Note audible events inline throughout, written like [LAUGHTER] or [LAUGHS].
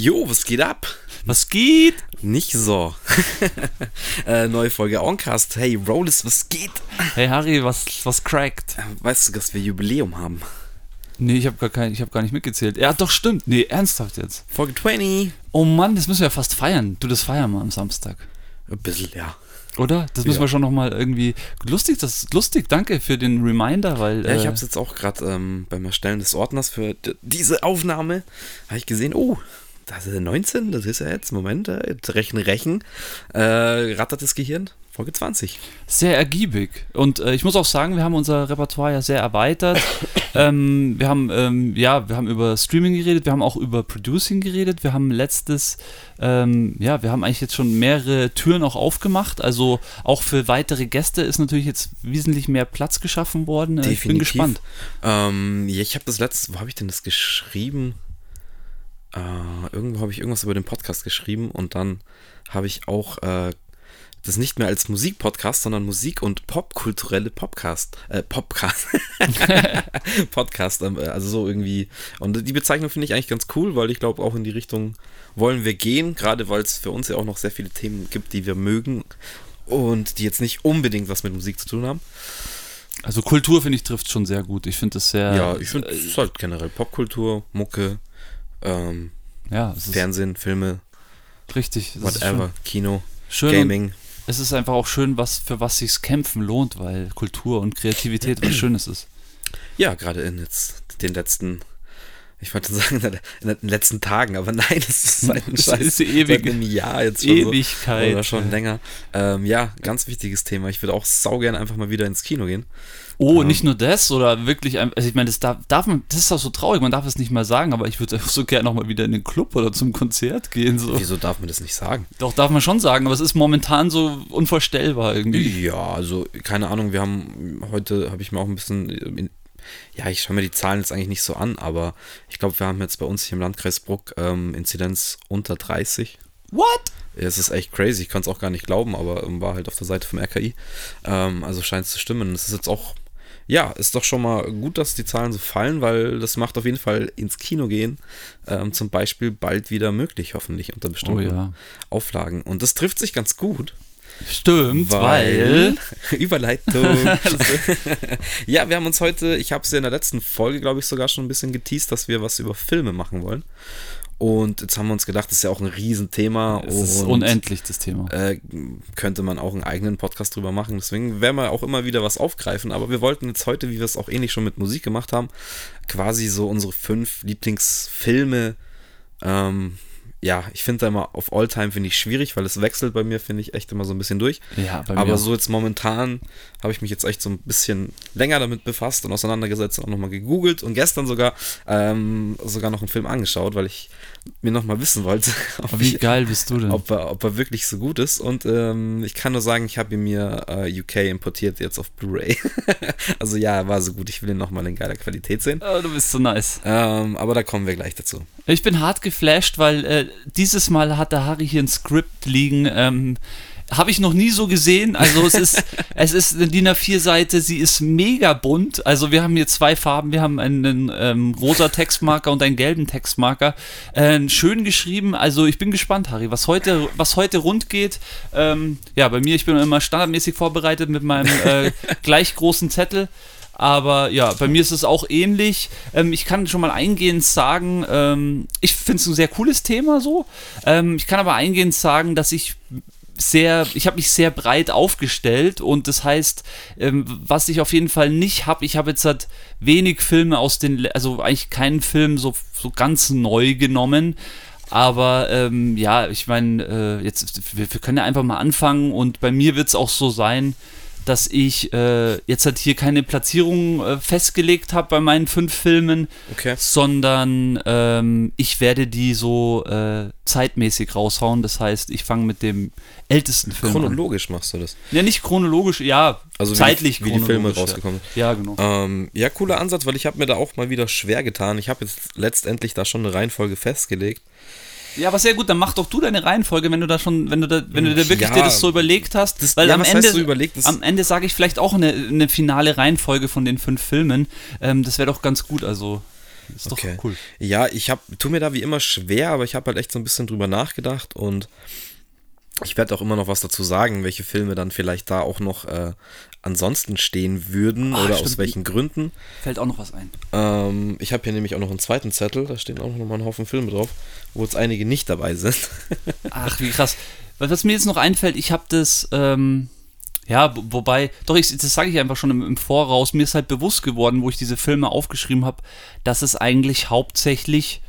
Jo, was geht ab? Was geht? Nicht so. [LAUGHS] äh, neue Folge Oncast. Hey, Rollis, was geht? Hey Harry, was, was crackt? Weißt du, dass wir Jubiläum haben? Nee, ich habe gar, kein, ich hab gar nicht mitgezählt. Ja, doch, stimmt. Nee, ernsthaft jetzt. Folge 20. Oh Mann, das müssen wir ja fast feiern. Du, das feiern wir am Samstag. Ein bisschen, ja. Oder? Das müssen Ja. wir schon nochmal irgendwie. Lustig, das ist lustig. Danke für den Reminder, weil. Ja, ich äh, habe es jetzt auch gerade ähm, beim Erstellen des Ordners für diese Aufnahme, habe ich gesehen, oh, das ist der 19, das ist ja jetzt, Moment, äh, jetzt rechen, rechen, äh, rattert das Gehirn, Folge 20. sehr ergiebig. Und äh, ich muss auch sagen, wir haben unser Repertoire ja sehr erweitert. [LAUGHS] ähm, wir haben, ähm, ja, wir haben über Streaming geredet, wir haben auch über Producing geredet, wir haben letztes, ähm, ja, wir haben eigentlich jetzt schon mehrere Türen auch aufgemacht. Also auch für weitere Gäste ist natürlich jetzt wesentlich mehr Platz geschaffen worden. Äh, Ich bin gespannt. Ähm, ich habe das letzte, wo habe ich denn das geschrieben? Äh, irgendwo habe ich irgendwas über den Podcast geschrieben und dann habe ich auch äh, das nicht mehr als Musikpodcast, sondern Musik- und popkulturelle Podcast, äh, Popcast, [LAUGHS] Podcast, ähm, also so irgendwie. Und die Bezeichnung finde ich eigentlich ganz cool, weil ich glaube, auch in die Richtung wollen wir gehen, gerade weil es für uns ja auch noch sehr viele Themen gibt, die wir mögen und die jetzt nicht unbedingt was mit Musik zu tun haben. Also Kultur, finde ich, trifft schon sehr gut. Ich finde das sehr. Ja, ich finde, es ist halt generell Popkultur, Mucke, ähm, ja, Fernsehen, Filme, richtig. whatever, Kino, Schön, Gaming. es ist einfach auch schön, was für was sich's kämpfen lohnt, weil Kultur und Kreativität was Schönes ist. Ja, gerade in jetzt den letzten, ich wollte sagen, [LAUGHS] in den letzten Tagen, aber nein, es [LAUGHS] ist seit, einem Es Scheiß- ist ewig. seit einem Jahr jetzt schon Ewigkeit. so. Oder schon länger. Ähm, ja, ganz wichtiges Thema. Ich würde auch saugern einfach mal wieder ins Kino gehen. Oh, Ähm. nicht nur das, oder wirklich, ein- also ich meine, das darf, darf man, das ist auch so traurig, man darf es nicht mal sagen, aber ich würde so gerne nochmal wieder in den Club oder zum Konzert gehen. So. Wieso darf man das nicht sagen? Doch, darf man schon sagen, aber es ist momentan so unvorstellbar irgendwie. Ja, also keine Ahnung, wir haben heute, habe ich mir auch ein bisschen, in, ja, ich schaue mir die Zahlen jetzt eigentlich nicht so an, aber ich glaube, wir haben jetzt bei uns hier im Landkreis Bruck ähm, Inzidenz unter 30. What? Ja, Es ist echt crazy, ich kann es auch gar nicht glauben, aber ähm, war halt auf der Seite vom RKI. Ähm, also scheint es zu stimmen. Es ist jetzt auch, ja, ist doch schon mal gut, dass die Zahlen so fallen, weil das macht auf jeden Fall ins Kino gehen ähm, zum Beispiel bald wieder möglich, hoffentlich unter bestimmten Oh ja. Auflagen. Und das trifft sich ganz gut, Stimmt, weil. [LAUGHS] Überleitung. [LAUGHS] ja, wir haben uns heute, ich habe es ja in der letzten Folge, glaube ich, sogar schon ein bisschen geteased, dass wir was über Filme machen wollen. Und jetzt haben wir uns gedacht, das ist ja auch ein Riesenthema. Es ist und, unendlich, das Thema. Äh, könnte man auch einen eigenen Podcast drüber machen. Deswegen werden wir auch immer wieder was aufgreifen. Aber wir wollten jetzt heute, wie wir es auch ähnlich schon mit Musik gemacht haben, quasi so unsere fünf Lieblingsfilme. Ähm, ja, ich finde da immer auf Alltime finde ich schwierig, weil es wechselt bei mir, finde ich echt immer so ein bisschen durch. Ja, bei mir Aber auch. so jetzt momentan habe ich mich jetzt echt so ein bisschen länger damit befasst und auseinandergesetzt und auch nochmal gegoogelt und gestern sogar ähm, sogar noch einen Film angeschaut, weil ich mir nochmal wissen wollte, [LAUGHS] ob, Wie ich, geil bist du denn? ob, er, ob er wirklich so gut ist. Und ähm, ich kann nur sagen, ich habe ihn mir äh, UK importiert jetzt auf Blu-ray. [LAUGHS] also ja, er war so gut, ich will ihn nochmal in geiler Qualität sehen. Oh, du bist so nice. Ähm, aber da kommen wir gleich dazu. Ich bin hart geflasht, weil äh, dieses Mal hat der Harry hier ein Skript liegen. Ähm, habe ich noch nie so gesehen. Also es ist, [LAUGHS] es ist eine DIN A4-Seite, sie ist mega bunt. Also wir haben hier zwei Farben, wir haben einen ähm, rosa Textmarker und einen gelben Textmarker. Äh, schön geschrieben. Also ich bin gespannt, Harry, was heute, was heute rund geht. Ähm, ja, bei mir, ich bin immer standardmäßig vorbereitet mit meinem äh, [LAUGHS] gleich großen Zettel. Aber ja, bei mir ist es auch ähnlich. Ähm, ich kann schon mal eingehend sagen, ähm, ich finde es ein sehr cooles Thema so. Ähm, ich kann aber eingehend sagen, dass ich sehr, ich habe mich sehr breit aufgestellt und das heißt, ähm, was ich auf jeden Fall nicht habe, ich habe jetzt halt wenig Filme aus den, also eigentlich keinen Film so, so ganz neu genommen. Aber ähm, ja, ich meine, äh, jetzt, wir, wir können ja einfach mal anfangen und bei mir wird es auch so sein, dass ich äh, jetzt halt hier keine Platzierung äh, festgelegt habe bei meinen fünf Filmen, Okay. sondern ähm, ich werde die so äh, zeitmäßig raushauen. Das heißt, ich fange mit dem ältesten Film an. Chronologisch machst du das. Ja, nicht chronologisch, ja, Also wie die- zeitlich wie die Filme rausgekommen Ja, ja genau. Ähm, ja, cooler Ansatz, weil ich habe mir da auch mal wieder schwer getan. Ich habe jetzt letztendlich da schon eine Reihenfolge festgelegt. Ja, aber sehr gut, dann mach doch du deine Reihenfolge, wenn du da schon, wenn du da, wenn du da wirklich Ja, dir das so überlegt hast. das- weil ja, am Ende, so überlegt? Am Ende sage ich vielleicht auch eine, eine finale Reihenfolge von den fünf Filmen. Ähm, das wäre doch ganz gut, also. Ist Okay. doch cool. Ja, ich hab, tu mir da wie immer schwer, aber ich habe halt echt so ein bisschen drüber nachgedacht und ich werde auch immer noch was dazu sagen, welche Filme dann vielleicht da auch noch äh, ansonsten stehen würden Ah, oder stimmt. aus welchen Gründen. Fällt auch noch was ein. Ähm, ich habe hier nämlich auch noch einen zweiten Zettel, da stehen auch noch mal ein Haufen Filme drauf, wo jetzt einige nicht dabei sind. [LAUGHS] Ach, wie krass. Was was mir jetzt noch einfällt, ich habe das, ähm, ja, wo- wobei, doch, ich, das sage ich einfach schon im, im Voraus, mir ist halt bewusst geworden, wo ich diese Filme aufgeschrieben habe, dass es eigentlich hauptsächlich,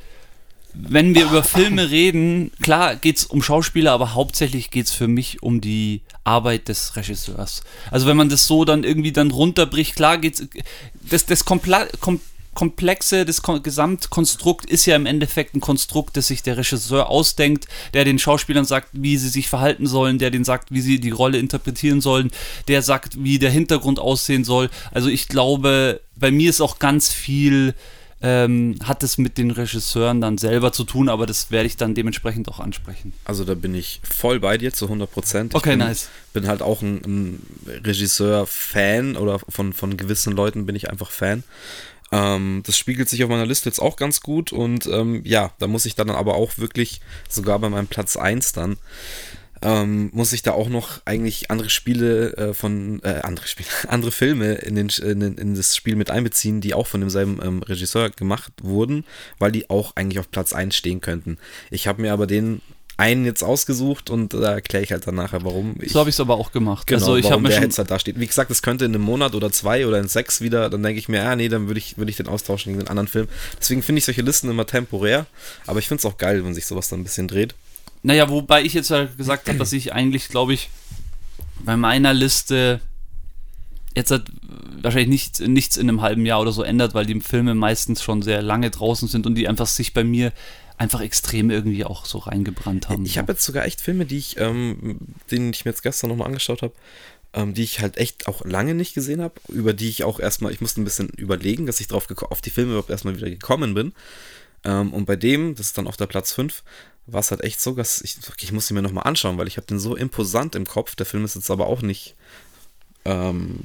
wenn wir über Filme reden, klar geht es um Schauspieler, aber hauptsächlich geht es für mich um die Arbeit des Regisseurs. Also wenn man das so dann irgendwie dann runterbricht, klar geht's, das, das Komplexe, das Kon Gesamtkonstrukt ist ja im Endeffekt ein Konstrukt, das sich der Regisseur ausdenkt, der den Schauspielern sagt, wie sie sich verhalten sollen, der denen sagt, wie sie die Rolle interpretieren sollen, der sagt, wie der Hintergrund aussehen soll. Also ich glaube, bei mir ist auch ganz viel, ähm, hat es mit den Regisseuren dann selber zu tun, aber das werde ich dann dementsprechend auch ansprechen. Also da bin ich voll bei dir zu 100 Prozent. Okay, bin, nice. Bin halt auch ein, ein Regisseur-Fan oder von, von gewissen Leuten bin ich einfach Fan. Ähm, das spiegelt sich auf meiner Liste jetzt auch ganz gut und ähm, ja, da muss ich dann aber auch wirklich, sogar bei meinem Platz 1 dann, ähm, muss ich da auch noch eigentlich andere Spiele äh, von, äh, andere Spiele, [LAUGHS] andere Filme in, den, in, in das Spiel mit einbeziehen, die auch von demselben ähm, Regisseur gemacht wurden, weil die auch eigentlich auf Platz 1 stehen könnten. Ich habe mir aber den einen jetzt ausgesucht und da erkläre ich halt dann nachher, warum ich. So habe ich es aber auch gemacht. Genau, also ich warum mir der jetzt halt da steht. Wie gesagt, es könnte in einem Monat oder zwei oder in sechs wieder, dann denke ich mir, ja, nee, dann würde ich, würde ich den austauschen gegen den anderen Film. Deswegen finde ich solche Listen immer temporär, aber ich finde es auch geil, wenn sich sowas dann ein bisschen dreht. Naja, wobei ich jetzt halt gesagt habe, dass ich eigentlich, glaube ich, bei meiner Liste jetzt hat wahrscheinlich nicht, nichts in einem halben Jahr oder so ändert, weil die Filme meistens schon sehr lange draußen sind und die einfach sich bei mir einfach extrem irgendwie auch so reingebrannt haben. Ich habe jetzt sogar echt Filme, die ich, ähm, denen ich mir jetzt gestern nochmal angeschaut habe, ähm, die ich halt echt auch lange nicht gesehen habe, über die ich auch erstmal, ich musste ein bisschen überlegen, dass ich drauf auf die Filme überhaupt erstmal wieder gekommen bin. Ähm, und bei dem, das ist dann auf der Platz 5, war es halt echt so, dass ich, ich muss ihn mir nochmal anschauen, weil ich habe den so imposant im Kopf. Der Film ist jetzt aber auch nicht ähm,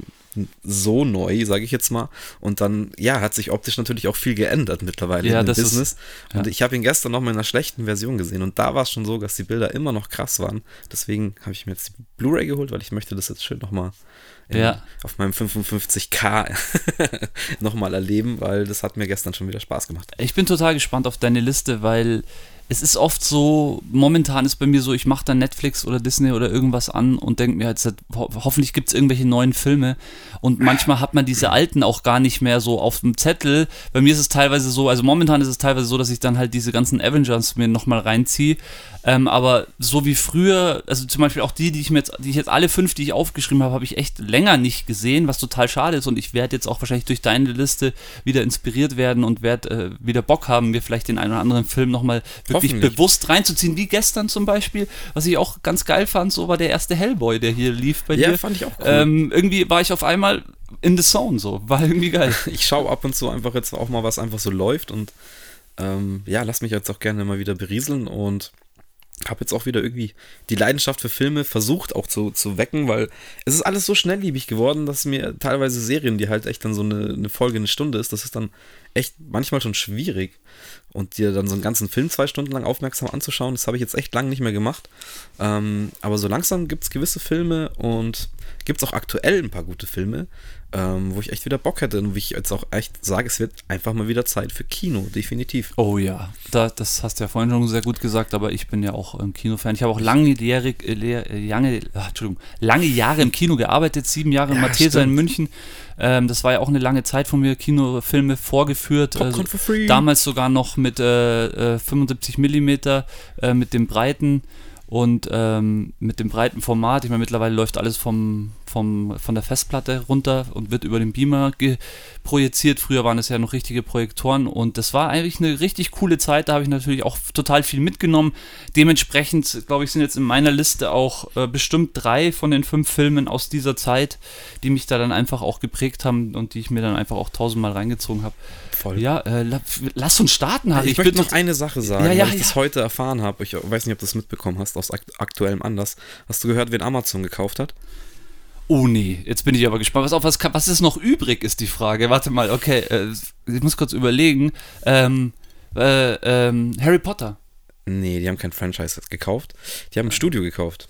so neu, sage ich jetzt mal. Und dann, ja, hat sich optisch natürlich auch viel geändert mittlerweile Ja, im das ist- Business. Und ja. ich habe ihn gestern noch mal in einer schlechten Version gesehen und da war es schon so, dass die Bilder immer noch krass waren. Deswegen habe ich mir jetzt die Blu-ray geholt, weil ich möchte das jetzt schön noch mal in, Ja. auf meinem 55k [LAUGHS] nochmal erleben, weil das hat mir gestern schon wieder Spaß gemacht. Ich bin total gespannt auf deine Liste, weil es ist oft so, momentan ist bei mir so, ich mache dann Netflix oder Disney oder irgendwas an und denke mir ho hoffentlich gibt es irgendwelche neuen Filme. Und manchmal hat man diese alten auch gar nicht mehr so auf dem Zettel. Bei mir ist es teilweise so, also momentan ist es teilweise so, dass ich dann halt diese ganzen Avengers mir nochmal reinziehe, ähm, aber so wie früher, also zum Beispiel auch die, die ich mir jetzt, die ich jetzt alle fünf, die ich aufgeschrieben habe, habe ich echt länger nicht gesehen, was total schade ist. Und ich werde jetzt auch wahrscheinlich durch deine Liste wieder inspiriert werden und werde äh, wieder Bock haben, mir vielleicht den einen oder anderen Film nochmal wirklich Hoffentlich. bewusst reinzuziehen, wie gestern zum Beispiel, was ich auch ganz geil fand, so war der erste Hellboy, der hier lief bei Ja, dir. fand ich auch cool. Ähm, irgendwie war ich auf einmal in the zone, so, war irgendwie geil. [LAUGHS] Ich schaue ab und zu einfach jetzt auch mal, was einfach so läuft und ähm, ja, lass mich jetzt auch gerne mal wieder berieseln und habe jetzt auch wieder irgendwie die Leidenschaft für Filme versucht auch zu, zu wecken, weil es ist alles so schnelllebig geworden, dass mir teilweise Serien, die halt echt dann so eine, eine Folge eine Stunde ist, das ist dann echt manchmal schon schwierig. Und dir dann so einen ganzen Film zwei Stunden lang aufmerksam anzuschauen, das habe ich jetzt echt lange nicht mehr gemacht. Ähm, aber so langsam gibt es gewisse Filme und gibt es auch aktuell ein paar gute Filme, ähm, wo ich echt wieder Bock hätte und wo ich jetzt auch echt sage, es wird einfach mal wieder Zeit für Kino, definitiv. Oh ja, da, das hast du ja vorhin schon sehr gut gesagt, aber ich bin ja auch ähm, Kinofan. Ich habe auch langjährig, äh, äh, lange, ah, Entschuldigung, lange Jahre im Kino gearbeitet, sieben Jahre in Ja, Mathesa in. München. Ähm, das war ja auch eine lange Zeit von mir, Kinofilme vorgeführt. Popcorn Also for free. damals sogar noch mit äh, äh, 75 Millimeter, äh, mit dem breiten und ähm, mit dem breiten Format. Ich meine, mittlerweile läuft alles vom, vom, von der Festplatte runter und wird über den Beamer projiziert. Früher waren es ja noch richtige Projektoren und das war eigentlich eine richtig coole Zeit. Da habe ich natürlich auch total viel mitgenommen. Dementsprechend, glaube ich, sind jetzt in meiner Liste auch äh, bestimmt drei von den fünf Filmen aus dieser Zeit, die mich da dann einfach auch geprägt haben und die ich mir dann einfach auch tausendmal reingezogen habe. Voll. Ja, äh, la, lass uns starten, Harry. ich, möchte bin noch eine Sache sagen, Ja, ja, weil ich ja. das heute erfahren habe. Ich weiß nicht, ob du das mitbekommen hast, aus akt aktuellem Anlass. Hast du gehört, wen Amazon gekauft hat? Oh nee, jetzt bin ich aber gespannt. Was, auf, was, was ist noch übrig, ist die Frage. Warte mal, okay, äh, ich muss kurz überlegen. Ähm, äh, ähm, Harry Potter. Nee, die haben kein Franchise gekauft. Die haben ein Studio gekauft.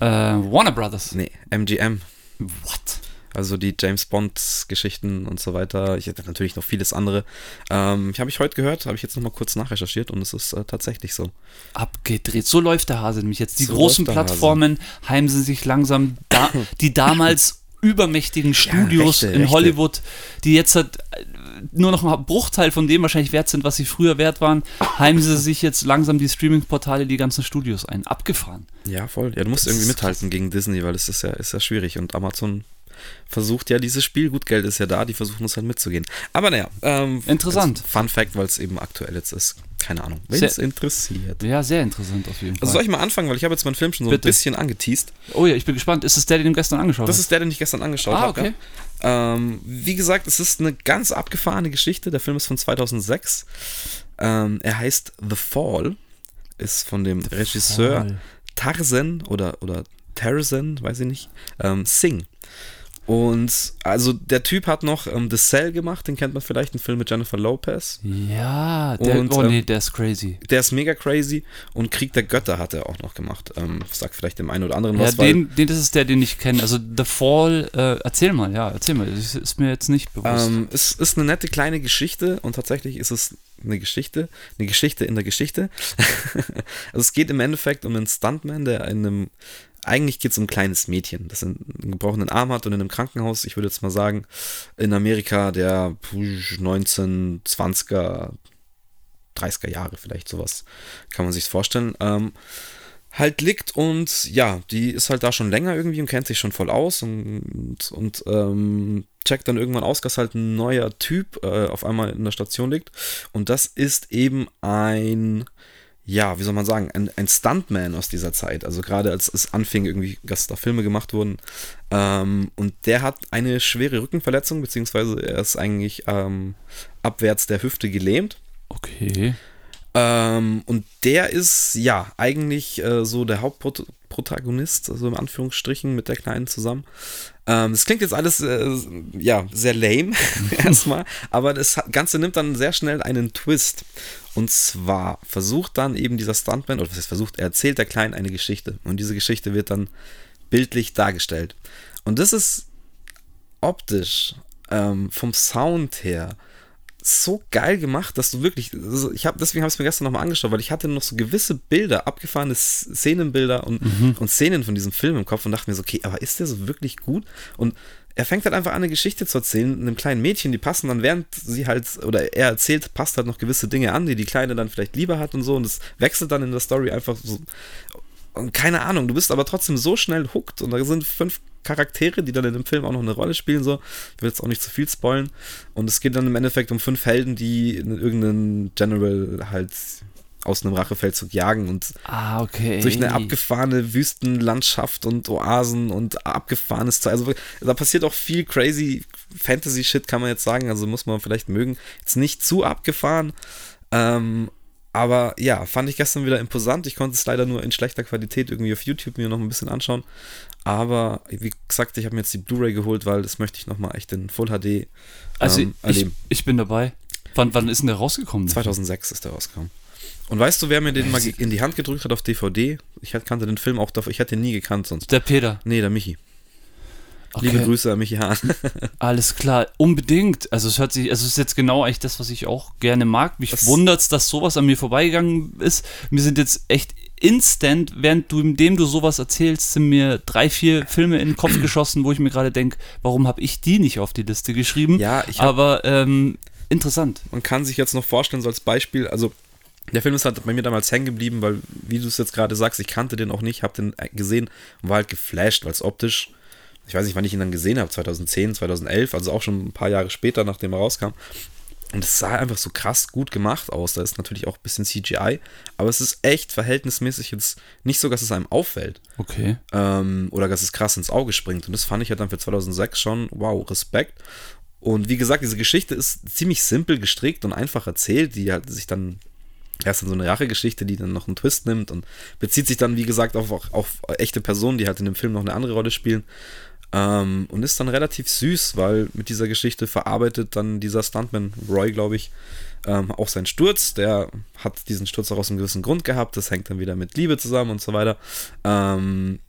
Äh, Warner Brothers. Nee, MGM. What? Also die James Bond-Geschichten und so weiter. Ich hätte natürlich noch vieles andere. Ähm, habe ich heute gehört, habe ich jetzt nochmal kurz nachrecherchiert und es ist äh, tatsächlich so. Abgedreht. So läuft der Hase nämlich jetzt. Die So großen der Hase. Plattformen heimsen sich langsam da, [LAUGHS] die damals übermächtigen Studios Rechte, in Rechte. Hollywood, die jetzt halt äh, nur noch ein Bruchteil von dem wahrscheinlich wert sind, was sie früher wert waren, heimsen sich jetzt langsam die Streaming-Portale, die ganzen Studios ein. Abgefahren. Ja, voll. Ja, du musst Das irgendwie mithalten gegen Disney, weil es ist ja, ist ja schwierig und Amazon versucht ja dieses Spiel, gut, Geld ist ja da, die versuchen es halt mitzugehen. Aber naja, ähm, Interessant. Fun Fact, weil es eben aktuell jetzt ist. Keine Ahnung, wenn es interessiert. Ja, sehr interessant auf jeden Fall. Also soll ich mal anfangen, weil ich habe jetzt meinen Film schon so Bitte. ein bisschen angeteased. oh ja, ich bin gespannt. Ist es der, den du gestern angeschaut Das hast? ist der, den ich gestern angeschaut Ah, habe. okay. Ja. Ähm, wie gesagt, es ist eine ganz abgefahrene Geschichte. Der Film ist von 2006. Ähm, er heißt The Fall, ist von dem Regisseur Fall. Tarzan oder, oder Tarzan, weiß ich nicht, ähm, Singh. Und also der Typ hat noch ähm, The Cell gemacht, den kennt man vielleicht, einen Film mit Jennifer Lopez. Ja, der, Und, oh ähm, nee, der ist crazy. Der ist mega crazy und Krieg der Götter hat er auch noch gemacht. Ähm, sagt vielleicht dem einen oder anderen Ja, was, weil den, den, das ist der, den ich kenne. Also The Fall, äh, erzähl mal, ja, erzähl mal. Das ist mir jetzt nicht bewusst. Ähm, es ist eine nette kleine Geschichte und tatsächlich ist es eine Geschichte, eine Geschichte in der Geschichte. [LAUGHS] also es geht im Endeffekt um einen Stuntman, der in einem, eigentlich geht es um ein kleines Mädchen, das einen gebrochenen Arm hat und in einem Krankenhaus, ich würde jetzt mal sagen, in Amerika der 1920er, 30er Jahre vielleicht sowas, kann man sich vorstellen. Ähm, halt liegt und ja, die ist halt da schon länger irgendwie und kennt sich schon voll aus und, und ähm, checkt dann irgendwann aus, dass halt ein neuer Typ äh, auf einmal in der Station liegt und das ist eben ein ja, wie soll man sagen, ein, ein Stuntman aus dieser Zeit. Also gerade als es anfing, irgendwie, dass da Filme gemacht wurden. Ähm, und der hat eine schwere Rückenverletzung, beziehungsweise er ist eigentlich ähm, abwärts der Hüfte gelähmt. okay. Ähm, und der ist ja eigentlich äh, so der Hauptprotagonist, also im Anführungsstrichen mit der Kleinen zusammen. Ähm, das klingt jetzt alles äh, ja sehr lame [LAUGHS] erstmal, aber das Ganze nimmt dann sehr schnell einen Twist. Und zwar versucht dann eben dieser Stuntman, oder was heißt versucht, er erzählt der Kleinen eine Geschichte. Und diese Geschichte wird dann bildlich dargestellt. Und das ist optisch, ähm, vom Sound her, so geil gemacht, dass du wirklich, also ich habe deswegen habe ich es mir gestern nochmal angeschaut, weil ich hatte noch so gewisse Bilder, abgefahrene Szenenbilder und, und Szenen von diesem Film im Kopf und dachte mir so, okay, aber ist der so wirklich gut? Und er fängt halt einfach an, eine Geschichte zu erzählen, einem kleinen Mädchen, die passen dann, während sie halt, oder er erzählt, passt halt noch gewisse Dinge an, die die Kleine dann vielleicht lieber hat und so und es wechselt dann in der Story einfach so. Und keine Ahnung, du bist aber trotzdem so schnell hooked und da sind fünf Charaktere, die dann in dem Film auch noch eine Rolle spielen, so. Ich will jetzt auch nicht zu viel spoilen. Und es geht dann im Endeffekt um fünf Helden, die in irgendeinen General halt aus einem Rachefeldzug jagen und Ah, okay. durch eine abgefahrene Wüstenlandschaft und Oasen und abgefahrenes Zeug. Also da passiert auch viel crazy Fantasy-Shit, kann man jetzt sagen. Also muss man vielleicht mögen. Jetzt nicht zu abgefahren. Ähm, aber ja, fand ich gestern wieder imposant. Ich konnte es leider nur in schlechter Qualität irgendwie auf YouTube mir noch ein bisschen anschauen. Aber wie gesagt, ich habe mir jetzt die Blu-ray geholt, weil das möchte ich nochmal echt in Full HD ähm, Also ich, erleben. ich bin dabei. Wann, wann ist denn der rausgekommen? 2006 ist der rausgekommen. Und weißt du, wer mir den mal in die Hand gedrückt hat auf DVD? Ich kannte den Film auch davor, ich hätte ihn nie gekannt sonst. Der Peter. Nee, der Michi. Okay. Liebe Grüße an Michi Hahn. [LAUGHS] Alles klar, unbedingt. Also es hört sich, also es ist jetzt genau eigentlich das, was ich auch gerne mag. Mich Das- wundert's, dass sowas an mir vorbeigegangen ist. Mir sind jetzt echt instant, während du, indem du sowas erzählst, sind mir drei, vier Filme in den Kopf [CLEARS THROAT] geschossen, wo ich mir gerade denke, warum habe ich die nicht auf die Liste geschrieben? Ja, ich hab- Aber ähm, interessant. Man kann sich jetzt noch vorstellen, so als Beispiel, also der Film ist halt bei mir damals hängen geblieben, weil, wie du es jetzt gerade sagst, ich kannte den auch nicht, habe den gesehen und war halt geflasht, weil es optisch, ich weiß nicht, wann ich ihn dann gesehen habe, 2010, 2011, also auch schon ein paar Jahre später, nachdem er rauskam. Und es sah einfach so krass gut gemacht aus. Da ist natürlich auch ein bisschen CGI, aber es ist echt verhältnismäßig jetzt nicht so, dass es einem auffällt. Okay. ähm, oder dass es krass ins Auge springt. Und das fand ich halt dann für 2006 schon, wow, Respekt. Und wie gesagt, diese Geschichte ist ziemlich simpel gestrickt und einfach erzählt, die halt sich dann erst in so eine Rachegeschichte, die dann noch einen Twist nimmt und bezieht sich dann, wie gesagt, auf, auf, auf echte Personen, die halt in dem Film noch eine andere Rolle spielen. Ähm, und ist dann relativ süß, weil mit dieser Geschichte verarbeitet dann dieser Stuntman Roy, glaube ich, ähm, auch seinen Sturz. Der hat diesen Sturz auch aus einem gewissen Grund gehabt. Das hängt dann wieder mit Liebe zusammen und so weiter. Ähm,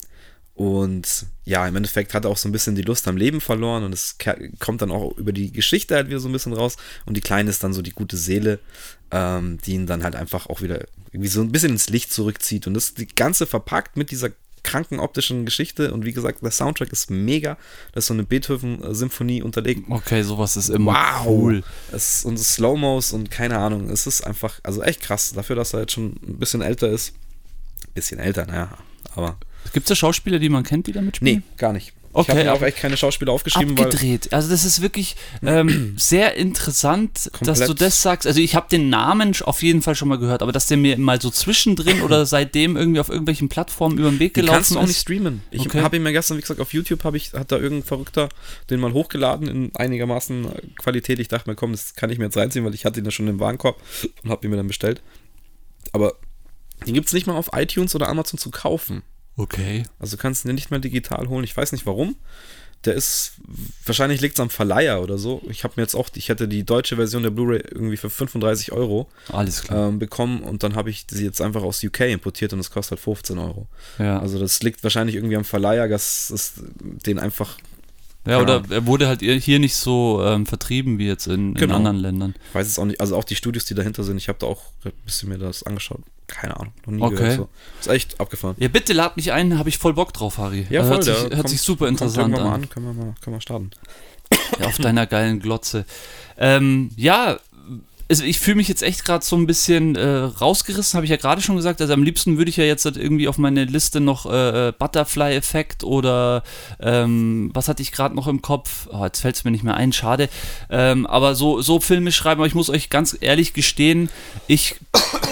und ja, im Endeffekt hat er auch so ein bisschen die Lust am Leben verloren und es kommt dann auch über die Geschichte halt wieder so ein bisschen raus. Und die Kleine ist dann so die gute Seele, ähm, die ihn dann halt einfach auch wieder irgendwie so ein bisschen ins Licht zurückzieht. Und das die ganze verpackt mit dieser kranken optischen Geschichte. Und wie gesagt, der Soundtrack ist mega. Da ist so eine Beethoven-Symphonie unterlegt. Okay, sowas ist immer wow. cool. Es, und Slow-Mos und keine Ahnung. Es ist einfach, also echt krass. Dafür, dass er jetzt schon ein bisschen älter ist. Bisschen älter, naja, aber Gibt es da Schauspieler, die man kennt, die da mitspielen? Nee, gar nicht. Okay, ich habe mir auch echt keine Schauspieler aufgeschrieben. Abgedreht. also das ist wirklich ähm, [CLEARS THROAT] sehr interessant, dass du das sagst. Also ich habe den Namen auf jeden Fall schon mal gehört, aber dass der mir mal so zwischendrin oder [CLEARS THROAT] seitdem irgendwie auf irgendwelchen Plattformen über den Weg gelaufen ist. kannst du auch nicht streamen. Ich okay. habe ihn mir gestern, wie gesagt, auf YouTube habe ich, hat da irgendein Verrückter den mal hochgeladen in einigermaßen Qualität. Ich dachte mir, komm, das kann ich mir jetzt reinziehen, weil ich hatte ihn ja schon im Warenkorb und habe ihn mir dann bestellt. Aber den gibt es nicht mal auf iTunes oder Amazon zu kaufen. Okay. Also du kannst ihn nicht mehr digital holen. Ich weiß nicht warum. Der ist, wahrscheinlich liegt es am Verleiher oder so. Ich habe mir jetzt auch, ich hätte die deutsche Version der Blu-ray irgendwie für 35 Euro Alles klar. Ähm, bekommen und dann habe ich sie jetzt einfach aus UK importiert und es kostet halt 15 Euro. Ja. Also das liegt wahrscheinlich irgendwie am Verleiher, dass es den einfach ja, oder er wurde halt hier nicht so ähm, vertrieben wie jetzt in, genau. in, anderen Ländern. Ich weiß es auch nicht. Also auch die Studios, die dahinter sind, ich habe da auch ein bisschen mir das angeschaut. Keine Ahnung, noch nie okay. gehört. So. Ist echt abgefahren. Ja, bitte lad mich ein, habe ich voll Bock drauf, Harry. Ja, voll, hört, sich, hört kommt, sich super interessant an. An. Können wir mal, können wir starten. Ja, auf deiner geilen Glotze. Ähm, ja, also ich fühle mich jetzt echt gerade so ein bisschen äh, rausgerissen, habe ich ja gerade schon gesagt. Also am liebsten würde ich ja jetzt halt irgendwie auf meine Liste noch äh, äh Butterfly-Effekt oder ähm, was hatte ich gerade noch im Kopf? Oh, jetzt fällt es mir nicht mehr ein, schade. Ähm, aber so, so Filme schreiben, aber ich muss euch ganz ehrlich gestehen, ich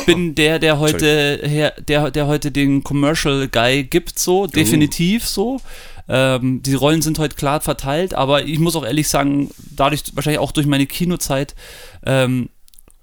bin der, der heute, her, der, der heute den Commercial Guy gibt, so, uh. definitiv so. Ähm, die Rollen sind heute klar verteilt, aber ich muss auch ehrlich sagen, dadurch, wahrscheinlich auch durch meine Kinozeit, ähm,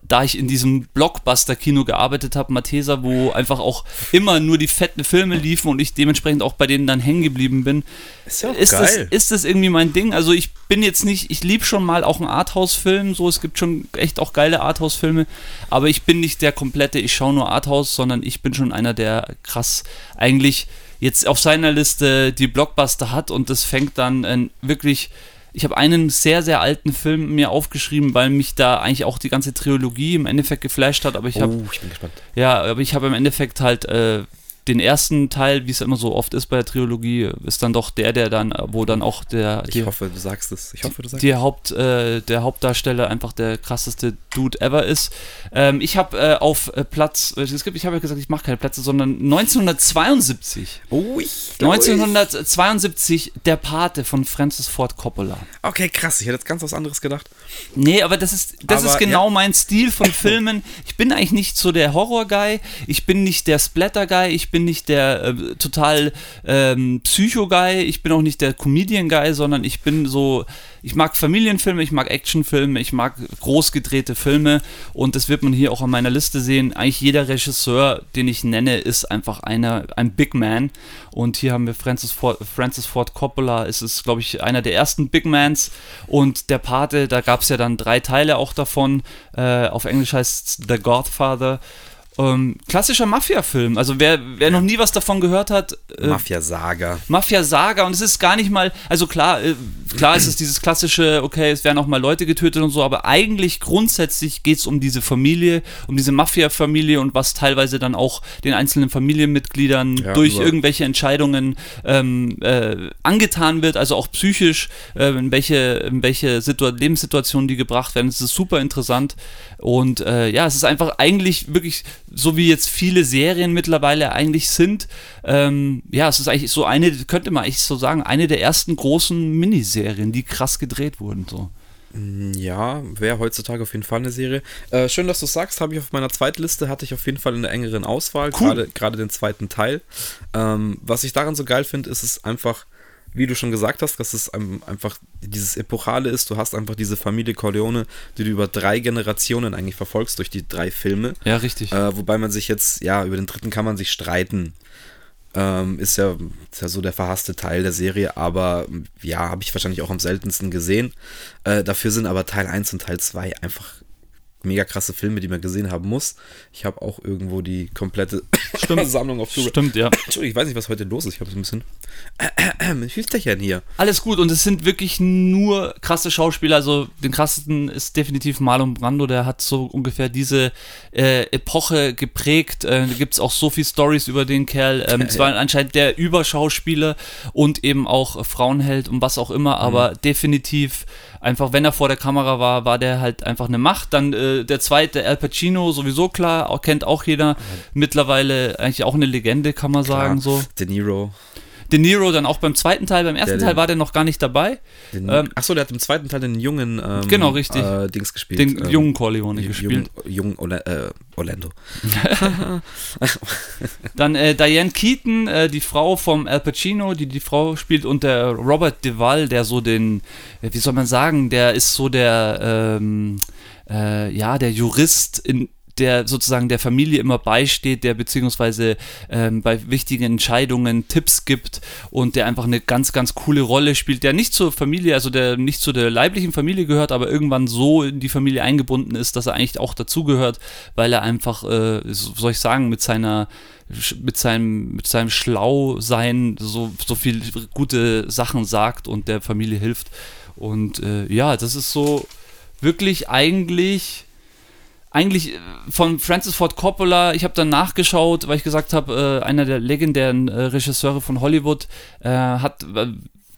da ich in diesem Blockbuster-Kino gearbeitet habe, Mathesa, wo einfach auch immer nur die fetten Filme liefen und ich dementsprechend auch bei denen dann hängen geblieben bin, ist, ja ist, das, ist das irgendwie mein Ding. Also ich bin jetzt nicht, ich liebe schon mal auch einen Arthouse-Film, so es gibt schon echt auch geile Arthouse-Filme, aber ich bin nicht der komplette, ich schaue nur Arthouse, sondern ich bin schon einer, der krass eigentlich jetzt auf seiner Liste die Blockbuster hat und das fängt dann äh, wirklich ich habe einen sehr, sehr alten Film mir aufgeschrieben, weil mich da eigentlich auch die ganze Trilogie im Endeffekt geflasht hat. Aber ich habe. Oh, ich bin gespannt. Ja, aber ich habe im Endeffekt halt äh, den ersten Teil, wie es immer so oft ist bei der Trilogie, ist dann doch der, der dann, wo dann auch der. Ich die, hoffe, du sagst es. Ich hoffe, du sagst die Haupt, äh, Der Hauptdarsteller einfach der krasseste Dude ever ist. Ähm, ich habe äh, auf äh, Platz, äh, es gibt, ich habe ja gesagt, ich mache keine Plätze, sondern 1972. Oh, ich 1972 Der Pate von Francis Ford Coppola. Okay, krass. Ich hätte jetzt ganz was anderes gedacht. Nee, aber das ist, das aber, ist genau ja. mein Stil von [COUGHS] Filmen. Ich bin eigentlich nicht so der Horror-Guy. Ich bin nicht der Splatter-Guy. Ich bin nicht der äh, total ähm, Psycho-Guy, ich bin auch nicht der Comedian-Guy, sondern ich bin so, ich mag Familienfilme, ich mag Actionfilme, ich mag großgedrehte Filme und das wird man hier auch an meiner Liste sehen. Eigentlich jeder Regisseur, den ich nenne, ist einfach einer, ein Big Man und hier haben wir Francis Ford, Francis Ford Coppola, es ist, glaube ich, einer der ersten Big Mans und der Pate, da gab es ja dann drei Teile auch davon, äh, auf Englisch heißt es The Godfather ähm, klassischer Mafia-Film. Also wer, wer noch nie was davon gehört hat. Äh, Mafia-Saga. Mafia-Saga und es ist gar nicht mal, also klar, äh, klar ist es dieses klassische, okay, es werden auch mal Leute getötet und so, aber eigentlich grundsätzlich geht es um diese Familie, um diese Mafia-Familie und was teilweise dann auch den einzelnen Familienmitgliedern ja, durch irgendwelche Entscheidungen ähm, äh, angetan wird, also auch psychisch, äh, in welche, in welche Situ Lebenssituationen die gebracht werden. Es ist super interessant und äh, ja, es ist einfach eigentlich wirklich so wie jetzt viele Serien mittlerweile eigentlich sind. Ähm, ja, es ist eigentlich so eine, könnte man eigentlich so sagen, eine der ersten großen Miniserien, die krass gedreht wurden. So. Mm, ja, wäre heutzutage auf jeden Fall eine Serie. Äh, schön, dass du sagst, habe ich auf meiner Zweitliste, hatte ich auf jeden Fall in der engeren Auswahl, cool. gerade den zweiten Teil. Ähm, was ich daran so geil finde, ist es einfach wie du schon gesagt hast, dass es einfach dieses Epochale ist. Du hast einfach diese Familie Corleone, die du über drei Generationen eigentlich verfolgst durch die drei Filme. Ja, richtig. Äh, wobei man sich jetzt, ja, über den dritten kann man sich streiten. Ähm, ist, ja, ist ja so der verhasste Teil der Serie, aber ja, habe ich wahrscheinlich auch am seltensten gesehen. Äh, dafür sind aber Teil 1 und Teil 2 einfach mega krasse Filme, die man gesehen haben muss. Ich habe auch irgendwo die komplette [COUGHS] Stimmt. Sammlung auf Blu-ray. Stimmt, ja. Entschuldigung, ich weiß nicht, was heute los ist. Ich habe so ein bisschen [COUGHS] mit Hüsterchen hier. Alles gut und es sind wirklich nur krasse Schauspieler. Also den krassesten ist definitiv Marlon Brando, der hat so ungefähr diese äh, Epoche geprägt. Äh, da gibt es auch so viele Stories über den Kerl. Ähm, es war anscheinend der Überschauspieler und eben auch Frauenheld und was auch immer, aber definitiv einfach, wenn er vor der Kamera war, war der halt einfach eine Macht. Dann äh, der zweite, Al Pacino, sowieso klar, auch, kennt auch jeder. Mittlerweile eigentlich auch eine Legende, kann man sagen. So. De Niro. De Niro dann auch beim zweiten Teil, beim ersten Der- Teil war der noch gar nicht dabei. Den, Ähm, Achso, der hat im zweiten Teil den jungen ähm, Genau, richtig. Äh, Dings gespielt. Den ähm, jungen Corleone gespielt. Jungen Orla- äh, Orlando. [LAUGHS] Dann äh, Diane Keaton, äh, die Frau vom Al Pacino, die die Frau spielt, und der Robert Duvall, der so den, äh, wie soll man sagen, der ist so der, ähm, äh, ja, der Jurist in der sozusagen der Familie immer beisteht, der beziehungsweise ähm, bei wichtigen Entscheidungen Tipps gibt und der einfach eine ganz, ganz coole Rolle spielt, der nicht zur Familie, also der nicht zu der leiblichen Familie gehört, aber irgendwann so in die Familie eingebunden ist, dass er eigentlich auch dazugehört, weil er einfach, äh, so soll ich sagen, mit seiner mit seinem, mit seinem Schlausein so, so viel gute Sachen sagt und der Familie hilft. Und äh, ja, das ist so wirklich eigentlich eigentlich äh, von Francis Ford Coppola, ich habe dann nachgeschaut, weil ich gesagt habe, äh, einer der legendären äh, Regisseure von Hollywood äh, hat äh,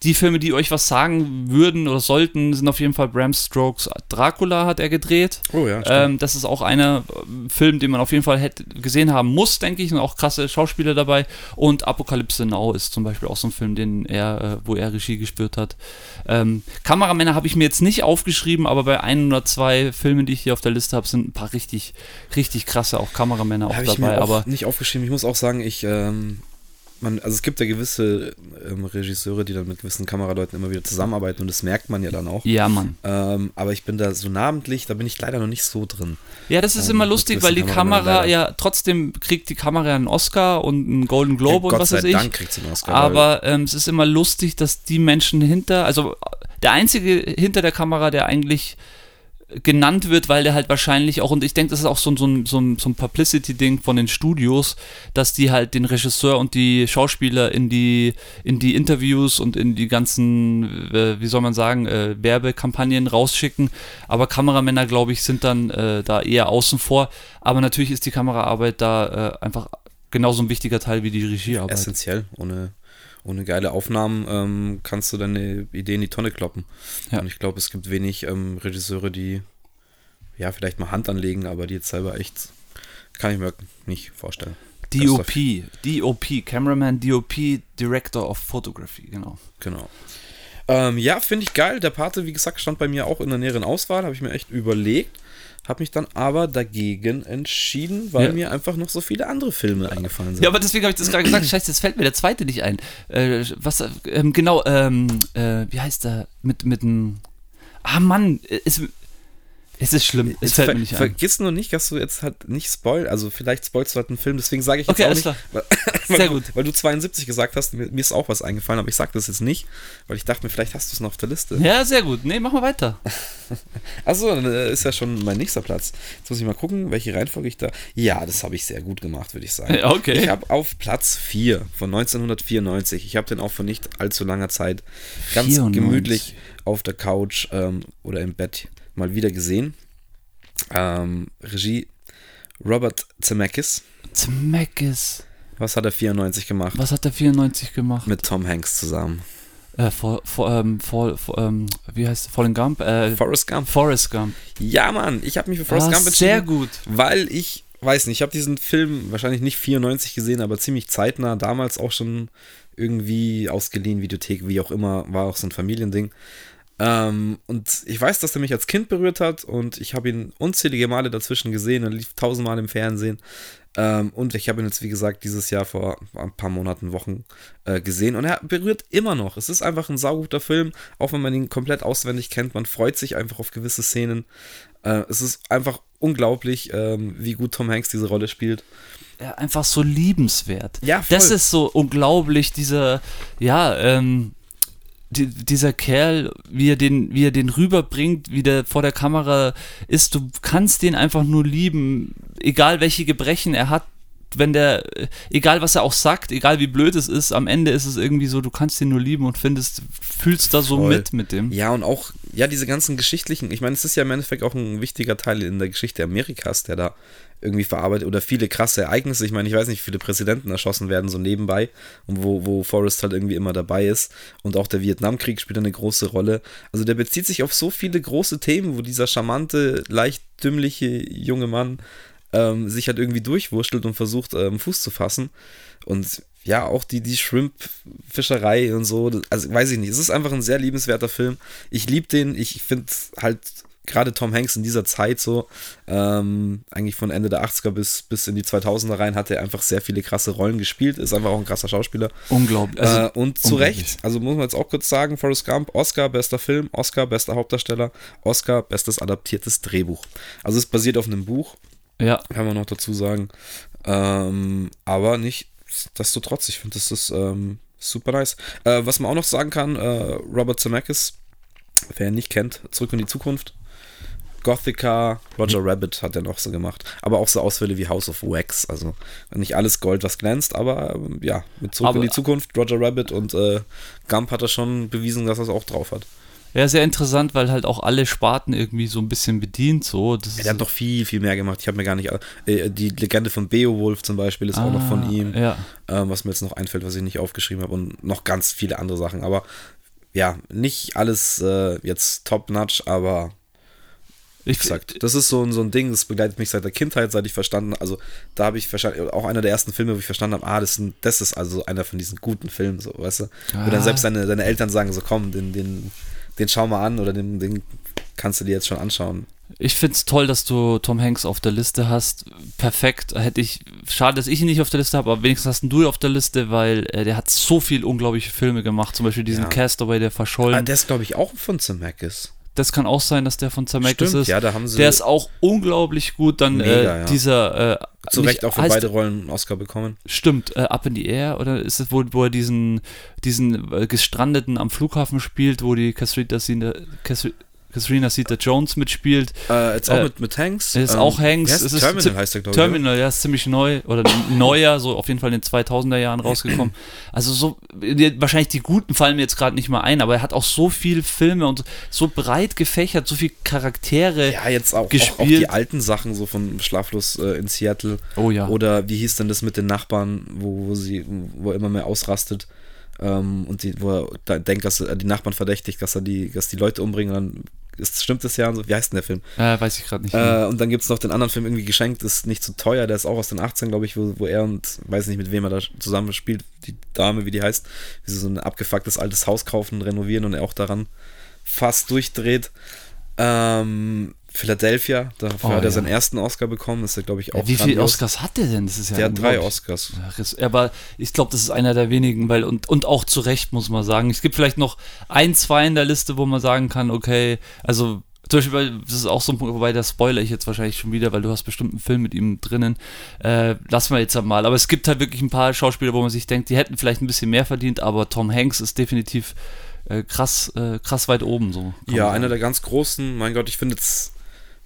die Filme, die euch was sagen würden oder sollten, sind auf jeden Fall Bram Stokes Dracula hat er gedreht. Oh ja. Ähm, das ist auch einer äh, Film, den man auf jeden Fall hätte gesehen haben muss, denke ich, und auch krasse Schauspieler dabei. Und Apokalypse Now ist zum Beispiel auch so ein Film, den er, äh, wo er Regie gespürt hat. Ähm, Kameramänner habe ich mir jetzt nicht aufgeschrieben, aber bei ein oder zwei Filmen, die ich hier auf der Liste habe, sind ein paar richtig, richtig krasse auch Kameramänner auch ich dabei. mir auch Aber nicht aufgeschrieben. Ich muss auch sagen, ich, ähm, man, also es gibt ja gewisse ähm, Regisseure, die dann mit gewissen Kameraleuten immer wieder zusammenarbeiten und das merkt man ja dann auch. ja, Mann. Ähm, aber ich bin da so namentlich, da bin ich leider noch nicht so drin. Ja, das ist Ähm, immer lustig, weil die Kamera leider. ja trotzdem kriegt die Kamera einen Oscar und einen Golden Globe Ja, und was sei weiß ich. Dank kriegt sie einen Oscar. Aber ähm, es ist immer lustig, dass die Menschen hinter, also der einzige hinter der Kamera, der eigentlich genannt wird, weil der halt wahrscheinlich auch, und ich denke, das ist auch so, ein- so so so ein Publicity-Ding von den Studios, dass die halt den Regisseur und die Schauspieler in die, in die Interviews und in die ganzen, äh, wie soll man sagen, äh, Werbekampagnen rausschicken. Aber Kameramänner, glaube ich, sind dann äh, da eher außen vor. Aber natürlich ist die Kameraarbeit da äh, einfach genauso ein wichtiger Teil wie die Regiearbeit. essentiell. Ohne, ohne geile Aufnahmen ähm, kannst du deine Idee in die Tonne kloppen. Ja. Und ich glaube, es gibt wenig ähm, Regisseure, die ja vielleicht mal Hand anlegen, aber die jetzt selber echt, kann ich mir nicht vorstellen. DOP, DOP, Cameraman, DOP, Director of Photography, genau. Genau. Ähm, ja, finde ich geil. Der Pate, wie gesagt, stand bei mir auch in der näheren Auswahl. Habe ich mir echt überlegt. Habe mich dann aber dagegen entschieden, weil Ja. mir einfach noch so viele andere Filme eingefallen sind. Ja, aber deswegen habe ich das gerade gesagt. Scheiße, jetzt fällt mir der zweite nicht ein. Äh, was, ähm, genau, ähm, äh, wie heißt der? Mit, mit dem. Ah, Mann, es, es ist schlimm. Es fällt mir nicht ein. Vergiss nur nicht, dass du jetzt halt nicht spoil, also vielleicht spoilst du halt einen Film, deswegen sage ich jetzt Okay, auch alles nicht, klar. weil, [LAUGHS] Sehr [LAUGHS] gut. weil du 72 gesagt hast, mir, mir ist auch was eingefallen, aber ich sage das jetzt nicht, weil ich dachte mir, vielleicht hast du es noch auf der Liste. Ja, sehr gut. Nee, mach mal weiter. [LAUGHS] Achso, dann äh, ist ja schon mein nächster Platz. Jetzt muss ich mal gucken, welche Reihenfolge ich da. Ja, das habe ich sehr gut gemacht, würde ich sagen. Okay. Ich habe auf Platz 4 von 1994, ich habe den auch vor nicht allzu langer Zeit ganz 94. gemütlich auf der Couch ähm, oder im Bett mal wieder gesehen. Ähm, Regie Robert Zemeckis. Zemeckis. Was hat er 94 gemacht? Was hat der 94 gemacht? Mit Tom Hanks zusammen. Äh, for, for, ähm, for, for, ähm, wie heißt Fallen Gump? Äh, Forrest Gump. Forrest Gump. Ja, Mann, ich habe mich für Forrest Ah, Gump entschieden. sehr gut. Weil ich, weiß nicht, ich habe diesen Film wahrscheinlich nicht 94 gesehen, aber ziemlich zeitnah, damals auch schon irgendwie ausgeliehen, Videothek, wie auch immer, war auch so ein Familiending. Ähm, und ich weiß, dass er mich als Kind berührt hat und ich habe ihn unzählige Male dazwischen gesehen, er lief tausendmal im Fernsehen. Ähm, und ich habe ihn jetzt, wie gesagt, dieses Jahr vor ein paar Monaten, Wochen äh, gesehen und er berührt immer noch. Es ist einfach ein sauguter Film, auch wenn man ihn komplett auswendig kennt. Man freut sich einfach auf gewisse Szenen. Äh, es ist einfach unglaublich, ähm, wie gut Tom Hanks diese Rolle spielt. einfach so liebenswert. Ja, voll. Das ist so unglaublich, dieser, ja, ähm, die, dieser Kerl, wie er den, wie er den rüberbringt, wie der vor der Kamera ist, du kannst den einfach nur lieben, egal welche Gebrechen er hat, wenn der, egal was er auch sagt, egal wie blöd es ist, am Ende ist es irgendwie so, du kannst ihn nur lieben und findest, fühlst da so Voll. mit mit dem. Ja, und auch, ja, diese ganzen geschichtlichen, ich meine, es ist ja im Endeffekt auch ein wichtiger Teil in der Geschichte Amerikas, der da irgendwie verarbeitet oder viele krasse Ereignisse. Ich meine, ich weiß nicht, wie viele Präsidenten erschossen werden, so nebenbei und wo, wo Forrest halt irgendwie immer dabei ist. Und auch der Vietnamkrieg spielt eine große Rolle. Also der bezieht sich auf so viele große Themen, wo dieser charmante, leicht dümmliche junge Mann ähm, sich halt irgendwie durchwurschtelt und versucht, ähm, Fuß zu fassen. Und ja, auch die, die Shrimp-Fischerei und so, also weiß ich nicht, es ist einfach ein sehr liebenswerter Film. Ich liebe den, ich finde halt gerade Tom Hanks in dieser Zeit so, ähm, eigentlich von Ende der 80er bis, bis in die 2000er rein, hat er einfach sehr viele krasse Rollen gespielt, ist einfach auch ein krasser Schauspieler. Unglaublich. Also, äh, und zu unglaublich. Recht, also muss man jetzt auch kurz sagen, Forrest Gump, Oscar, bester Film, Oscar, bester Hauptdarsteller, Oscar, bestes adaptiertes Drehbuch. Also es basiert auf einem Buch, ja, kann man noch dazu sagen. Ähm, aber nicht desto trotz, ich finde, das ist ähm, super nice. Äh, was man auch noch sagen kann, äh, Robert Zemeckis, wer ihn nicht kennt, Zurück in die Zukunft. Gothica, Roger Rabbit hat er noch so gemacht. Aber auch so Ausfälle wie House of Wax. Also nicht alles Gold, was glänzt, aber ähm, ja, mit Zurück Aber- in die Zukunft, Roger Rabbit und äh, Gump hat er schon bewiesen, dass er es auch drauf hat. ja, sehr interessant, weil halt auch alle Sparten irgendwie so ein bisschen bedient, so. Das der hat doch viel, viel mehr gemacht. Ich habe mir gar nicht. Äh, die Legende von Beowulf zum Beispiel ist auch noch von Ah, ihm. Ja. ähm, was mir jetzt noch einfällt, was ich nicht aufgeschrieben habe und noch ganz viele andere Sachen. Aber ja, nicht alles äh, jetzt top-notch, aber gesagt, das ist so, ein- so ein Ding, das begleitet mich seit der Kindheit, seit ich verstanden also da habe ich verstanden, auch einer der ersten Filme, wo ich verstanden habe, ah, das, ist ein, das ist also einer von diesen guten Filmen, so, weißt du? Wo Ah. dann selbst deine, deine Eltern sagen, so komm, den, den, den schau mal an oder den, den kannst du dir jetzt schon anschauen. Ich finde es toll, dass du Tom Hanks auf der Liste hast. Perfekt. Hätte ich. Schade, dass ich ihn nicht auf der Liste habe, aber wenigstens hast du ihn auf der Liste, weil äh, der hat so viel unglaubliche Filme gemacht. Zum Beispiel diesen Ja. Castaway, der verschollen. Ah, der ist, glaube ich, auch von Zemeckis. Das kann auch sein, dass der von Zemeckis Stimmt, ist. ja, da haben sie der ist auch unglaublich gut. Dann Mega, äh, ja. dieser. Äh, zu nicht- Recht auch für heißt- beide Rollen einen Oscar bekommen. Stimmt, äh, Up in the Air oder ist es, wo, wo er diesen, diesen äh, Gestrandeten am Flughafen spielt, wo die Catherine Zeta- Catherine- Catherine Zeta Jones mitspielt. Äh, jetzt auch Äh, mit, mit Hanks. ist Ähm, auch Hanks. wie heißt Es es ist Terminal zi- heißt der, glaube ich. Terminal, ja, ist ziemlich neu oder neuer, so auf jeden Fall in den 2000er Jahren [CLEARS THROAT] rausgekommen. Also so, die- wahrscheinlich die guten fallen mir jetzt gerade nicht mal ein, aber er hat auch so viel Filme und so breit gefächert, so viel Charaktere. Ja, jetzt auch, auch, auch gespielt. die alten Sachen, so von Schlaflos äh, in Seattle. Oh ja. Oder wie hieß denn das mit den Nachbarn, wo, wo sie, wo er immer mehr ausrastet ähm, und die, wo er da denkt, dass er die Nachbarn verdächtigt, dass er die, dass die Leute umbringen dann ist, stimmt das ja und so. Wie heißt denn der Film? Äh, weiß ich gerade nicht. Äh, und dann gibt es noch den anderen Film, irgendwie geschenkt, ist nicht zu teuer, der ist auch aus den 18, glaube ich, wo, wo er und weiß nicht, mit wem er da zusammen spielt, die Dame, wie die heißt, wie sie so ein abgefucktes altes Haus kaufen, renovieren und er auch daran fast durchdreht. Ähm, Philadelphia, dafür Oh, hat er ja. seinen ersten Oscar bekommen, ist er, glaube ich, auch Ja, wie viele. Oscars hat der denn? Das ist ja Der hat drei. Oscars. Aber ich glaube, das ist einer der wenigen, weil und, und auch zu Recht, muss man sagen. Es gibt vielleicht noch ein, zwei in der Liste, wo man sagen kann, okay, also zum Beispiel, das ist auch so ein Punkt, wobei der spoiler ich jetzt wahrscheinlich schon wieder, weil du hast bestimmt einen Film mit ihm drinnen. Äh, lassen wir jetzt mal. Aber es gibt halt wirklich ein paar Schauspieler, wo man sich denkt, die hätten vielleicht ein bisschen mehr verdient, aber Tom Hanks ist definitiv äh, krass, äh, krass weit oben so. Ja, einer der ganz großen, mein Gott, ich finde jetzt,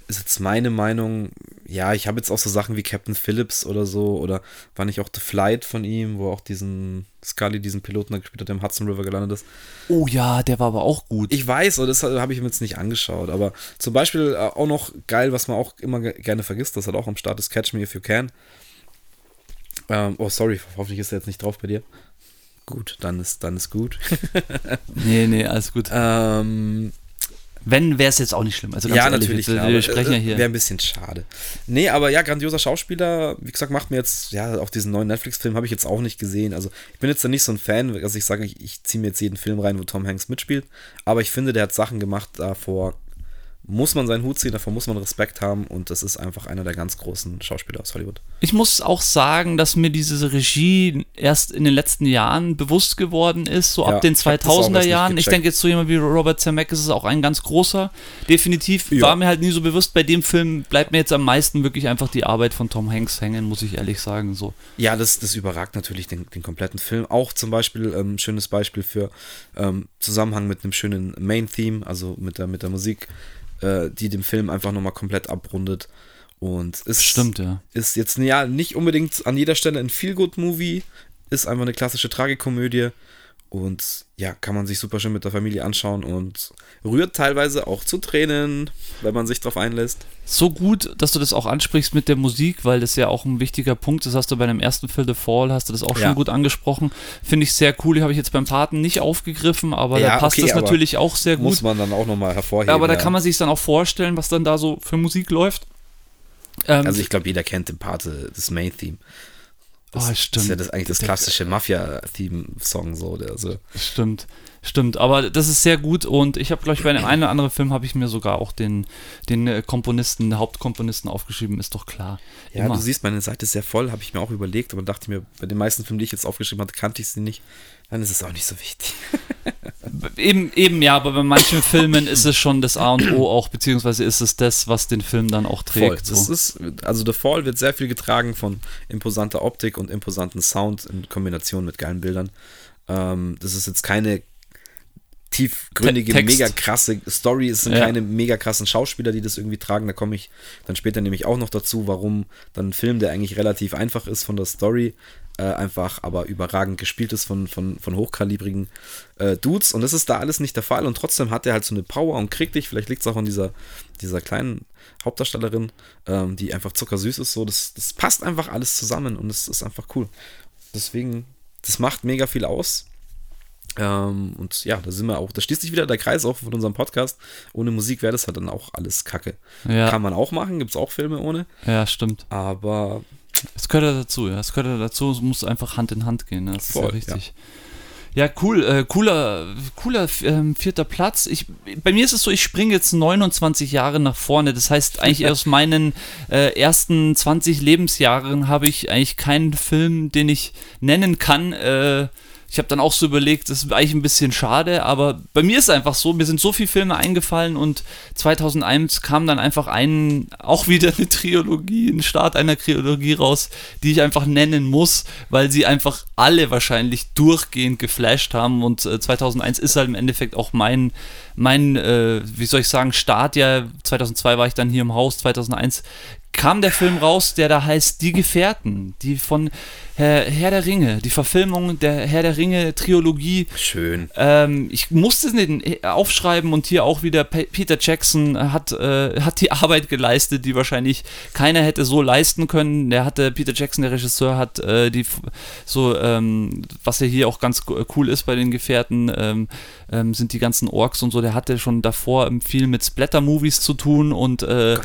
ist jetzt meine Meinung, ja, ich habe jetzt auch so Sachen wie Captain Phillips oder so, oder war nicht auch The Flight von ihm, wo auch diesen Scully, diesen Piloten da gespielt hat, der im Hudson River gelandet ist. Oh ja, der war aber auch gut. Ich weiß, aber das habe ich mir jetzt nicht angeschaut, aber zum Beispiel äh, auch noch geil, was man auch immer ge- gerne vergisst, das hat auch am Start ist Catch Me If You Can. Ähm, oh, sorry, hoffentlich ist er jetzt nicht drauf bei dir. Gut, dann ist, dann ist gut. [LAUGHS] nee, nee, alles gut. ähm, Wenn, wäre es jetzt auch nicht schlimm. Also ja, ehrlich, natürlich. Wir, wir sprechen ja äh, hier. Wäre ein bisschen schade. Nee, aber ja, grandioser Schauspieler. Wie gesagt, macht mir jetzt, ja, auch diesen neuen Netflix-Film habe ich jetzt auch nicht gesehen. Also, ich bin jetzt da nicht so ein Fan, dass ich sage, ich, ich ziehe mir jetzt jeden Film rein, wo Tom Hanks mitspielt. Aber ich finde, der hat Sachen gemacht da vor muss man seinen Hut ziehen, davor muss man Respekt haben und das ist einfach einer der ganz großen Schauspieler aus Hollywood. Ich muss auch sagen, dass mir diese Regie erst in den letzten Jahren bewusst geworden ist, so ja, ab den 2000er Jahren. Ich denke jetzt so jemand wie Robert Zemeckis ist auch ein ganz großer. Definitiv ja. war mir halt nie so bewusst. Bei dem Film bleibt mir jetzt am meisten wirklich einfach die Arbeit von Tom Hanks hängen, muss ich ehrlich sagen. So. Ja, das, das überragt natürlich den, den kompletten Film. Auch zum Beispiel, ähm, schönes Beispiel für ähm, Zusammenhang mit einem schönen Main-Theme, also mit der, mit der Musik äh, die den Film einfach nochmal komplett abrundet. Und ist, Stimmt, ja. ist jetzt ja nicht unbedingt an jeder Stelle ein Feel-Good-Movie, ist einfach eine klassische Tragikomödie und ja, kann man sich super schön mit der Familie anschauen und rührt teilweise auch zu Tränen, wenn man sich drauf einlässt. So gut, dass du das auch ansprichst mit der Musik, weil das ja auch ein wichtiger Punkt ist. Hast du bei dem ersten Film The Fall, hast du das auch ja. schon gut angesprochen. Finde ich sehr cool. Die habe ich jetzt beim Paten nicht aufgegriffen, aber ja, da passt okay, das natürlich auch sehr gut. Muss man dann auch nochmal hervorheben. Aber da ja. kann man sich dann auch vorstellen, was dann da so für Musik läuft. Ähm, also ich glaube, jeder kennt den Pate, das Main-Theme. Das, oh, stimmt. Ist ja das eigentlich das klassische Mafia-Theme-Song so. Der, so. Stimmt, stimmt. Aber das ist sehr gut und ich habe, glaube ich, bei einem einen oder anderen Film habe ich mir sogar auch den, den äh, Komponisten, Hauptkomponisten aufgeschrieben, ist doch klar. Ja, Immer. du siehst, meine Seite ist sehr voll, habe ich mir auch überlegt, aber dachte mir, bei den meisten Filmen, die ich jetzt aufgeschrieben hatte, kannte ich sie nicht. Dann ist es auch nicht so wichtig. [LAUGHS] eben, eben, ja, aber bei manchen Filmen ist es schon das A und O auch, beziehungsweise ist es das, was den Film dann auch trägt. Voll. So. Ist, also The Fall wird sehr viel getragen von imposanter Optik und imposanten Sound in Kombination mit geilen Bildern. Ähm, das ist jetzt keine tiefgründige, Text. mega krasse Story. Es sind ja. keine mega krassen Schauspieler, die das irgendwie tragen. Da komme ich dann später nämlich auch noch dazu, warum dann ein Film, der eigentlich relativ einfach ist von der Story, äh, einfach aber überragend gespielt ist von, von, von hochkalibrigen äh, Dudes. Und das ist da alles nicht der Fall. Und trotzdem hat er halt so eine Power und kriegt dich. Vielleicht liegt es auch an dieser, dieser kleinen Hauptdarstellerin, ähm, die einfach zuckersüß ist. So, das, das passt einfach alles zusammen und es ist einfach cool. Deswegen, das macht mega viel aus. Ähm, und ja, da sind wir auch, da schließt sich wieder der Kreis auch von unserem Podcast. Ohne Musik wäre das halt dann auch alles Kacke. Ja. Kann man auch machen, gibt es auch Filme ohne. Ja, stimmt. Aber es gehört ja dazu, ja. Es gehört dazu, es muss einfach Hand in Hand gehen. Ne? Das Voll, ist ja richtig. Ja. ja cool, äh, cooler, cooler ähm, vierter Platz. Ich, bei mir ist es so, ich springe jetzt 29 Jahre nach vorne. Das heißt, eigentlich [LAUGHS] aus meinen äh, ersten 20 Lebensjahren habe ich eigentlich keinen Film, den ich nennen kann. Äh, ich habe dann auch so überlegt, das ist eigentlich ein bisschen schade, aber bei mir ist es einfach so, mir sind so viele Filme eingefallen und 2001 kam dann einfach ein, auch wieder eine Trilogie, ein Start einer Trilogie raus, die ich einfach nennen muss, weil sie einfach alle wahrscheinlich durchgehend geflasht haben und äh, 2001 ist halt im Endeffekt auch mein, mein äh, wie soll ich sagen, Start. Ja, 2002 war ich dann hier im Haus, 2001 kam der Film raus, der da heißt Die Gefährten, die von Herr, Herr der Ringe, die Verfilmung der Herr der Ringe Trilogie. Schön. Ähm, ich musste den aufschreiben und hier auch wieder Peter Jackson hat, äh, hat die [LAUGHS] Arbeit geleistet, die wahrscheinlich keiner hätte so leisten können. Der hatte, Peter Jackson, der Regisseur, hat äh, die so, ähm, was ja hier auch ganz cool ist bei den Gefährten, ähm, ähm, sind die ganzen Orks und so. Der hatte schon davor viel mit Splatter-Movies zu tun und äh.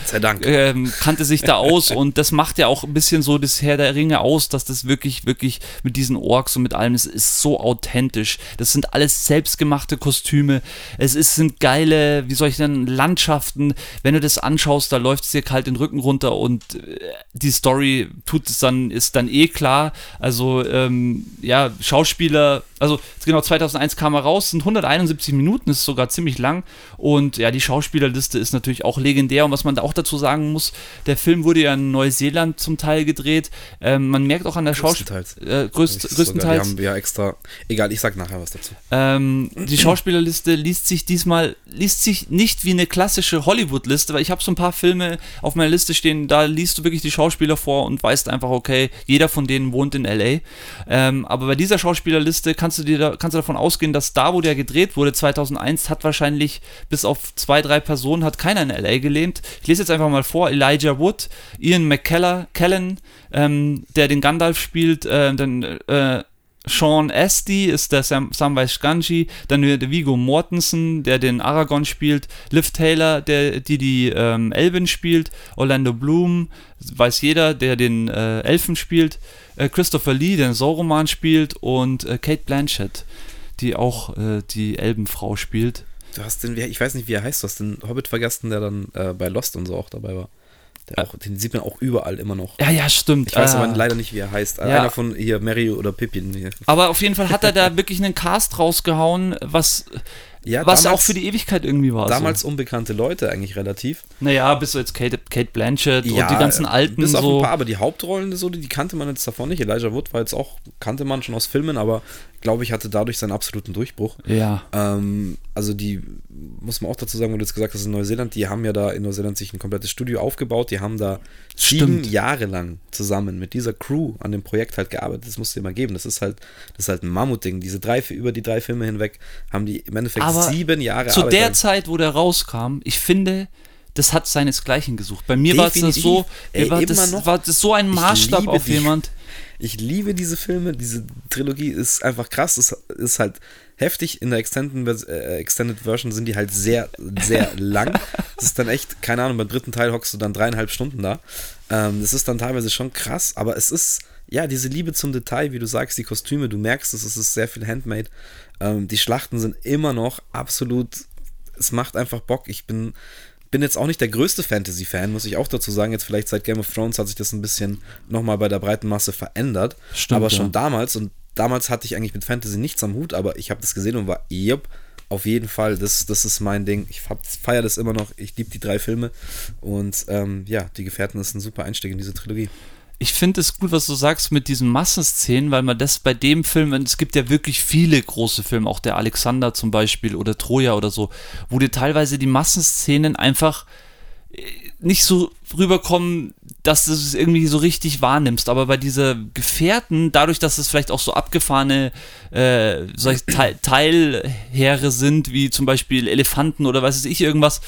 Ähm, kannte sich da aus [LAUGHS] und das macht ja auch ein bisschen so das Herr der Ringe aus, dass das wirklich wirklich, mit diesen Orks und mit allem, es ist so authentisch. Das sind alles selbstgemachte Kostüme. Es ist, sind geile, wie soll ich denn, Landschaften. Wenn du das anschaust, da läuft es dir kalt den Rücken runter und äh, die Story tut es dann, ist dann eh klar. Also, ähm, ja, Schauspieler, also genau 2001 kam er raus, sind 171 Minuten, ist sogar ziemlich lang. Und ja, die Schauspielerliste ist natürlich auch legendär. Und was man da auch dazu sagen muss, der Film wurde ja in Neuseeland zum Teil gedreht. Ähm, man merkt auch an der Schauspielerliste, Größtenteils. Äh, größt, größtenteils. wir haben ja extra. Egal, ich sag nachher was dazu. Ähm, die Schauspielerliste liest sich diesmal liest sich nicht wie eine klassische Hollywood-Liste, weil ich habe so ein paar Filme auf meiner Liste stehen, da liest du wirklich die Schauspieler vor und weißt einfach, okay, jeder von denen wohnt in LA. Ähm, aber bei dieser Schauspielerliste kannst du dir da, kannst du davon ausgehen, dass da, wo der gedreht wurde, 2001, hat wahrscheinlich bis auf zwei, drei Personen hat keiner in LA gelebt. Ich lese jetzt einfach mal vor: Elijah Wood, Ian McKellen, ähm, der den Gandalf spielt, äh, dann äh, Sean Asti ist der Sam, Samwise Ganji, dann Vigo Mortensen, der den Aragorn spielt, Liv Taylor, der die die ähm, Elvin spielt, Orlando Bloom, weiß jeder, der den äh, Elfen spielt, äh, Christopher Lee, der den Sauroman spielt und äh, Kate Blanchett, die auch äh, die Elbenfrau spielt. du hast den, ich weiß nicht, wie er heißt, du hast den Hobbit vergessen, der dann äh, bei Lost und so auch dabei war. Auch, den sieht man auch überall immer noch. Ja, ja, stimmt. Ich weiß Ah. aber leider nicht, wie er heißt. Ja. Einer von hier, Mary oder Pippin. Hier. Aber auf jeden Fall hat er da [LAUGHS] wirklich einen Cast rausgehauen, was, Ja, was damals- auch für die Ewigkeit irgendwie war. Damals So. unbekannte Leute eigentlich relativ. Naja, bis so jetzt Kate, Kate Blanchett und die ganzen alten bis auf so. ein paar, aber die Hauptrollen, so, die, die kannte man jetzt davon nicht. Elijah Wood war jetzt auch, kannte man schon aus Filmen, aber glaube ich, hatte dadurch seinen absoluten Durchbruch. Ja. Ähm, also die, muss man auch dazu sagen, wo du jetzt gesagt hast, in Neuseeland, die haben ja da in Neuseeland sich ein komplettes Studio aufgebaut, die haben da sieben Stimmt. Jahre lang zusammen mit dieser Crew an dem Projekt halt gearbeitet, das musst du dir mal geben, das ist halt, das ist halt ein Mammutding, diese drei, über die drei Filme hinweg haben die im Endeffekt Aber sieben Jahre Zu der Arbeit Zeit, wo der rauskam, ich finde, das hat seinesgleichen gesucht. Bei mir war es das Definitiv. so, Ey, mir war, immer das, noch. war das so ein Maßstab auf jemand. Ich liebe diese Filme, diese Trilogie ist einfach krass, es ist halt heftig. In der Extended, äh, Extended Version sind die halt sehr, sehr [LAUGHS] lang. Das ist dann echt, keine Ahnung, beim dritten Teil hockst du dann dreieinhalb Stunden da. Ähm, das ist dann teilweise schon krass, aber es ist, ja, diese Liebe zum Detail, wie du sagst, die Kostüme, du merkst es, es ist sehr viel Handmade. Ähm, die Schlachten sind immer noch absolut, es macht einfach Bock. Ich bin bin jetzt auch nicht der größte Fantasy-Fan, muss ich auch dazu sagen. Jetzt vielleicht seit Game of Thrones hat sich das ein bisschen nochmal bei der breiten Masse verändert. Stimmt, aber ja. schon damals, und damals hatte ich eigentlich mit Fantasy nichts am Hut, aber ich habe das gesehen und war, jupp, auf jeden Fall, das, das ist mein Ding. Ich feiere das immer noch. Ich liebe die drei Filme. Und ähm, ja, Die Gefährten ist ein super Einstieg in diese Trilogie. Ich finde es gut, was du sagst mit diesen Massenszenen, weil man das bei dem Film, es gibt ja wirklich viele große Filme, auch der Alexander zum Beispiel oder Troja oder so, wo dir teilweise die Massenszenen einfach äh, nicht so rüberkommen, dass du es irgendwie so richtig wahrnimmst. Aber bei dieser Gefährten, dadurch, dass es vielleicht auch so abgefahrene äh, solche Teil Teilheere sind, wie zum Beispiel Elefanten oder weiß ich irgendwas,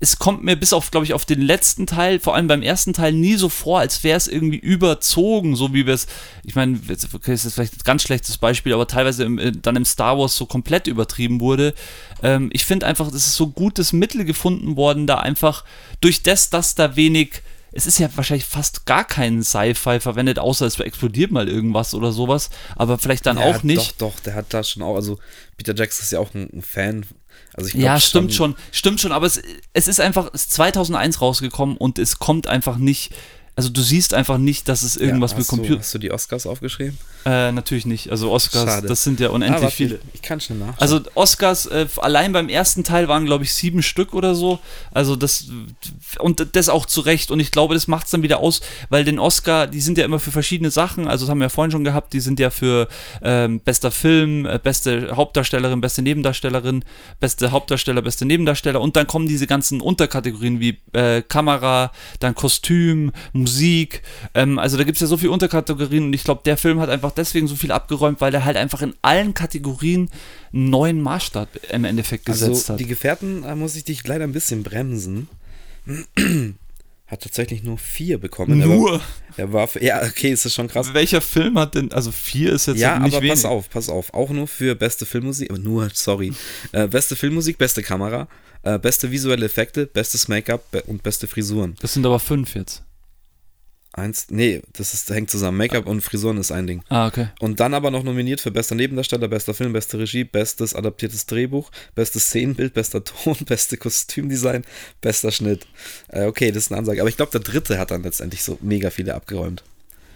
es kommt mir bis auf, glaube ich, auf den letzten Teil, vor allem beim ersten Teil, nie so vor, als wäre es irgendwie überzogen, so wie wir es, ich meine, okay, das ist vielleicht ein ganz schlechtes Beispiel, aber teilweise im, äh, dann im Star Wars so komplett übertrieben wurde. Ähm, ich finde einfach, das ist so gutes Mittel gefunden worden, da einfach durch das, dass da wenig es ist ja wahrscheinlich fast gar kein Sci-Fi verwendet, außer es explodiert mal irgendwas oder sowas, aber vielleicht dann Ja, auch nicht. Doch, doch, der hat da schon auch, also Peter Jackson ist ja auch ein, ein Fan. Also ich glaub Ja, stimmt schon, stimmt schon, aber es, es ist einfach, es ist 2001 rausgekommen und es kommt einfach nicht, also du siehst einfach nicht, dass es irgendwas ja, mit du, Computer, Hast du die Oscars aufgeschrieben? äh, natürlich nicht, also Oscars, Schade. das sind ja Ah, unendlich warte, viele. Ich kann schnell nach. Also Oscars, äh, allein beim ersten Teil waren, glaube ich, sieben Stück oder so. Also das, und das auch zu Recht. Und ich glaube, das macht es dann wieder aus, weil den Oscar, die sind ja immer für verschiedene Sachen, also das haben wir ja vorhin schon gehabt, die sind ja für ähm, bester Film, äh, beste Hauptdarstellerin, beste Nebendarstellerin, beste Hauptdarsteller, beste Nebendarsteller und dann kommen diese ganzen Unterkategorien wie äh, Kamera, dann Kostüm, Musik. Ähm, also da gibt es ja so viele Unterkategorien und ich glaube, der Film hat einfach deswegen so viel abgeräumt, weil er halt einfach in allen Kategorien einen neuen Maßstab im Endeffekt gesetzt also hat. die Gefährten, da muss ich dich leider ein bisschen bremsen. [CLEARS THROAT] Hat tatsächlich nur vier bekommen. Er Nur? war, er war ja, okay, ist das schon krass. Welcher Film hat denn, also vier ist jetzt Ja, nicht aber wenig. pass auf, pass auf. Auch nur für beste Filmmusik, nur, sorry. Äh, beste Filmmusik, beste Kamera, äh, beste visuelle Effekte, bestes Make-up be und beste Frisuren. Das sind aber fünf jetzt. Eins, nee, das ist, hängt zusammen. Make-up und Frisuren ist ein Ding. Ah, okay. Und dann aber noch nominiert für bester Nebendarsteller, bester Film, beste Regie, bestes adaptiertes Drehbuch, bestes Szenenbild, bester Ton, [LAUGHS] beste Kostümdesign, bester Schnitt. Äh, okay, das ist eine Ansage. Aber ich glaube, der dritte hat dann letztendlich so mega viele abgeräumt.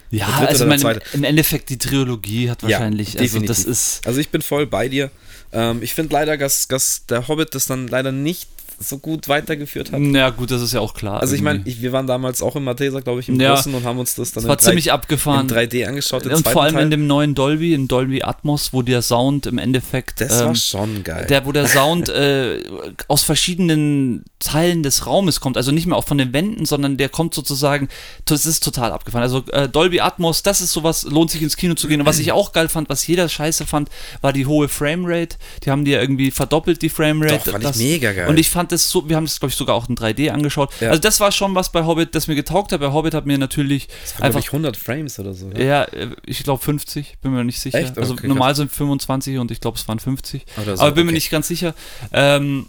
Ja, also mein, im, Endeffekt die Trilogie hat wahrscheinlich, Ja, also das ist, Also ich bin voll bei dir. Ähm, ich finde leider, dass, dass der Hobbit das dann leider nicht so gut weitergeführt hat. ja gut, das ist ja auch klar. Also ich meine, wir waren damals auch im Malteser, glaube ich, im Ja. Großen und haben uns das dann es war in, 3, ziemlich abgefahren. in 3D angeschaut. und vor allem Teil. in dem neuen Dolby, in Dolby Atmos, wo der Sound im Endeffekt Das ähm, war schon geil. der, wo der [LAUGHS] Sound äh, aus verschiedenen Teilen des Raumes kommt, also nicht mehr auch von den Wänden, sondern der kommt sozusagen, das ist total abgefahren. Also äh, Dolby Atmos, das ist sowas, lohnt sich ins Kino zu gehen. Und was ich auch geil fand, was jeder scheiße fand, war die hohe Framerate. Die haben die ja irgendwie verdoppelt, die Framerate. Doch, fand das, ich mega geil. Und ich fand das so, wir haben das, glaube ich, sogar auch in 3D angeschaut. Ja. Also das war schon was bei Hobbit, das mir getaugt hat. Bei Hobbit hat mir natürlich das war, einfach ich, 100 Frames oder so. oder? ja, äh, ich glaube 50, bin mir nicht sicher. Echt? Also Okay, normal sind 25 und ich glaube es waren 50. Oder so, Aber bin mir okay. nicht ganz sicher. Ähm,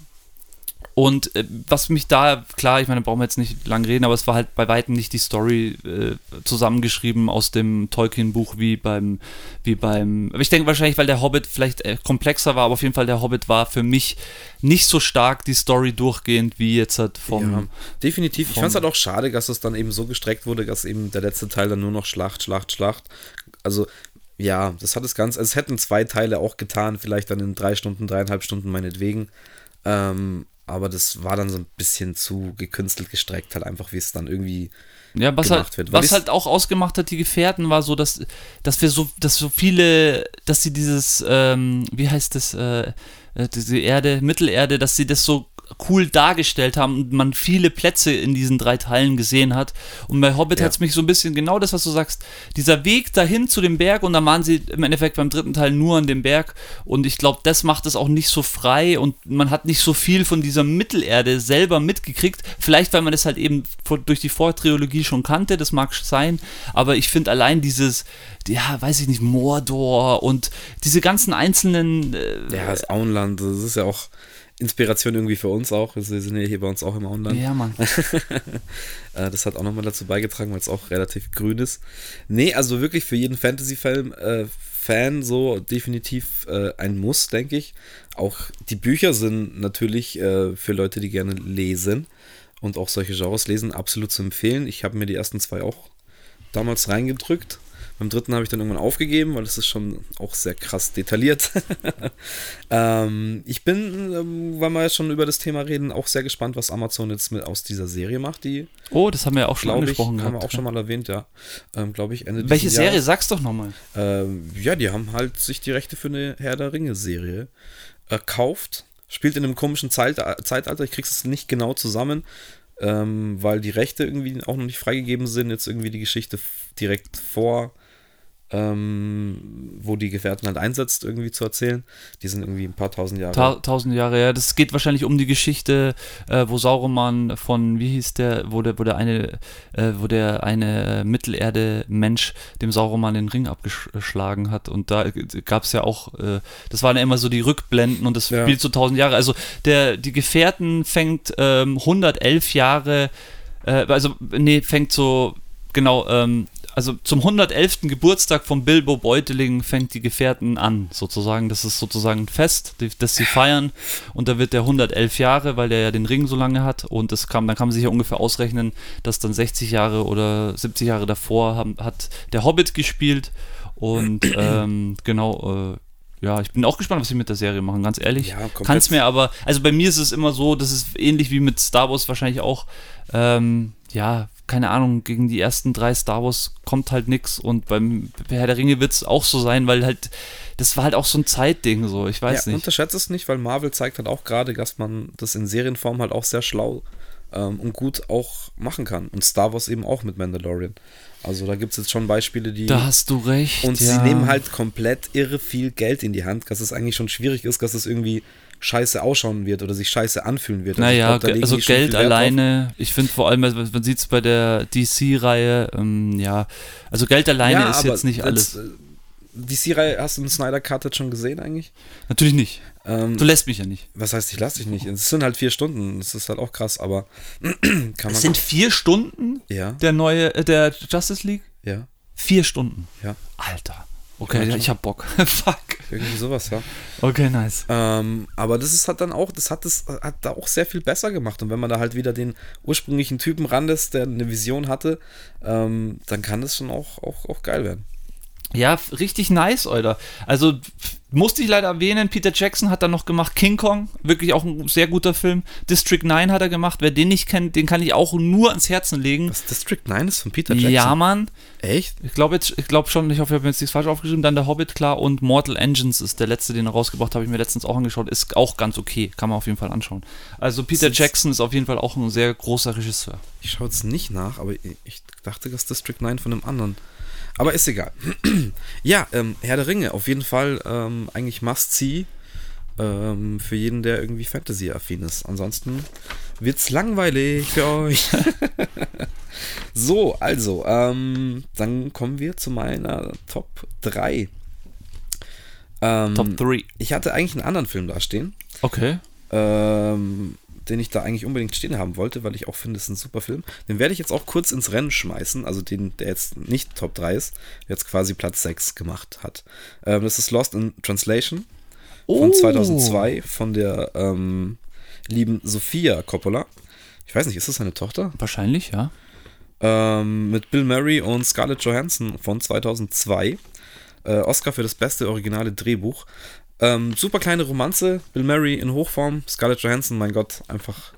Und äh, was mich da, klar, ich meine, da brauchen wir jetzt nicht lang reden, aber es war halt bei weitem nicht die Story äh, zusammengeschrieben aus dem Tolkien-Buch wie beim, wie beim. Aber ich denke wahrscheinlich, weil der Hobbit vielleicht äh, komplexer war, aber auf jeden Fall der Hobbit war für mich nicht so stark die Story durchgehend wie jetzt halt vom. Ja, definitiv. ich fand es halt auch schade, dass es dann eben so gestreckt wurde, dass eben der letzte Teil dann nur noch Schlacht, Schlacht, Schlacht. Also ja, das hat es ganz, also es hätten zwei Teile auch getan, vielleicht dann in drei Stunden, dreieinhalb Stunden meinetwegen. Ähm, aber das war dann so ein bisschen zu gekünstelt gestreckt, halt einfach, wie es dann irgendwie ja, was gemacht halt, wird. was halt auch ausgemacht hat, die Gefährten, war so, dass, dass wir so, dass so viele, dass sie dieses, ähm, wie heißt das, äh, äh diese Erde, Mittelerde, dass sie das so cool dargestellt haben und man viele Plätze in diesen drei Teilen gesehen hat. Und bei Hobbit ja. hat es mich so ein bisschen genau das, was du sagst, dieser Weg dahin zu dem Berg und da waren sie im Endeffekt beim dritten Teil nur an dem Berg und ich glaube, das macht es auch nicht so frei und man hat nicht so viel von dieser Mittelerde selber mitgekriegt. Vielleicht, weil man das halt eben durch die Vortrilogie schon kannte, das mag sein, aber ich finde allein dieses, ja, weiß ich nicht, Mordor und diese ganzen einzelnen. Äh, ja, das Auenland, das ist ja auch Inspiration irgendwie für uns auch. Wir sind ja hier bei uns auch im Auenland. Ja, Mann. [LAUGHS] Äh, das hat auch nochmal dazu beigetragen, weil es auch relativ grün ist. Nee, also wirklich für jeden Fantasy-Film äh, Fan so definitiv äh, ein Muss, denke ich. Auch die Bücher sind natürlich äh, für Leute, die gerne lesen und auch solche Genres lesen, absolut zu empfehlen. Ich habe mir die ersten zwei auch damals reingedrückt beim dritten habe ich dann irgendwann aufgegeben, weil das ist schon auch sehr krass detailliert. [LAUGHS] ähm, ich bin, ähm, weil wir jetzt schon über das Thema reden, auch sehr gespannt, was Amazon jetzt mit aus dieser Serie macht. Die, oh, das haben wir ja auch schon angesprochen. Ich, haben wir auch schon mal erwähnt, ja. Ähm, Glaube ich, Ende Welche Serie? Jahres. Sag's doch nochmal. Ähm, ja, die haben halt sich die Rechte für eine Herr der Ringe-Serie erkauft. Spielt in einem komischen Zeit Zeitalter. Ich krieg's es nicht genau zusammen ähm, weil die Rechte irgendwie auch noch nicht freigegeben sind, jetzt irgendwie die Geschichte direkt vor ähm, wo die Gefährten halt einsetzt, irgendwie zu erzählen. Die sind irgendwie ein paar tausend Jahre. Ta tausend Jahre, ja. Das geht wahrscheinlich um die Geschichte, äh, wo Sauroman von, wie hieß der, wo der, wo der eine, äh, wo der eine Mittelerde-Mensch dem Sauroman den Ring abgeschlagen hat. Und da gab es ja auch, äh, das waren ja immer so die Rückblenden und das ja. spielt so tausend Jahre. Also der, die Gefährten fängt ähm, 111 Jahre, äh, also nee, fängt so genau, ähm, also zum 111. Geburtstag von Bilbo Beuteling fängt die Gefährten an, sozusagen. Das ist sozusagen ein Fest, das sie feiern. Und da wird der 111 Jahre, weil der ja den Ring so lange hat. Und das kam, dann kann man sich ja ungefähr ausrechnen, dass dann 60 Jahre oder 70 Jahre davor haben, hat der Hobbit gespielt. Und [CLEARS THROAT] ähm, genau, äh, ja, ich bin auch gespannt, was sie mit der Serie machen, ganz ehrlich. Ja, Kann es mir aber, also bei mir ist es immer so, das ist ähnlich wie mit Star Wars wahrscheinlich auch, ähm, ja, keine Ahnung, gegen die ersten drei Star Wars kommt halt nichts und beim Herr der Ringe wird es auch so sein, weil halt, das war halt auch so ein Zeitding, so, ich weiß ja, nicht. Unterschätze es nicht, weil Marvel zeigt halt auch gerade, dass man das in Serienform halt auch sehr schlau ähm, und gut auch machen kann. Und Star Wars eben auch mit Mandalorian. Also da gibt es jetzt schon Beispiele, die. Da hast du recht. Und ja. sie nehmen halt komplett irre viel Geld in die Hand, dass es eigentlich schon schwierig ist, dass es irgendwie scheiße ausschauen wird oder sich scheiße anfühlen wird. Also naja, glaub, also Geld alleine, ich finde vor allem, man sieht es bei der DC-Reihe, ähm, ja, also Geld alleine ja, ist jetzt nicht alles. Äh, DC-Reihe, hast du den Snyder Cut jetzt schon gesehen eigentlich? Natürlich nicht. Ähm, du lässt mich ja nicht. Was heißt, ich lasse dich nicht? Es sind halt vier Stunden, das ist halt auch krass, aber [CLEARS THROAT] kann man. Es sind vier Stunden? Ja. Der neue, äh, der Justice League? Ja. Vier Stunden? Ja. Alter. Okay, ich hab Bock. [LAUGHS] Fuck. Irgendwie sowas, ja. Okay, nice. Ähm, aber das ist halt dann auch, das hat das hat da auch sehr viel besser gemacht. Und wenn man da halt wieder den ursprünglichen Typen ranlässt, der eine Vision hatte, ähm, dann kann das schon auch, auch, auch geil werden. Ja, richtig nice, Alter. Also musste ich leider erwähnen, Peter Jackson hat dann noch gemacht King Kong, wirklich auch ein sehr guter Film. District 9 hat er gemacht. Wer den nicht kennt, den kann ich auch nur ans Herzen legen. Was District 9 ist von Peter Jackson? Ja, Mann. Echt? Ich glaube jetzt, ich glaube schon, ich hoffe, ich habe jetzt nichts falsch aufgeschrieben. Dann der Hobbit, klar, und Mortal Engines ist der letzte, den er rausgebracht habe ich mir letztens auch angeschaut. Ist auch ganz okay, kann man auf jeden Fall anschauen. Also Peter Jackson ist auf jeden Fall auch ein sehr großer Regisseur. Ich schaue jetzt nicht nach, aber ich dachte, dass District 9 von einem anderen aber ist egal. [CLEARS THROAT] ja, ähm, Herr der Ringe, auf jeden Fall ähm, eigentlich Must-See ähm, für jeden, der irgendwie Fantasy-affin ist. Ansonsten wird's langweilig für euch. [LAUGHS] [LAUGHS] so, also, ähm, dann kommen wir zu meiner Top 3. Ähm, Top 3. Ich hatte eigentlich einen anderen Film da stehen. Okay. Ähm, den ich da eigentlich unbedingt stehen haben wollte, weil ich auch finde, es ist ein super Film. Den werde ich jetzt auch kurz ins Rennen schmeißen, also den, der jetzt nicht Top 3 ist, jetzt quasi Platz 6 gemacht hat. Ähm, das ist Lost in Translation von Oh. 2002 von der ähm, lieben Sophia Coppola. Ich weiß nicht, ist das seine Tochter? Wahrscheinlich, ja. Ähm, mit Bill Murray und Scarlett Johansson von 2002. Äh, Oscar für das beste originale Drehbuch. Ähm, super kleine Romanze. Bill Murray in Hochform. Scarlett Johansson, mein Gott, einfach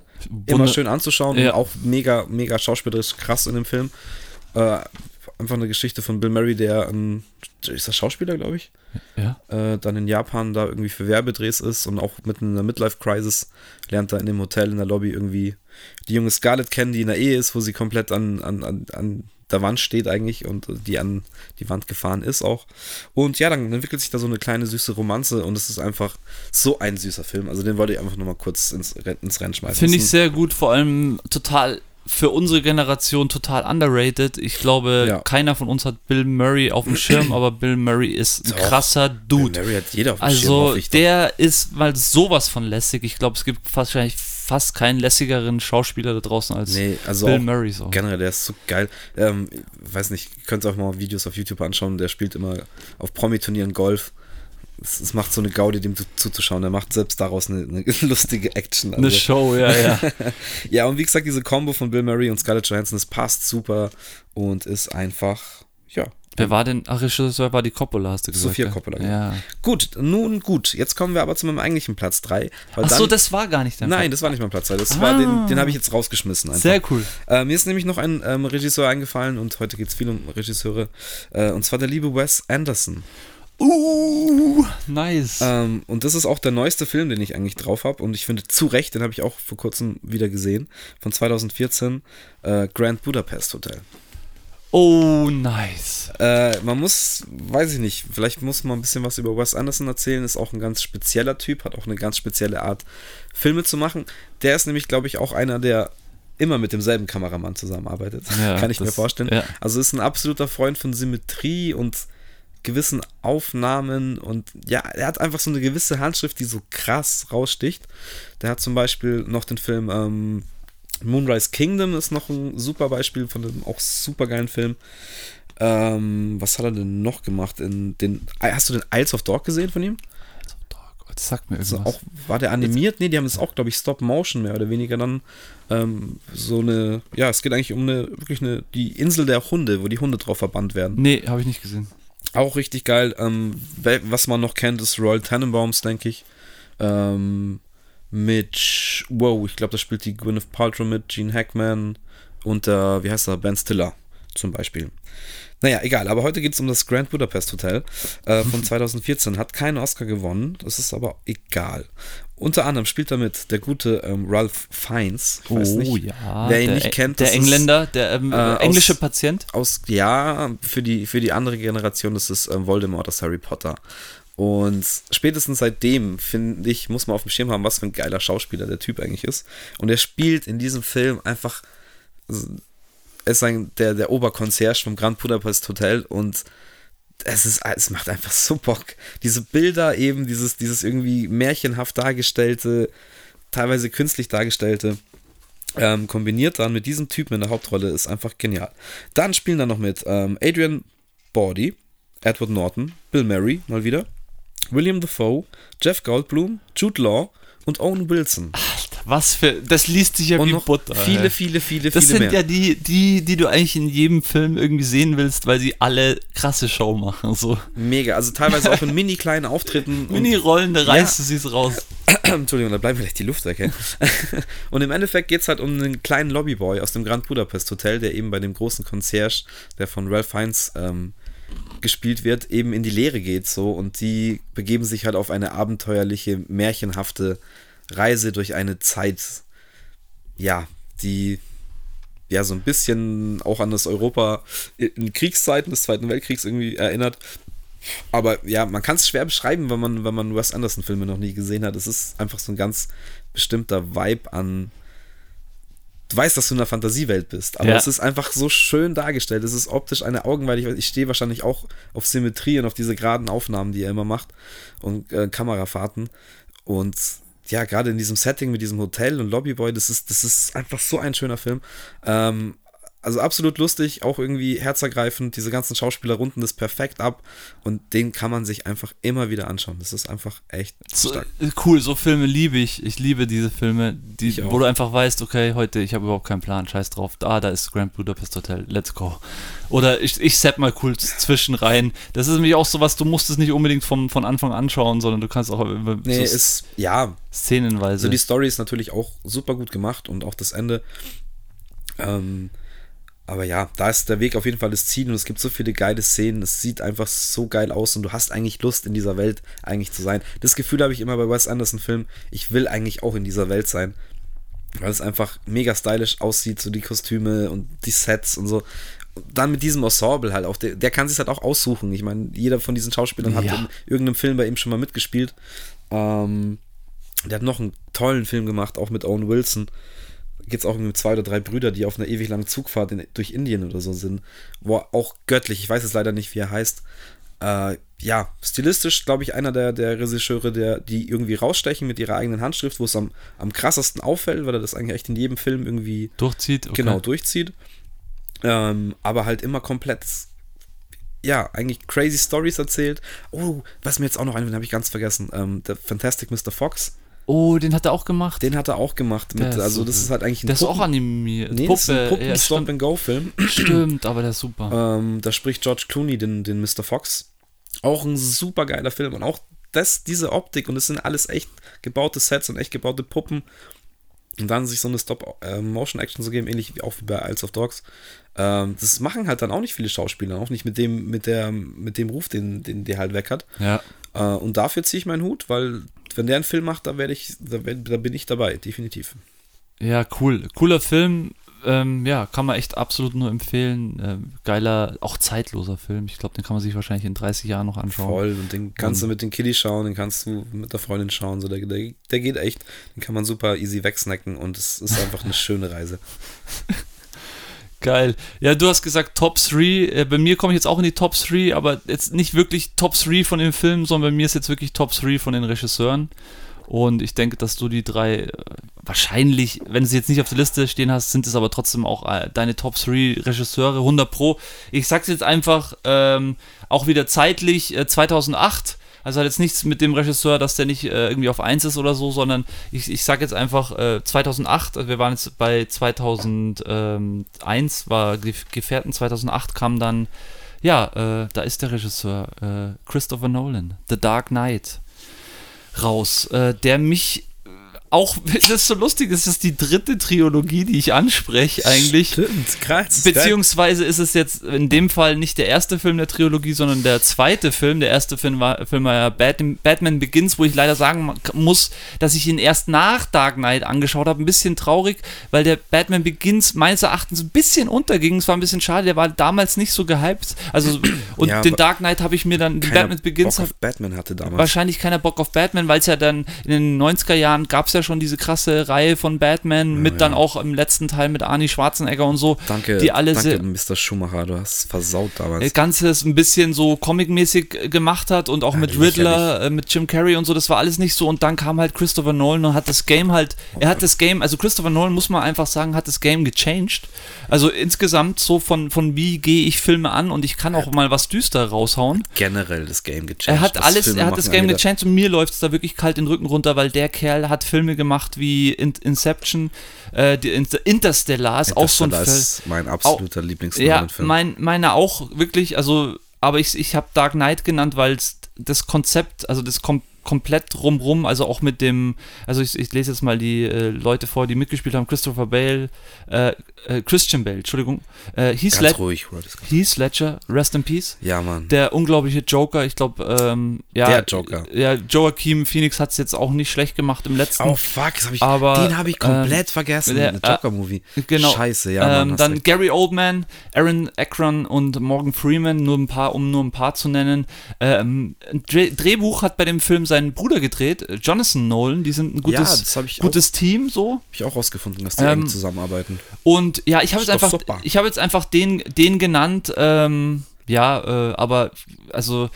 immer Wunder- schön anzuschauen Ja. und auch mega, mega schauspielerisch krass in dem Film. Äh, einfach eine Geschichte von Bill Murray, der ein, ist das Schauspieler, glaube ich, Ja. äh, dann in Japan da irgendwie für Werbedrehs ist und auch mitten in der Midlife-Crisis lernt er in dem Hotel in der Lobby irgendwie die junge Scarlett kennen, die in der Ehe ist, wo sie komplett an, an, an, an der Wand steht eigentlich und die an die Wand gefahren ist auch. Und ja, dann entwickelt sich da so eine kleine süße Romanze und es ist einfach so ein süßer Film. Also den wollte ich einfach nochmal kurz ins, ins Rennen schmeißen. Finde ich sehr gut, vor allem total für unsere Generation total underrated. Ich glaube, Ja. keiner von uns hat Bill Murray auf dem Schirm, [CLEARS THROAT] aber Bill Murray ist ein Doch. krasser Dude. Mary hat jeder auf dem Schirm, Also ich doch. der ist mal sowas von lässig. Ich glaube, es gibt fast, wahrscheinlich fast keinen lässigeren Schauspieler da draußen als Nee, also Bill Murray so. Generell, der ist so geil. Ähm, ich weiß nicht, ihr könnt auch mal Videos auf YouTube anschauen. Der spielt immer auf Promi-Turnieren Golf. Es, es macht so eine Gaudi, dem zu- zuzuschauen. Er macht selbst daraus eine, eine [LAUGHS] lustige Action. Eine Also, Show, ja, ja. [LAUGHS] ja, und wie gesagt, diese Combo von Bill Murray und Scarlett Johansson, das passt super und ist einfach, ja. Wer war denn? Ach, Regisseur war die Coppola, hast du gesagt. Sophia? Coppola, genau. Ja. Gut, nun gut. Jetzt kommen wir aber zu meinem eigentlichen Platz 3. Ach so, das war gar nicht der Nein, das war nicht mein Platz 3. Das Ah. war den, den habe ich jetzt rausgeschmissen. Einfach. Sehr cool. Äh, mir ist nämlich noch ein ähm, Regisseur eingefallen und heute geht es viel um Regisseure. Äh, und zwar der liebe Wes Anderson. Uh, nice. Ähm, und das ist auch der neueste Film, den ich eigentlich drauf habe. Und ich finde zu Recht, den habe ich auch vor kurzem wieder gesehen. Von 2014, äh, Grand Budapest Hotel. Oh, nice. Äh, man muss, weiß ich nicht, vielleicht muss man ein bisschen was über Wes Anderson erzählen. Ist auch ein ganz spezieller Typ, hat auch eine ganz spezielle Art, Filme zu machen. Der ist nämlich, glaube ich, auch einer, der immer mit demselben Kameramann zusammenarbeitet. Ja, [LAUGHS] Kann ich mir das- vorstellen. ja. Also ist ein absoluter Freund von Symmetrie und gewissen Aufnahmen und ja, er hat einfach so eine gewisse Handschrift, die so krass raussticht. Der hat zum Beispiel noch den Film ähm, Moonrise Kingdom ist noch ein super Beispiel von einem auch super geilen Film. Ähm, was hat er denn noch gemacht? In den, hast du den Isles of Dog gesehen von ihm? Das sagt mir Also irgendwas. auch, war der animiert? Nee, die haben das auch, glaube ich, Stop Motion mehr oder weniger dann ähm, so eine, ja, es geht eigentlich um eine, wirklich eine, die Insel der Hunde, wo die Hunde drauf verbannt werden. nee, habe ich nicht gesehen. Auch richtig geil. Ähm, was man noch kennt, ist Royal Tenenbaums, denke ich. Ähm, mit, wow, ich glaube, da spielt die Gwyneth Paltrow mit, Gene Hackman und äh, wie heißt er, Ben Stiller zum Beispiel. Naja, egal, aber heute geht es um das Grand Budapest Hotel äh, von [LAUGHS] 2014. Hat keinen Oscar gewonnen, das ist aber egal. Unter anderem spielt damit der gute ähm, Ralph Fiennes. Ich weiß oh nicht, ja. wer ihn der, nicht kennt, Der das ist- Engländer, der ähm, äh, englische aus- Patient. aus, ja, für die, für die andere Generation ist es ähm, Voldemort aus Harry Potter. Und spätestens seitdem, finde ich, muss man auf dem Schirm haben, was für ein geiler Schauspieler der Typ eigentlich ist. Und er spielt in diesem Film einfach, also, er ist ein, der, der Oberconcierge vom Grand Budapest Hotel und es ist, es macht einfach so Bock. Diese Bilder eben, dieses, dieses irgendwie märchenhaft dargestellte, teilweise künstlich dargestellte, ähm, kombiniert dann mit diesem Typen in der Hauptrolle ist einfach genial. Dann spielen da noch mit ähm, Adrian Bordy, Edward Norton, Bill Murray mal wieder, William Dafoe, Jeff Goldblum, Jude Law und Owen Wilson. Was für. Das liest sich ja und wie Butter. viele, ey. viele, viele, Das viele sind mehr. ja die, die, die du eigentlich in jedem Film irgendwie sehen willst, weil sie alle krasse Show machen. So. Mega, also teilweise auch in [LAUGHS] mini kleinen Auftritten. Mini-Rollen, da reißt du sie raus. [CLEARS THROAT] Entschuldigung, da bleibt mir gleich die Luft weg. ey. [LAUGHS] und im Endeffekt geht es halt um einen kleinen Lobbyboy aus dem Grand Budapest Hotel, der eben bei dem großen Concierge, der von Ralph Fiennes ähm, gespielt wird, eben in die Lehre geht so und die begeben sich halt auf eine abenteuerliche, märchenhafte Reise durch eine Zeit, ja, die ja so ein bisschen auch an das Europa in Kriegszeiten des Zweiten Weltkriegs irgendwie erinnert. Aber ja, man kann es schwer beschreiben, wenn man, wenn man Wes Anderson-Filme noch nie gesehen hat. Es ist einfach so ein ganz bestimmter Vibe an. Du weißt, dass du in einer Fantasiewelt bist, aber Ja. es ist einfach so schön dargestellt. Es ist optisch eine Augenweide. Ich, ich stehe wahrscheinlich auch auf Symmetrie und auf diese geraden Aufnahmen, die er immer macht und äh, Kamerafahrten. Und ja, gerade in diesem Setting mit diesem Hotel und Lobbyboy, das ist, das ist einfach so ein schöner Film. Ähm, also absolut lustig, auch irgendwie herzergreifend. Diese ganzen Schauspieler runden das perfekt ab und den kann man sich einfach immer wieder anschauen. Das ist einfach echt So, äh, cool, so Filme liebe ich. Ich liebe diese Filme, die, wo du einfach weißt, okay, heute, ich habe überhaupt keinen Plan, scheiß drauf. Ah, da ist Grand Budapest Hotel, let's go. Oder ich, ich sepp mal cool zwischen rein. Das ist nämlich auch so was, du musst es nicht unbedingt vom, von Anfang anschauen, sondern du kannst auch über Nee, so ist, ja, szenenweise. Also die Story ist natürlich auch super gut gemacht und auch das Ende. Ähm, aber ja, da ist der Weg auf jeden Fall das Ziel und es gibt so viele geile Szenen. Es sieht einfach so geil aus und du hast eigentlich Lust, in dieser Welt eigentlich zu sein. Das Gefühl habe ich immer bei Wes Anderson-Filmen. Ich will eigentlich auch in dieser Welt sein. Weil es einfach mega stylisch aussieht, so die Kostüme und die Sets und so. Und dann mit diesem Ensemble halt auch, der, der kann sich halt auch aussuchen. Ich meine, jeder von diesen Schauspielern hat Ja. in irgendeinem Film bei ihm schon mal mitgespielt. Ähm, der hat noch einen tollen Film gemacht, auch mit Owen Wilson. Geht es auch um zwei oder drei Brüder, die auf einer ewig langen Zugfahrt in, durch Indien oder so sind. Wo er auch göttlich, ich weiß jetzt leider nicht, wie er heißt. Äh, ja, stilistisch, glaube ich, einer der, der Regisseure, der, die irgendwie rausstechen mit ihrer eigenen Handschrift, wo es am, am krassesten auffällt, weil er das eigentlich echt in jedem Film irgendwie durchzieht. Okay. genau durchzieht. Ähm, aber halt immer komplett, ja, eigentlich crazy Stories erzählt. Oh, was mir jetzt auch noch einfällt, habe ich ganz vergessen. Ähm, der Fantastic Mr. Fox, Oh, den hat er auch gemacht. den hat er auch gemacht. Mit, also, so das ist halt eigentlich ein der ist auch Puppen- animiert. Nee, das ist ein Puppe, ja, stimmt, Puppen-Stop-and-Go-Film. stimmt, aber der ist super. [CLEARS THROAT] Ähm, da spricht George Clooney den, den Mr. Fox. Auch ein super geiler Film. Und auch das, diese Optik und es sind alles echt gebaute Sets und echt gebaute Puppen. Und dann sich so eine Stop-Motion-Action zu geben, ähnlich wie auch wie bei Isles of Dogs. Ähm, das machen halt dann auch nicht viele Schauspieler, auch nicht mit dem, mit der, mit dem Ruf, den, den der halt weg hat. ja. Äh, und dafür ziehe ich meinen Hut, weil wenn der einen Film macht, da werde ich, da, werd, da bin ich dabei, definitiv. Ja, cool. Cooler Film. Ähm, ja, kann man echt absolut nur empfehlen. Ähm, geiler, auch zeitloser Film. Ich glaube, den kann man sich wahrscheinlich in 30 Jahren noch anschauen. Voll. Und den kannst du mit den Kiddies schauen, den kannst du mit der Freundin schauen. So, der, der, der geht echt. Den kann man super easy wegsnacken und es ist einfach eine [LAUGHS] schöne Reise. Geil. Ja, du hast gesagt Top 3. Äh, bei mir komme ich jetzt auch in die Top 3, aber jetzt nicht wirklich Top 3 von den Filmen, sondern bei mir ist jetzt wirklich Top 3 von den Regisseuren. Und ich denke, dass du die drei äh, wahrscheinlich, wenn du sie jetzt nicht auf der Liste stehen hast, sind es aber trotzdem auch äh, deine Top 3 Regisseure, 100 Pro. Ich sag's jetzt einfach, ähm, auch wieder zeitlich, äh, 2008. Also hat jetzt nichts mit dem Regisseur, dass der nicht äh, irgendwie auf 1 ist oder so, sondern ich, ich sag jetzt einfach äh, 2008, also wir waren jetzt bei 2001, war Gef- Gefährten, 2008 kam dann, ja, äh, da ist der Regisseur, äh, Christopher Nolan, The Dark Knight raus, äh, der mich auch, [LAUGHS] das ist so lustig, das ist die dritte Trilogie, die ich anspreche eigentlich. Stimmt, krass. Beziehungsweise ist es jetzt in dem Fall nicht der erste Film der Trilogie, sondern der zweite Film. Der erste Film war, Film war ja Batman, Batman Begins, wo ich leider sagen muss, dass ich ihn erst nach Dark Knight angeschaut habe. Ein bisschen traurig, weil der Batman Begins meines Erachtens ein bisschen unterging. Es war ein bisschen schade, der war damals nicht so gehypt. Also, [CLEARS THROAT] und Ja, den Dark Knight habe ich mir dann, den Keiner Batman Begins Bock auf Batman hatte damals. wahrscheinlich keiner Bock auf Batman, weil es ja dann in den 90er Jahren gab es ja schon diese krasse Reihe von Batman mit ja. dann auch im letzten Teil mit Arnie Schwarzenegger und so. Danke, die alle danke Mr. Schumacher, du hast versaut damals. das Ganze das ein bisschen so comic-mäßig äh, gemacht hat und auch mit Riddler, äh, mit Jim Carrey und so, das war alles nicht so und dann kam halt Christopher Nolan und hat das Game halt, er hat das Game, also Christopher Nolan muss man einfach sagen, hat das Game gechanged. Also insgesamt so von, von wie gehe ich Filme an und ich kann auch mal was düster raushauen. Generell das Game gechanged. Er hat alles, er hat das Game gechanged und mir läuft es da wirklich kalt den Rücken runter, weil der Kerl hat Filme gemacht wie In Inception, äh, die Inter Interstellar ist auch so ein Interstellar Film. ist mein absoluter Ja, Lieblings-Nolan-Film. mein, meine auch wirklich, also, aber ich, ich habe Dark Knight genannt, weil das Konzept, also das kom komplett drumrum, also auch mit dem, also ich, ich lese jetzt mal die äh, Leute vor, die mitgespielt haben, Christopher Bale, äh, äh, Christian Bale, Entschuldigung, äh, Heath, Led ruhig, Heath Ledger, Rest in Peace. Ja, Mann. Der unglaubliche Joker, ich glaube, ähm, ja. Der Joker. Ja, Joaquin Phoenix hat es jetzt auch nicht schlecht gemacht im letzten. Oh, fuck, hab ich, Aber, den habe ich komplett vergessen. der- Der Joker-Movie. Genau. Scheiße, ja, Mann. ähm, dann. Gary Oldman, Aaron Akron und Morgan Freeman, nur ein paar, um nur ein paar zu nennen. Ähm, Drehbuch hat bei dem Film sein Bruder gedreht, äh, Jonathan Nolan. Die sind ein ja, gutes, habe ich, auch- gutes Team so. hab ich auch rausgefunden, dass die Ähm, zusammenarbeiten. Und ja, ich habe jetzt einfach, super. ich habe jetzt einfach den, den genannt. Ähm, ja, äh, aber also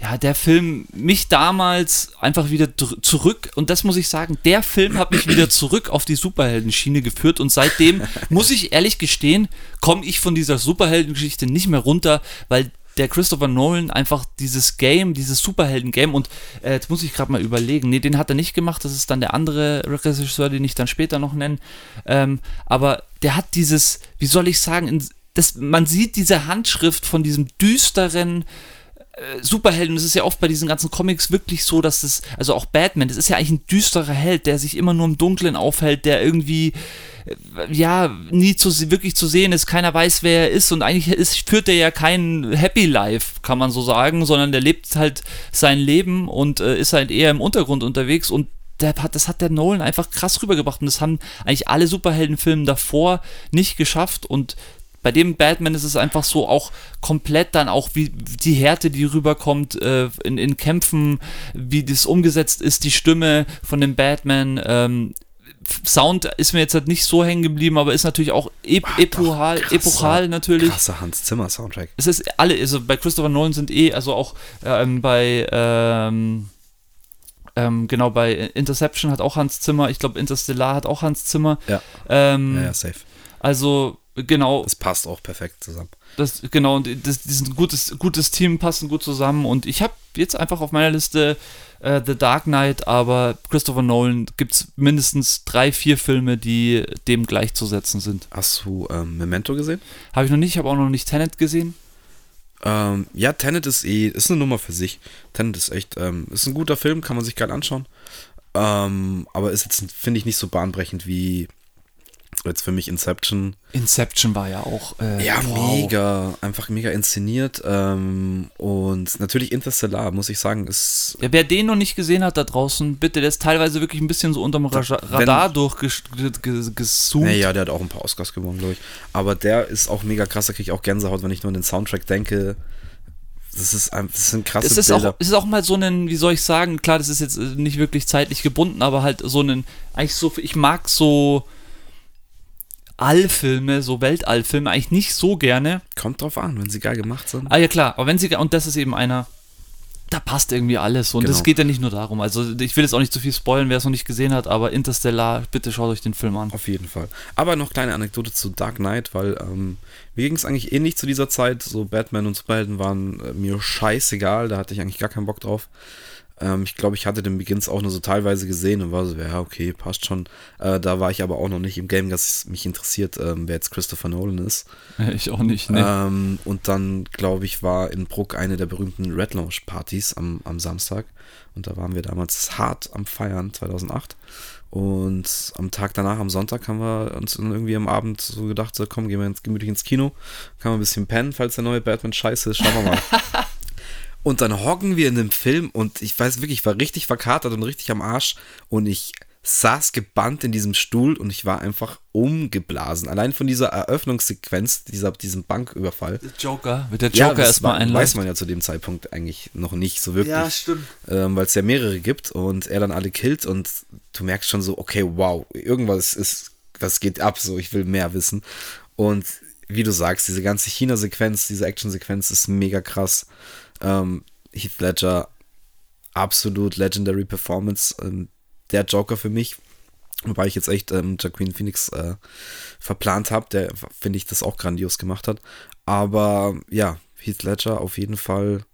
ja, der Film mich damals einfach wieder zurück, und das muss ich sagen, der Film hat mich wieder zurück auf die Superheldenschiene geführt und seitdem, [LAUGHS] muss ich ehrlich gestehen, komme ich von dieser Superheldengeschichte nicht mehr runter, weil der Christopher Nolan einfach dieses Game, dieses Superhelden-Game und äh, jetzt muss ich gerade mal überlegen, nee, den hat er nicht gemacht, das ist dann der andere Regisseur, den ich dann später noch nenne, ähm, aber der hat dieses, wie soll ich sagen, in, das, man sieht diese Handschrift von diesem düsteren, Superhelden, es ist ja oft bei diesen ganzen Comics wirklich so, dass das, also auch Batman, das ist ja eigentlich ein düsterer Held, der sich immer nur im Dunkeln aufhält, der irgendwie, äh, ja, nie zu, wirklich zu sehen ist, keiner weiß, wer er ist und eigentlich ist, führt er ja kein Happy Life, kann man so sagen, sondern der lebt halt sein Leben und äh, ist halt eher im Untergrund unterwegs und hat, das hat der Nolan einfach krass rübergebracht und das haben eigentlich alle Superheldenfilme davor nicht geschafft und bei dem Batman ist es einfach so auch komplett dann auch wie die Härte, die rüberkommt äh, in, in Kämpfen, wie das umgesetzt ist, die Stimme von dem Batman. Ähm, Sound ist mir jetzt halt nicht so hängen geblieben, aber ist natürlich auch ep Ach, epochal, krasser, epochal natürlich. Krasser Hans Zimmer Soundtrack. Es ist alle, also bei Christopher Nolan sind eh, also auch ähm, bei ähm, ähm, genau bei Interception hat auch Hans Zimmer, ich glaube Interstellar hat auch Hans Zimmer. Ja. Ähm, ja, ja, safe. Also genau. Das passt auch perfekt zusammen. Das, genau, und das, das ist ein gutes, gutes Team, passen gut zusammen. Und ich habe jetzt einfach auf meiner Liste äh, The Dark Knight, aber Christopher Nolan gibt es mindestens drei, vier Filme, die dem gleichzusetzen sind. Hast du ähm, Memento gesehen? Habe ich noch nicht, ich habe auch noch nicht Tenet gesehen. Ähm, ja, Tenet ist eh, ist eine Nummer für sich. Tenet ist echt, ähm, ist ein guter Film, kann man sich geil anschauen. Ähm, aber ist jetzt, finde ich, nicht so bahnbrechend wie Jetzt für mich Inception. Inception war ja auch. Äh, ja, wow. mega. Einfach mega inszeniert. Ähm, und natürlich Interstellar, muss ich sagen, ist. Ja, wer den noch nicht gesehen hat da draußen, bitte, der ist teilweise wirklich ein bisschen so unterm Ra Radar durchgezoomt. Naja, der hat auch ein paar Oscars gewonnen, glaube ich. Aber der ist auch mega krass. Da kriege ich auch Gänsehaut, wenn ich nur an den Soundtrack denke. Das ist, ein, das sind krasse es ist Bilder. Auch, es ist auch mal so ein, wie soll ich sagen, klar, das ist jetzt nicht wirklich zeitlich gebunden, aber halt so ein, eigentlich so, ich mag so Allfilme, so Weltallfilme eigentlich nicht so gerne. Kommt drauf an, wenn sie geil gemacht sind. Ah ja klar, aber wenn sie und das ist eben einer, da passt irgendwie alles und es genau. geht ja nicht nur darum. Also ich will jetzt auch nicht zu viel spoilen, wer es noch nicht gesehen hat, aber Interstellar, bitte schaut euch den Film an. Auf jeden Fall. Aber noch kleine Anekdote zu Dark Knight, weil ähm, mir ging es eigentlich ähnlich zu dieser Zeit. So Batman und Superhelden waren äh, mir scheißegal, da hatte ich eigentlich gar keinen Bock drauf. Ähm, ich glaube, ich hatte den Begins auch nur so teilweise gesehen und war so, ja, okay, passt schon. Äh, da war ich aber auch noch nicht im Game, dass mich interessiert, ähm, wer jetzt Christopher Nolan ist. [LAUGHS] Ich auch nicht, ne. Ähm, und dann, glaube ich, war in Bruck eine der berühmten Red Launch Partys am, am Samstag. Und da waren wir damals hart am Feiern, 2008. Und am Tag danach, am Sonntag, haben wir uns irgendwie am Abend so gedacht, so komm, gehen wir ins, gemütlich ins Kino, kann man ein bisschen pennen, falls der neue Batman scheiße ist, schauen wir mal. [LAUGHS] Und dann hocken wir in dem Film und ich weiß wirklich, ich war richtig verkatert und richtig am Arsch und ich saß gebannt in diesem Stuhl und ich war einfach umgeblasen. Allein von dieser Eröffnungssequenz, dieser, diesem Banküberfall. Der Joker, wird der Joker ja, erstmal einläuft. weiß man ja zu dem Zeitpunkt eigentlich noch nicht so wirklich. Ja, stimmt. Ähm, Weil es ja mehrere gibt und er dann alle killt und du merkst schon so, okay, wow, irgendwas ist, was geht ab, so, ich will mehr wissen. Und wie du sagst, diese ganze China-Sequenz, diese Action-Sequenz ist mega krass. Ähm, Heath Ledger, absolut legendary Performance. Ähm, der Joker für mich. Wobei ich jetzt echt ähm, Joaquin Phoenix äh, verplant habe, der finde ich das auch grandios gemacht hat. Aber ja, Heath Ledger auf jeden Fall.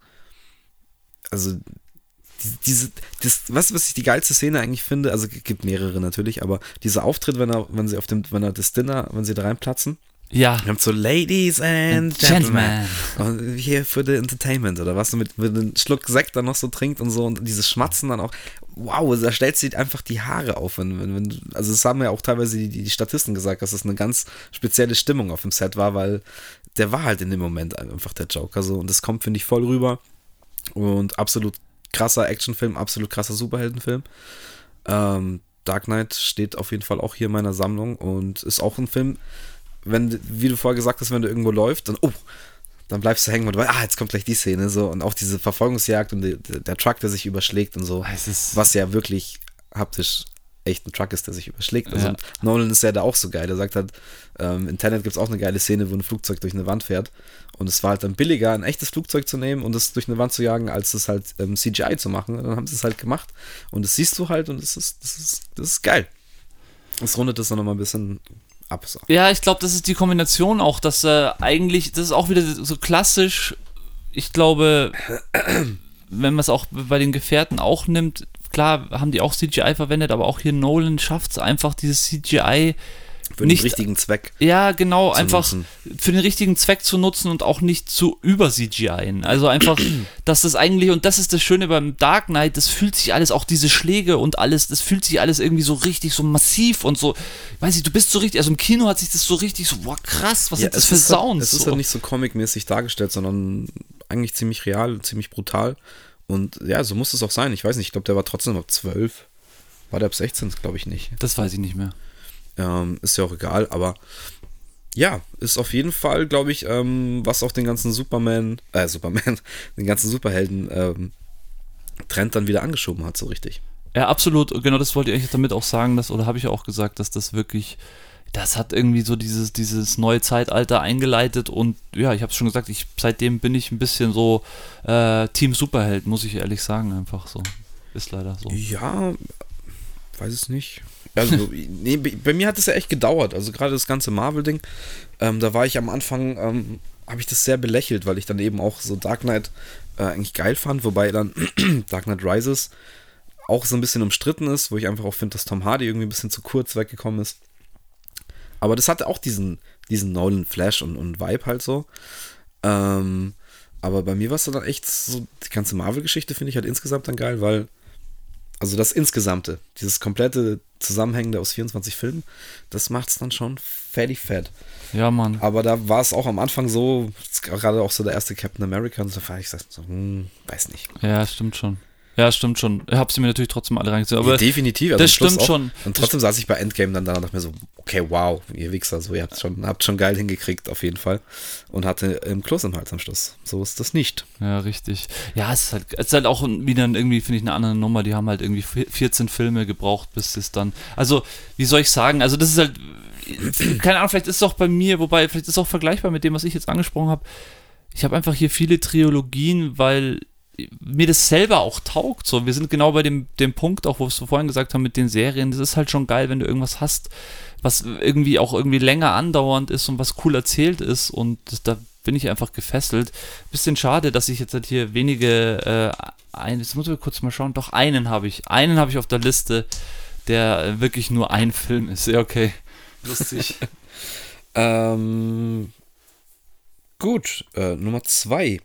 Also diese, das, was, was ich die geilste Szene eigentlich finde, also es gibt mehrere natürlich, aber dieser Auftritt, wenn er, wenn sie auf dem, wenn er das Dinner, wenn sie da reinplatzen ja. Wir haben so Ladies and Gentlemen. Und hier für the Entertainment oder was, mit, mit einem Schluck Sekt dann noch so trinkt und so und dieses Schmatzen dann auch. Wow, da stellt sich einfach die Haare auf. Wenn, wenn, wenn, also, das haben ja auch teilweise die, die Statisten gesagt, dass das eine ganz spezielle Stimmung auf dem Set war, weil der war halt in dem Moment einfach der Joker so und das kommt, finde ich, voll rüber. Und absolut krasser Actionfilm, absolut krasser Superheldenfilm. Ähm, Dark Knight steht auf jeden Fall auch hier in meiner Sammlung und ist auch ein Film, wenn, wie du vorher gesagt hast, wenn du irgendwo läufst, dann, oh, dann bleibst du hängen und ah, jetzt kommt gleich die Szene, so, und auch diese Verfolgungsjagd und die, der Truck, der sich überschlägt und so, was ja wirklich haptisch echt ein Truck ist, der sich überschlägt. Also Ja. Nolan ist ja da auch so geil. Der sagt halt, ähm, in Tenet gibt es auch eine geile Szene, wo ein Flugzeug durch eine Wand fährt. Und es war halt dann billiger, ein echtes Flugzeug zu nehmen und es durch eine Wand zu jagen, als es halt ähm, CGI zu machen. Und dann haben sie es halt gemacht. Und das siehst du halt und das ist, das ist, das ist geil. Das rundet das dann nochmal ein bisschen ab. So. Ja, ich glaube, das ist die Kombination auch, dass äh, eigentlich, das ist auch wieder so klassisch, ich glaube, [CLEARS THROAT] wenn man es auch bei den Gefährten auch nimmt, klar haben die auch CGI verwendet, aber auch hier Nolan schafft es einfach, dieses CGI Für Nicht- den richtigen Zweck. Ja, genau, einfach nutzen. für den richtigen Zweck zu nutzen und auch nicht zu über CGI. Also einfach, dass [CLEARS THROAT] das eigentlich, und das ist das Schöne beim Dark Knight, das fühlt sich alles, auch diese Schläge und alles, das fühlt sich alles irgendwie so richtig, so massiv und so, weiß ich, du bist so richtig, also im Kino hat sich das so richtig so, boah, krass, was Ja, sind das für ist halt- Sounds? Es ist so. halt nicht so comic-mäßig dargestellt, sondern eigentlich ziemlich real, ziemlich brutal. Und ja, so muss es auch sein. Ich weiß nicht, ich glaube, der war trotzdem ab 12. War der ab 16? Glaube ich nicht. das weiß ich nicht mehr. Ähm, ist ja auch egal, aber ja, ist auf jeden Fall, glaube ich, ähm, was auch den ganzen Superman, äh, Superman, [LAUGHS] den ganzen Superhelden ähm, Trend dann wieder angeschoben hat, so richtig. Ja, absolut. Genau das wollte ich eigentlich damit auch sagen, dass, oder habe ich auch gesagt, dass das wirklich, das hat irgendwie so dieses, dieses neue Zeitalter eingeleitet und ja, ich habe es schon gesagt, ich, seitdem bin ich ein bisschen so äh, Team Superheld, muss ich ehrlich sagen, einfach so. Ist leider so. Ja, weiß es nicht. Also, nee, bei mir hat es ja echt gedauert. Also gerade das ganze Marvel-Ding, ähm, da war ich am Anfang, ähm, habe ich das sehr belächelt, weil ich dann eben auch so Dark Knight äh, eigentlich geil fand, wobei dann [CLEARS THROAT] Dark Knight Rises auch so ein bisschen umstritten ist, wo ich einfach auch finde, dass Tom Hardy irgendwie ein bisschen zu kurz weggekommen ist. Aber das hatte auch diesen, diesen Nolan-Flash und, und Vibe halt so. Ähm, aber bei mir war es dann echt so, die ganze Marvel-Geschichte finde ich halt insgesamt dann geil, weil also das Insgesamte, dieses komplette Zusammenhängende aus 24 Filmen, das macht es dann schon fairly fett. Ja, Mann. Aber da war es auch am Anfang so, gerade auch so der erste Captain America, und da war ich so, hm, weiß nicht. Ja, stimmt schon. Ja, stimmt schon. Ich habe sie mir natürlich trotzdem alle reingezogen. Aber Ja, definitiv. also das stimmt auch. schon. Und trotzdem saß ich bei Endgame dann da und dachte mir so, okay, wow, ihr Wichser, so, ihr habt schon, habt schon geil hingekriegt, auf jeden Fall. Und hatte im Kloß im Hals am Schluss. So ist das nicht. Ja, richtig. Ja, es ist halt, es ist halt auch wieder irgendwie, finde ich, eine andere Nummer. Die haben halt irgendwie vi- 14 Filme gebraucht, bis es dann. Also, wie soll ich sagen? Also, das ist halt. Keine Ahnung, vielleicht ist es auch bei mir, wobei, vielleicht ist es auch vergleichbar mit dem, was ich jetzt angesprochen habe. Ich habe einfach hier viele Trilogien, weil mir das selber auch taugt. So, wir sind genau bei dem, dem Punkt, auch wo wir es vorhin gesagt haben mit den Serien. Das ist halt schon geil, wenn du irgendwas hast, was irgendwie auch irgendwie länger andauernd ist und was cool erzählt ist. Und da bin ich einfach gefesselt. Bisschen schade, dass ich jetzt halt hier wenige, äh, ein, jetzt muss ich kurz mal schauen, doch einen habe ich. Einen habe ich auf der Liste, der wirklich nur ein Film ist. Ja, okay. Lustig. [LAUGHS] Ähm, gut, äh, Nummer zwei.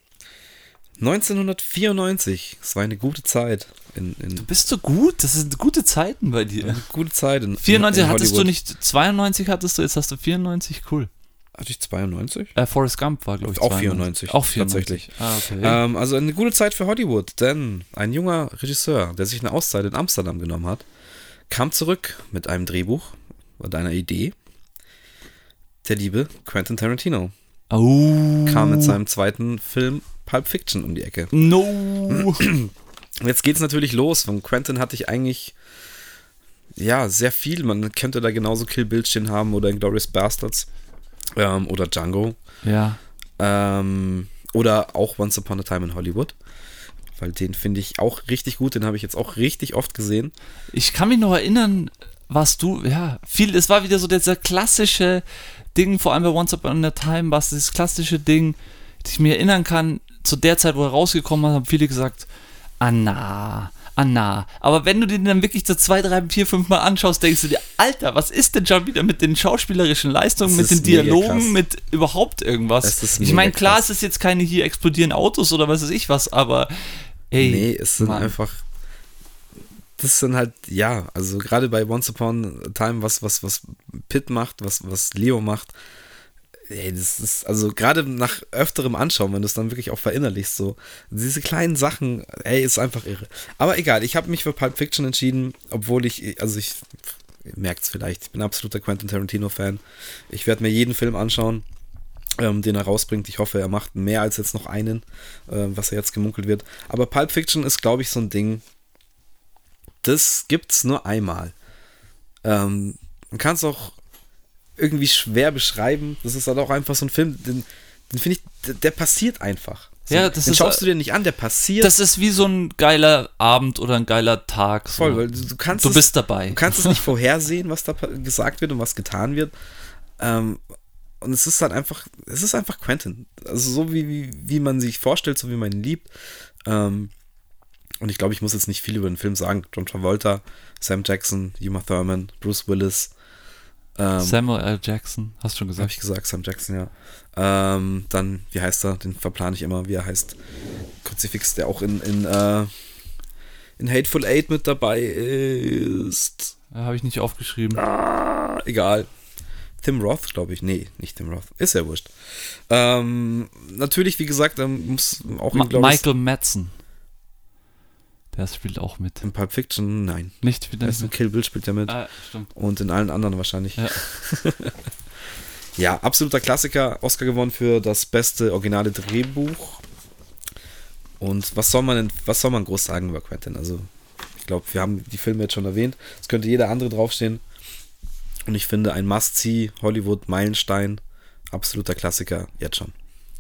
1994. Es war eine gute Zeit. In, in, Bist du gut? Das sind gute Zeiten bei dir. gute Zeit in, 94 in hattest du nicht, 92 hattest du, jetzt hast du 94, cool. Hatte ich 92? Äh, Forrest Gump war, glaube ich, Auch 92. 94, Auch 94. tatsächlich. Ah, okay. Ähm, also eine gute Zeit für Hollywood, denn ein junger Regisseur, der sich eine Auszeit in Amsterdam genommen hat, kam zurück mit einem Drehbuch und einer Idee. Der liebe Quentin Tarantino oh. kam mit seinem zweiten Film Pulp Fiction um die Ecke. No. [CLEARS THROAT] Jetzt geht's natürlich los. Von Quentin hatte ich eigentlich ja sehr viel. Man könnte da genauso Kill Bill stehen haben oder Inglourious Bastards ähm, oder Django ja. ähm, oder auch Once Upon a Time in Hollywood. Weil den finde ich auch richtig gut. Den habe ich jetzt auch richtig oft gesehen. Ich kann mich noch erinnern, was du, ja, viel, es war wieder so dieser klassische Ding, vor allem bei Once Upon a Time, was das klassische Ding, das ich mir erinnern kann, zu der Zeit, wo er rausgekommen ist, haben viele gesagt, Anna, Anna. Aber wenn du den dann wirklich so zwei, drei, vier, fünf Mal anschaust, denkst du dir, Alter, was ist denn schon wieder mit den schauspielerischen Leistungen, Das mit den Dialogen, mit überhaupt irgendwas? Ich meine, klar, krass. es ist jetzt keine hier explodieren Autos oder was weiß ich was, aber ey. nee, es sind Mann. einfach. Das sind halt, ja, also gerade bei Once Upon a Time, was, was, was Pitt macht, was, was Leo macht, ey, das ist, also gerade nach öfterem Anschauen, wenn du es dann wirklich auch verinnerlichst, so, diese kleinen Sachen, ey, ist einfach irre. Aber egal, ich habe mich für Pulp Fiction entschieden, obwohl ich, also ich, merkt es vielleicht, ich bin absoluter Quentin Tarantino-Fan. Ich werde mir jeden Film anschauen, ähm, den er rausbringt. Ich hoffe, er macht mehr als jetzt noch einen, äh, was er jetzt gemunkelt wird. Aber Pulp Fiction ist, glaube ich, so ein Ding, das gibt's nur einmal. Ähm, man kann es auch irgendwie schwer beschreiben. Das ist halt auch einfach so ein Film, den, den finde ich, der, der, passiert einfach. So, ja, das den ist, schaust du dir nicht an, der passiert. Das ist wie so ein geiler Abend oder ein geiler Tag. So. Voll, weil du, du kannst du es, bist dabei. Du kannst es nicht [LAUGHS] vorhersehen, was da gesagt wird und was getan wird. Ähm, und es ist halt einfach, es ist einfach Quentin. Also so wie, wie, wie man sich vorstellt, so wie man ihn liebt. Ähm, und ich glaube, ich muss jetzt nicht viel über den Film sagen. John Travolta, Sam Jackson, Uma Thurman, Bruce Willis. Ähm, Samuel L. Jackson, hast du schon gesagt? Habe ich gesagt, Sam Jackson, ja. Ähm, dann, wie heißt er? Den verplane ich immer, wie er heißt. Kruzifix, der auch in, in, äh, in Hateful Eight mit dabei ist. Habe ich nicht aufgeschrieben. Ah, egal. Tim Roth, glaube ich. Nee, nicht Tim Roth. Ist ja wurscht. Ähm, natürlich, wie gesagt, muss auch Ma Michael Madsen. Der spielt auch mit. In Pulp Fiction, nein. Nicht wieder. in Kill Bill spielt er mit. Ah, stimmt. Und in allen anderen wahrscheinlich. Ja. [LAUGHS] ja, absoluter Klassiker. Oscar gewonnen für das beste originale Drehbuch. Und was soll man denn, was soll man groß sagen über Quentin? Also, ich glaube, wir haben die Filme jetzt schon erwähnt. Es könnte jeder andere draufstehen. Und ich finde ein Must-See, Hollywood-Meilenstein, absoluter Klassiker, jetzt schon.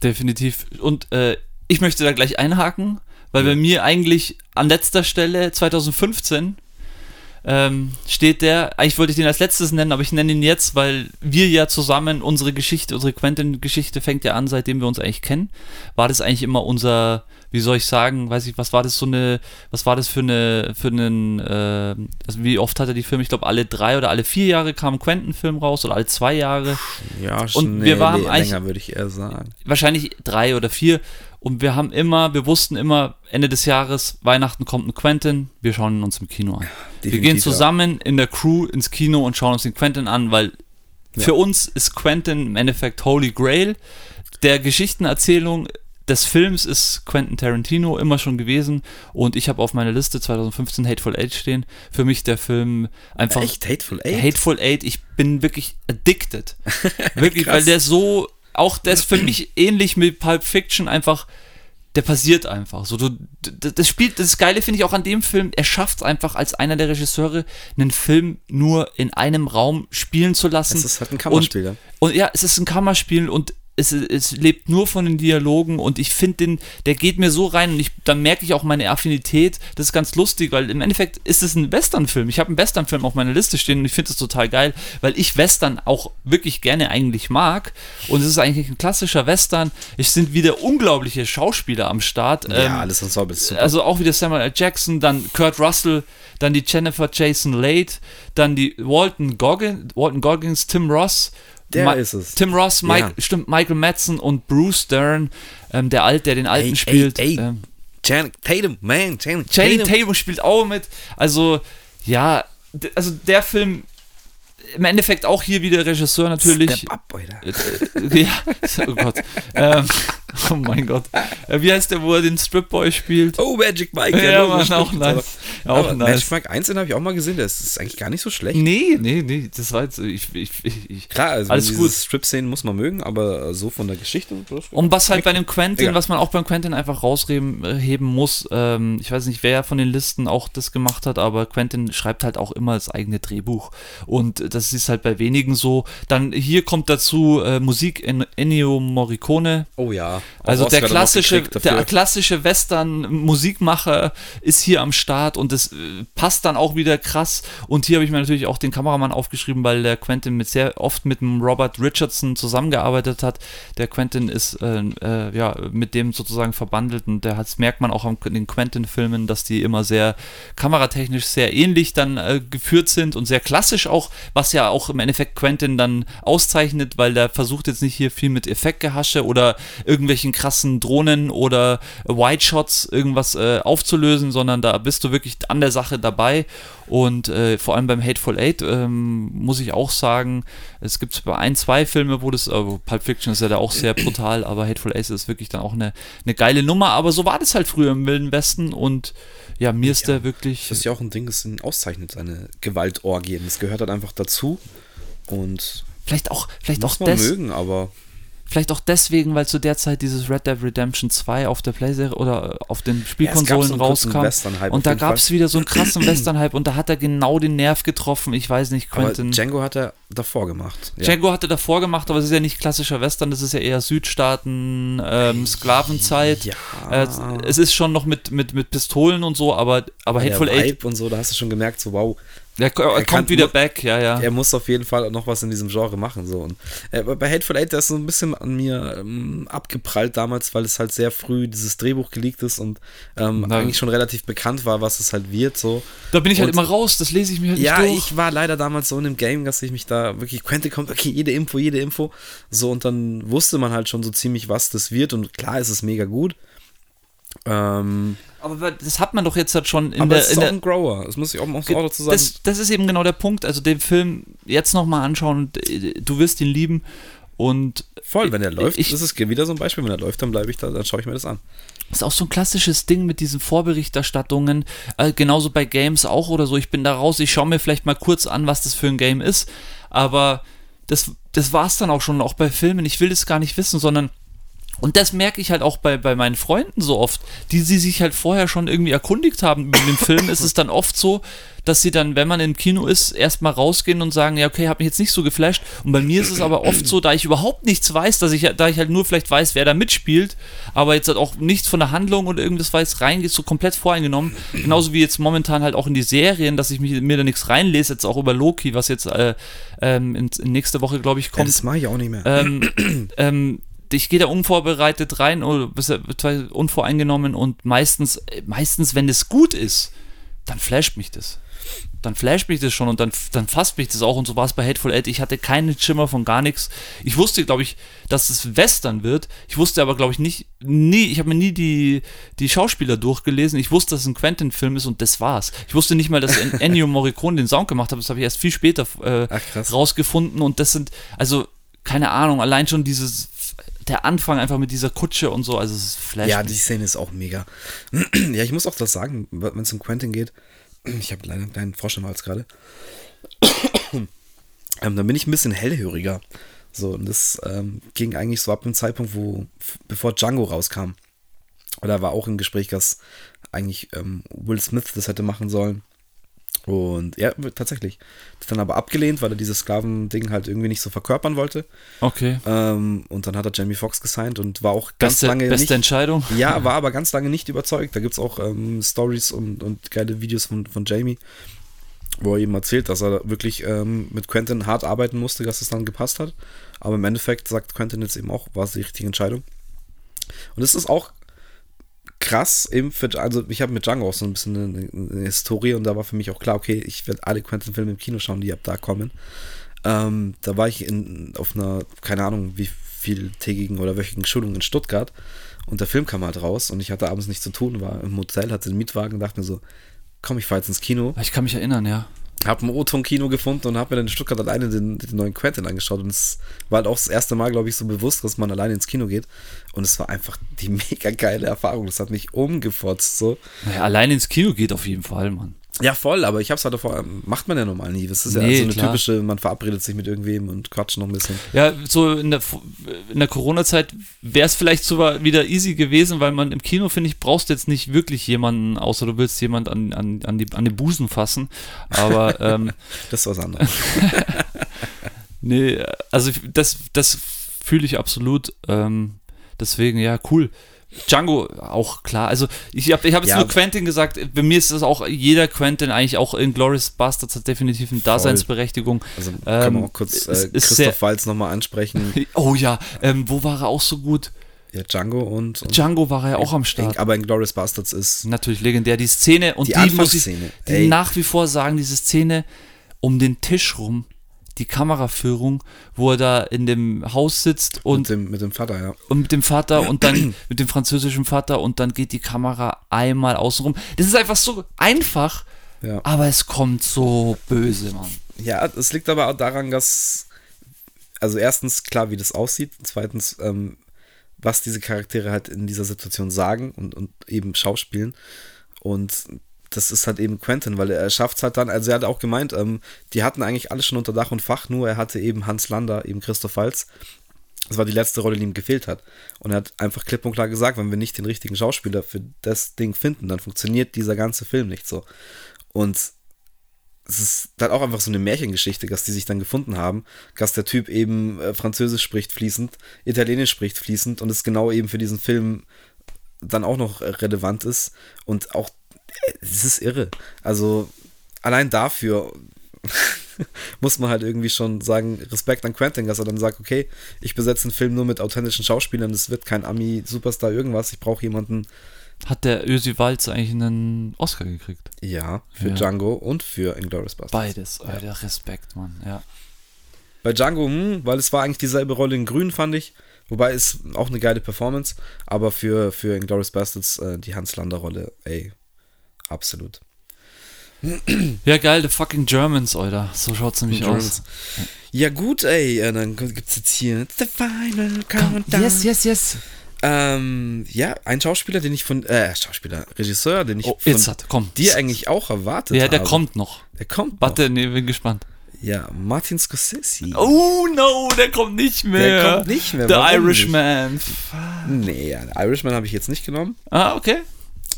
Definitiv. Und äh, ich möchte da gleich einhaken, weil bei mir eigentlich an letzter Stelle 2015 ähm, steht der, eigentlich wollte ich den als letztes nennen, aber ich nenne ihn jetzt, weil wir ja zusammen unsere Geschichte, unsere Quentin-Geschichte fängt ja an, seitdem wir uns eigentlich kennen. War das eigentlich immer unser, wie soll ich sagen, weiß ich, was war das so eine, was war das für eine, für einen, äh, also wie oft hat er die Filme, ich glaube alle drei oder alle vier Jahre kam ein Quentin-Film raus oder alle zwei Jahre. Ja, und nee, wir waren länger würde ich eher sagen. Wahrscheinlich drei oder vier und wir haben immer, wir wussten immer, Ende des Jahres, Weihnachten kommt ein Quentin, wir schauen ihn uns im Kino an. Definitiv, wir gehen zusammen in der Crew ins Kino und schauen uns den Quentin an, weil ja. für uns ist Quentin im Endeffekt Holy Grail der Geschichtenerzählung des Films ist Quentin Tarantino immer schon gewesen und ich habe auf meiner Liste 2015 Hateful Eight stehen. Für mich der Film einfach. Echt? Hateful Eight? Hateful Eight. Ich bin wirklich addicted. [LAUGHS] wirklich, weil der so. Auch der ist für mich ähnlich mit Pulp Fiction einfach. Der passiert einfach. So, du, das spielt, das Geile finde ich auch an dem Film, er schafft es einfach als einer der Regisseure, einen Film nur in einem Raum spielen zu lassen. Es ist halt ein Kammerspiel. Und, und ja, es ist ein Kammerspiel und es, es lebt nur von den Dialogen und ich finde den, der geht mir so rein und ich, dann merke ich auch meine Affinität. Das ist ganz lustig, weil im Endeffekt ist es ein Western-Film. Ich habe einen Western-Film auf meiner Liste stehen und ich finde es total geil, weil ich Western auch wirklich gerne eigentlich mag und es ist eigentlich ein klassischer Western. Es sind wieder unglaubliche Schauspieler am Start. Ja, ähm, alles Ensemble ist super. Also auch wieder Samuel L. Jackson, dann Kurt Russell, dann die Jennifer Jason Leigh, dann die Walton Goggins, Walton Goggins, Tim Ross der Ma ist es. Tim Ross, Mike, ja. stimmt, Michael Madsen und Bruce Dern, ähm, der Alt, der den Alten ey, spielt. Ey, ey. Ähm, Channing Tatum, man, Channing Tatum. Channing Tatum spielt auch mit. Also, ja, also der Film im Endeffekt auch hier wieder Regisseur natürlich. Step up, Alter. Äh, [LAUGHS] ja, oh Gott. ähm, oh mein Gott. Äh, wie heißt der, wo er den Strip-Boy spielt? Oh, Magic Mike. Ja, ja Mann, auch nice. Aber, auch aber nice. Magic Mike 1, den habe ich auch mal gesehen, der ist, eigentlich gar nicht so schlecht. Nee, nee, nee, das war jetzt, ich, ich, ich Klar, also alles gut. Strip-Szenen muss man mögen, aber so von der Geschichte. Und was halt bei dem Quentin, Egal. was man auch beim Quentin einfach rausheben äh, muss, ähm, ich weiß nicht, wer von den Listen auch das gemacht hat, aber Quentin schreibt halt auch immer das eigene Drehbuch. Und das ist halt bei wenigen so. Dann hier kommt dazu äh, Musik in Ennio Morricone. Oh ja. Also der klassische, der klassische Western-Musikmacher ist hier am Start und das äh, passt dann auch wieder krass. Und hier habe ich mir natürlich auch den Kameramann aufgeschrieben, weil der Quentin mit sehr oft mit dem Robert Richardson zusammengearbeitet hat. Der Quentin ist äh, äh, ja mit dem sozusagen verbandelt und der hat, merkt man auch an den Quentin-Filmen, dass die immer sehr kameratechnisch sehr ähnlich dann äh, geführt sind und sehr klassisch auch, was ja auch im Endeffekt Quentin dann auszeichnet, weil der versucht jetzt nicht hier viel mit Effektgehasche oder irgendwelchen krassen Drohnen oder White Shots irgendwas äh, aufzulösen, sondern da bist du wirklich an der Sache dabei. Und äh, vor allem beim Hateful Eight ähm, muss ich auch sagen, es gibt bei ein, zwei Filme, wo das, äh, Pulp Fiction ist ja da auch sehr brutal, aber Hateful Eight ist wirklich dann auch eine, eine geile Nummer. Aber so war das halt früher im Wilden Westen und ja, mir ist ja, der wirklich. Das ist ja auch ein Ding, das auszeichnet, seine Gewaltorgien. Das gehört halt einfach dazu. Und vielleicht auch, vielleicht auch das, mögen, aber vielleicht auch deswegen, weil zu der Zeit dieses Red Dead Redemption 2 auf der Playserie oder auf den Spielkonsolen so einen kurzen rauskam. Und da gab es wieder so einen krassen [CLEARS THROAT] Western-Hype und da hat er genau den Nerv getroffen. Ich weiß nicht, Aber Quentin. Django hat er davor gemacht. Ja. Django hatte davor gemacht, aber es ist ja nicht klassischer Western, das ist ja eher Südstaaten, ähm, Sklavenzeit. Ja. Äh, es ist schon noch mit, mit, mit Pistolen und so, aber, aber der Hateful Eight, und so, da hast du schon gemerkt, so wow, der, er kann- kommt wieder back, ja, ja. er muss auf jeden Fall noch was in diesem Genre machen. So. Und, äh, bei Hateful Eight, das ist so ein bisschen an mir ähm, abgeprallt damals, weil es halt sehr früh dieses Drehbuch geleakt ist und ähm, eigentlich schon relativ bekannt war, was es halt wird. So. Da bin ich halt Und- immer raus, das lese ich mir halt Ja, nicht durch. ich war leider damals so in dem Game, dass ich mich da wirklich, Quentin kommt, okay, jede Info, jede Info. So, und dann wusste man halt schon so ziemlich, was das wird. Und klar, ist es mega gut. Ähm, aber das hat man doch jetzt halt schon in aber der, es in ist auch ein Grower. Das muss ich auch, auch, dazu sagen. das, das ist eben genau der Punkt. Also den Film jetzt nochmal anschauen und äh, du wirst ihn lieben. Und Voll, wenn er läuft, ich- das ist wieder so ein Beispiel, wenn er läuft, dann bleibe ich da, dann schaue ich mir das an. ist auch so ein klassisches Ding mit diesen Vorberichterstattungen. Äh, genauso bei Games auch oder so. Ich bin da raus, ich schaue mir vielleicht mal kurz an, was das für ein Game ist. Aber das, das war es dann auch schon, auch bei Filmen. Ich will das gar nicht wissen, sondern. Und das merke ich halt auch bei, bei meinen Freunden so oft, die sie sich halt vorher schon irgendwie erkundigt haben über den Film, ist es dann oft so, dass sie dann, wenn man im Kino ist, erstmal rausgehen und sagen, ja, okay, hat mich jetzt nicht so geflasht. Und bei mir ist es aber oft so, da ich überhaupt nichts weiß, dass ich, da ich halt nur vielleicht weiß, wer da mitspielt, aber jetzt halt auch nichts von der Handlung oder irgendwas weiß, reingeht, so komplett voreingenommen. Genauso wie jetzt momentan halt auch in die Serien, dass ich mich, mir da nichts reinlese, jetzt auch über Loki, was jetzt äh, ähm, in, in nächste Woche, glaube ich, Ja, kommt das mache ich auch nicht mehr. ähm, ähm, ich gehe da unvorbereitet rein oder unvoreingenommen und meistens, meistens, wenn es gut ist, dann flasht mich das. Dann flasht mich das schon und dann, dann fasst mich das auch und so war es bei Hateful Eight. Ich hatte keinen Schimmer von gar nichts. Ich wusste, glaube ich, dass es Western wird. Ich wusste aber, glaube ich, nicht, nie, ich habe mir nie die, die Schauspieler durchgelesen. Ich wusste, dass es ein Quentin-Film ist und das war's. Ich wusste nicht mal, dass En- [LAUGHS] Ennio Morricone den Sound gemacht hat. Das habe ich erst viel später äh, Ach, rausgefunden und das sind, also, keine Ahnung, allein schon dieses, der Anfang einfach mit dieser Kutsche und so, also es flasht Ja, mich. die Szene ist auch mega. [CLEARS THROAT] ja, ich muss auch das sagen, wenn es um Quentin geht. [CLEARS THROAT] Ich habe leider einen kleinen Frosch im Hals gerade. [CLEARS THROAT] ähm, dann bin ich ein bisschen hellhöriger. So, und das ähm, ging eigentlich so ab dem Zeitpunkt, wo, bevor Django rauskam. Oder war auch im Gespräch, dass eigentlich ähm, Will Smith das hätte machen sollen. Und ja, tatsächlich. Das dann aber abgelehnt, weil er dieses Sklavending halt irgendwie nicht so verkörpern wollte. Okay. Ähm, und dann hat er Jamie Foxx gesigned und war auch ganz Beste, lange beste nicht. Entscheidung. Ja, war aber ganz lange nicht überzeugt. Da gibt es auch ähm, Stories und, und geile Videos von, von Jamie, wo er eben erzählt, dass er wirklich ähm, mit Quentin hart arbeiten musste, dass es dann gepasst hat. Aber im Endeffekt sagt Quentin jetzt eben auch, war es die richtige Entscheidung. Und es ist auch krass, für, also ich habe mit Django auch so ein bisschen eine, eine Historie und da war für mich auch klar, okay, ich werde alle Quentin-Filme im Kino schauen, die ab da kommen. Ähm, da war ich in, auf einer, keine Ahnung, wie vieltägigen oder wöchigen Schulung in Stuttgart und der Film kam halt raus und ich hatte abends nichts zu tun, war im Hotel, hatte den Mietwagen und dachte mir so, komm, ich fahr jetzt ins Kino. Ich kann mich erinnern, ja. Hab ein O-Ton-Kino gefunden und hab mir dann in Stuttgart alleine den, den neuen Quentin angeschaut. Und es war halt auch das erste Mal, glaube ich, so bewusst, dass man alleine ins Kino geht. Und es war einfach die [LAUGHS] mega geile Erfahrung. Das hat mich umgefotzt. So. Naja, allein ins Kino geht auf jeden Fall, Mann. Ja, voll, aber ich hab's halt davor, macht man ja normal nie. Das ist ja Nee, so eine klar. typische, man verabredet sich mit irgendwem und quatscht noch ein bisschen. Ja, so in der, in der Corona-Zeit wäre es vielleicht sogar wieder easy gewesen, weil man im Kino, finde ich, brauchst du jetzt nicht wirklich jemanden, außer du willst jemand an, an, an, die, an den Busen fassen. Aber [LAUGHS] ähm, Das ist was anderes. [LAUGHS] nee, also das, das fühle ich absolut. Ähm, deswegen, ja, cool. Django auch klar. Also ich habe ich hab jetzt Ja. nur Quentin gesagt. Bei mir ist das auch jeder Quentin eigentlich auch in Glorious Bastards hat definitiv eine Daseinsberechtigung. Also Ähm, können wir auch kurz äh, ist Christoph Walz nochmal ansprechen. [LAUGHS] Oh ja, ähm, wo war er auch so gut? Ja, Django und, und Django war er ja auch am Start. aber in Glorious Bastards ist Natürlich legendär. Die Szene und Die die, muss ich die nach wie vor sagen, diese Szene um den Tisch rum, die Kameraführung, wo er da in dem Haus sitzt und mit, dem, mit dem Vater, ja. und mit dem Vater [CLEARS THROAT] und dann mit dem französischen Vater und dann geht die Kamera einmal außenrum. Das ist einfach so einfach, ja. aber es kommt so böse, Mann. Ja, es liegt aber auch daran, dass, also erstens klar, wie das aussieht, zweitens, ähm, was diese Charaktere halt in dieser Situation sagen und, und eben schauspielen. Und das ist halt eben Quentin, weil er schafft es halt dann, also er hat auch gemeint, ähm, die hatten eigentlich alle schon unter Dach und Fach, nur er hatte eben Hans Lander, eben Christoph Walz, Das war die letzte Rolle, die ihm gefehlt hat. Und er hat einfach klipp und klar gesagt, wenn wir nicht den richtigen Schauspieler für das Ding finden, dann funktioniert dieser ganze Film nicht so. Und es ist dann auch einfach so eine Märchengeschichte, dass die sich dann gefunden haben, dass der Typ eben äh, Französisch spricht fließend, Italienisch spricht fließend und es genau eben für diesen Film dann auch noch äh, relevant ist und auch es ist irre. Also allein dafür [LAUGHS] muss man halt irgendwie schon sagen, Respekt an Quentin, dass er dann sagt, okay, ich besetze einen Film nur mit authentischen Schauspielern, es wird kein Ami-Superstar irgendwas, ich brauche jemanden. Hat der Ösi Walz eigentlich einen Oscar gekriegt? Ja, für Ja. Django und für Inglourious Basterds. Beides, Alter, Respekt, Mann, ja. Bei Django, hm, weil es war eigentlich dieselbe Rolle in Grün, fand ich. Wobei es auch eine geile Performance, aber für, für Inglourious Bastards äh, die Hans Lander Rolle, ey, absolut. Ja, geil, the fucking Germans, Alter. So schaut's nämlich aus. Ja gut, ey, äh, dann gibt's jetzt hier The Final Countdown. yes, yes, yes. Ähm, ja, ein Schauspieler, den ich von, äh, Schauspieler, Regisseur, den ich Oh, von jetzt hat, komm. dir eigentlich auch erwartet Ja, habe. der kommt noch. Der kommt. Warte, noch. nee, bin gespannt. Ja, Martin Scorsese. Oh no, der kommt nicht mehr. Der kommt nicht mehr, The warum Irishman. Nee, ja, Irishman habe ich jetzt nicht genommen. Ah, okay.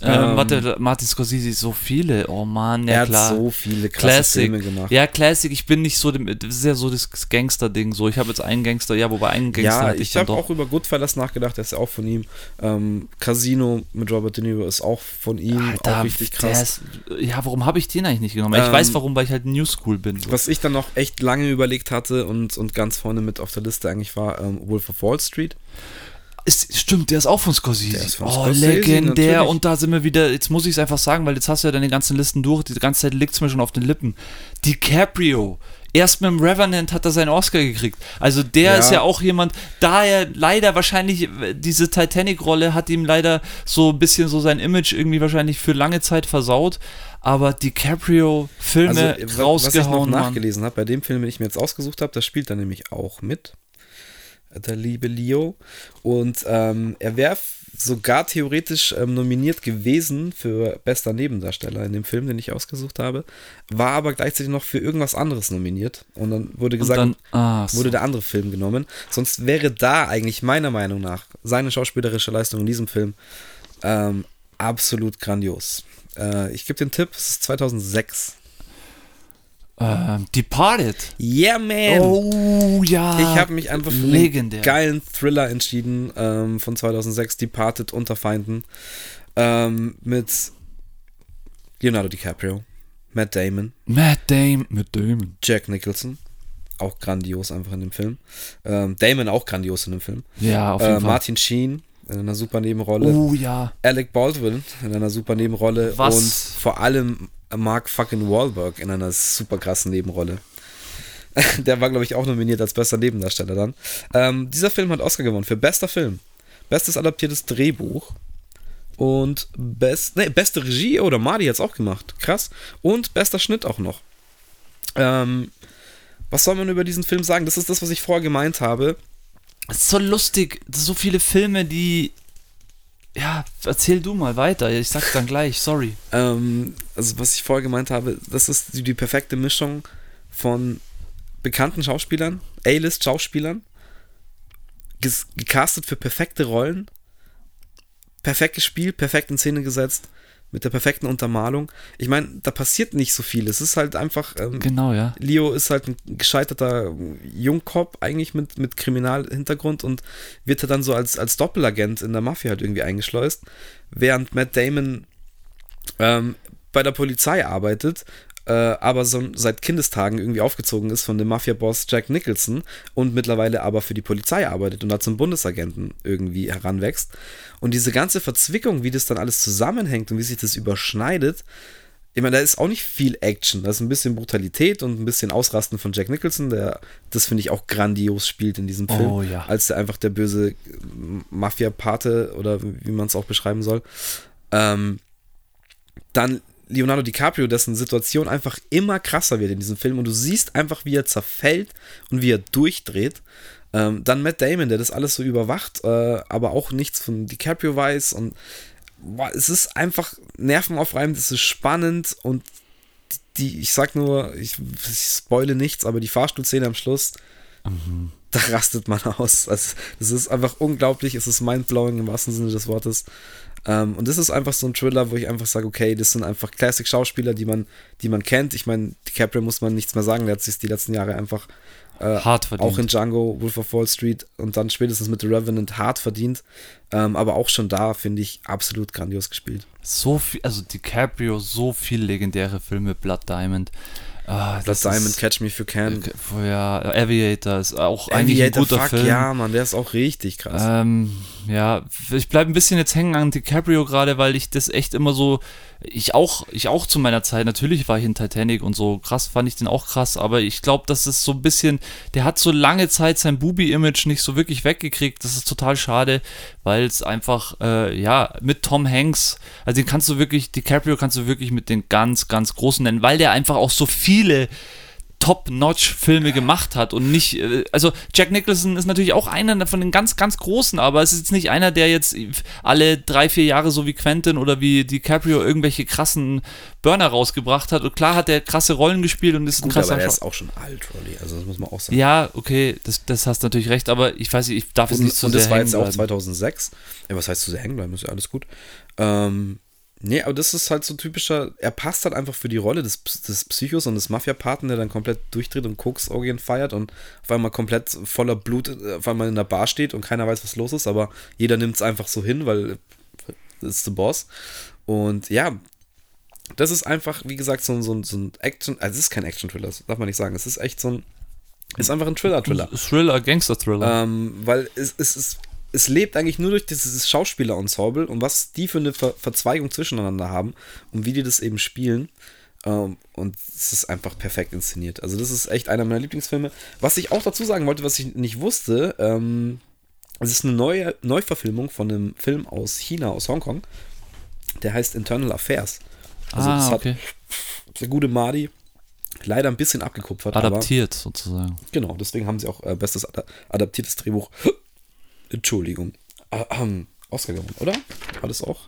Ähm, warte, Martin Scorsese, so viele. Oh Mann, ja er klar. hat so viele krasse Classic. Filme gemacht. Ja, Classic, ich bin nicht so, dem, das ist ja so das Gangster-Ding. So, ich habe jetzt einen Gangster, ja, wobei einen Gangster Ja, hatte ich, ich dann habe doch. auch über Goodfellas nachgedacht, der ist ja auch von ihm. Ähm, Casino mit Robert De Niro ist auch von ihm, Alter, auch richtig krass. Ist, ja, warum habe ich den eigentlich nicht genommen? Ich Ähm, weiß warum, weil ich halt New School bin. So. Was ich dann noch echt lange überlegt hatte und, und ganz vorne mit auf der Liste eigentlich war ähm, Wolf of Wall Street. Ist, stimmt, der ist auch von Scorsese. Der ist von oh, Scorsese, legendär. natürlich. Und da sind wir wieder, jetzt muss ich es einfach sagen, weil jetzt hast du ja deine ganzen Listen durch, die ganze Zeit liegt es mir schon auf den Lippen. DiCaprio. Erst mit dem Revenant hat er seinen Oscar gekriegt. Also der Ja. ist ja auch jemand, da er leider wahrscheinlich, äh, diese Titanic-Rolle hat ihm leider so ein bisschen so sein Image irgendwie wahrscheinlich für lange Zeit versaut. Aber DiCaprio Filme Also, rausgehauen. was ich noch nachgelesen habe, bei dem Film, den ich mir jetzt ausgesucht habe, da spielt er nämlich auch mit. Der liebe Leo. Und ähm, er wäre sogar theoretisch ähm, nominiert gewesen für bester Nebendarsteller in dem Film, den ich ausgesucht habe. War aber gleichzeitig noch für irgendwas anderes nominiert. Und dann wurde gesagt, dann, ah, so. wurde der andere Film genommen. Sonst wäre da eigentlich meiner Meinung nach seine schauspielerische Leistung in diesem Film ähm, absolut grandios. Äh, ich gebe den Tipp, es ist 2006. ähm, Departed. Yeah, man! Oh ja. Ich habe mich einfach für legendär. einen geilen Thriller entschieden ähm, von 2006, Departed unter Feinden, ähm, mit Leonardo DiCaprio, Matt Damon, Matt Damon. Matt Damon. Jack Nicholson, auch grandios einfach in dem Film. Ähm, Damon auch grandios in dem Film. Ja, auf jeden Äh, Fall. Martin Sheen in einer super Nebenrolle. Oh ja. Alec Baldwin in einer super Nebenrolle Was? und vor allem Mark fucking Wahlberg in einer super krassen Nebenrolle. [LAUGHS] Der war, glaube ich, auch nominiert als bester Nebendarsteller dann. Ähm, dieser Film hat Oscar gewonnen für bester Film, bestes adaptiertes Drehbuch und best, nee, beste Regie. Oder Mardi hat es auch gemacht. Krass. Und bester Schnitt auch noch. Ähm, was soll man über diesen Film sagen? Das ist das, was ich vorher gemeint habe. Es ist so lustig. So viele Filme, die. Ja, erzähl du mal weiter. Ich sag's dann gleich. Sorry. Ähm, also was ich vorher gemeint habe, das ist die, die perfekte Mischung von bekannten Schauspielern, A-List-Schauspielern, gecastet für perfekte Rollen, perfekt gespielt, perfekt in Szene gesetzt, mit der perfekten Untermalung. Ich meine, da passiert nicht so viel. Es ist halt einfach. Ähm, Genau, ja. Leo ist halt ein gescheiterter Jungkopf eigentlich mit, mit Kriminalhintergrund und wird er dann so als, als Doppelagent in der Mafia halt irgendwie eingeschleust, während Matt Damon ähm, bei der Polizei arbeitet, äh, aber so seit Kindestagen irgendwie aufgezogen ist von dem Mafia-Boss Jack Nicholson und mittlerweile aber für die Polizei arbeitet und da zum Bundesagenten irgendwie heranwächst. Und diese ganze Verzwickung, wie das dann alles zusammenhängt und wie sich das überschneidet, ich meine, da ist auch nicht viel Action. Da ist ein bisschen Brutalität und ein bisschen Ausrasten von Jack Nicholson, der das finde ich auch grandios spielt in diesem Film. Oh, ja. Als der einfach der böse Mafia-Pate oder wie man es auch beschreiben soll. Ähm, dann Leonardo DiCaprio, dessen Situation einfach immer krasser wird in diesem Film und du siehst einfach, wie er zerfällt und wie er durchdreht. Ähm, dann Matt Damon, der das alles so überwacht, äh, aber auch nichts von DiCaprio weiß und boah, es ist einfach nervenaufreibend, es ist spannend und die, ich sag nur, ich, ich spoile nichts, aber die Fahrstuhlszene am Schluss, da rastet man aus. Also, es ist einfach unglaublich, es ist mindblowing im wahrsten Sinne des Wortes. Ähm, und das ist einfach so ein Thriller, wo ich einfach sage, okay, das sind einfach Classic-Schauspieler, die man, die man kennt. Ich meine, DiCaprio muss man nichts mehr sagen, der hat sich die letzten Jahre einfach äh, hart verdient. Auch in Django, Wolf of Wall Street und dann spätestens mit The Revenant hart verdient. Ähm, aber auch schon da finde ich absolut grandios gespielt. So viel, also DiCaprio, so viele legendäre Filme, Blood Diamond. Ah, Blood Diamond, Catch Me If You Can. Ja, Aviator ist auch Aviator, eigentlich ein guter fuck, Film. Ja, Mann, der ist auch richtig krass. Ähm, ja, ich bleibe ein bisschen jetzt hängen an DiCaprio gerade, weil ich das echt immer so, ich auch, ich auch zu meiner Zeit, natürlich war ich in Titanic und so, krass fand ich den auch krass, aber ich glaube, das ist so ein bisschen, der hat so lange Zeit sein Bubi-Image nicht so wirklich weggekriegt, das ist total schade, weil es einfach, äh, ja, mit Tom Hanks, also den kannst du wirklich, DiCaprio kannst du wirklich mit den ganz, ganz Großen nennen, weil der einfach auch so viele Top-Notch-Filme gemacht hat und nicht, äh, also Jack Nicholson ist natürlich auch einer von den ganz, ganz großen, aber es ist jetzt nicht einer, der jetzt alle drei, vier Jahre so wie Quentin oder wie DiCaprio irgendwelche krassen Burner rausgebracht hat. Und klar hat er krasse Rollen gespielt und ist Gut, ein krasser aber er ist auch schon alt, Rolli, also das muss man auch sagen. Ja, okay, das, das hast natürlich recht, aber ich weiß nicht, ich darf es nicht so und sehr Und das war jetzt auch 2006. Ja, was heißt zu sehr hängen bleiben, ist ja alles gut. Ähm, Nee, aber das ist halt so typischer, er passt halt einfach für die Rolle des, des Psychos und des Mafia-Paten, der dann komplett durchdreht und Koks-Orgien feiert und auf einmal komplett voller Blut äh, auf einmal in der Bar steht und keiner weiß, was los ist, aber jeder nimmt es einfach so hin, weil das ist der Boss. Und ja, das ist einfach, wie gesagt, so, so, so ein Action, also es ist kein Action-Thriller, darf man nicht sagen, es ist echt so ein, ist einfach ein Thriller-Thriller. Thriller, Gangster-Thriller. Ähm, weil es, es ist es lebt eigentlich nur durch dieses Schauspieler-Ensemble und was die für eine Ver Verzweigung zwischeneinander haben und wie die das eben spielen. Ähm, und es ist einfach perfekt inszeniert. Also, das ist echt einer meiner Lieblingsfilme. Was ich auch dazu sagen wollte, was ich nicht wusste, ähm, es ist eine neue Neuverfilmung von einem Film aus China, aus Hongkong. Der heißt Internal Affairs. Also, ah, das okay. hat der gute Mardi leider ein bisschen abgekupfert. Adaptiert aber, sozusagen. Genau, deswegen haben sie auch äh, bestes adaptiertes Drehbuch Entschuldigung. Äh, ähm, Oscar gewonnen, oder? War das auch?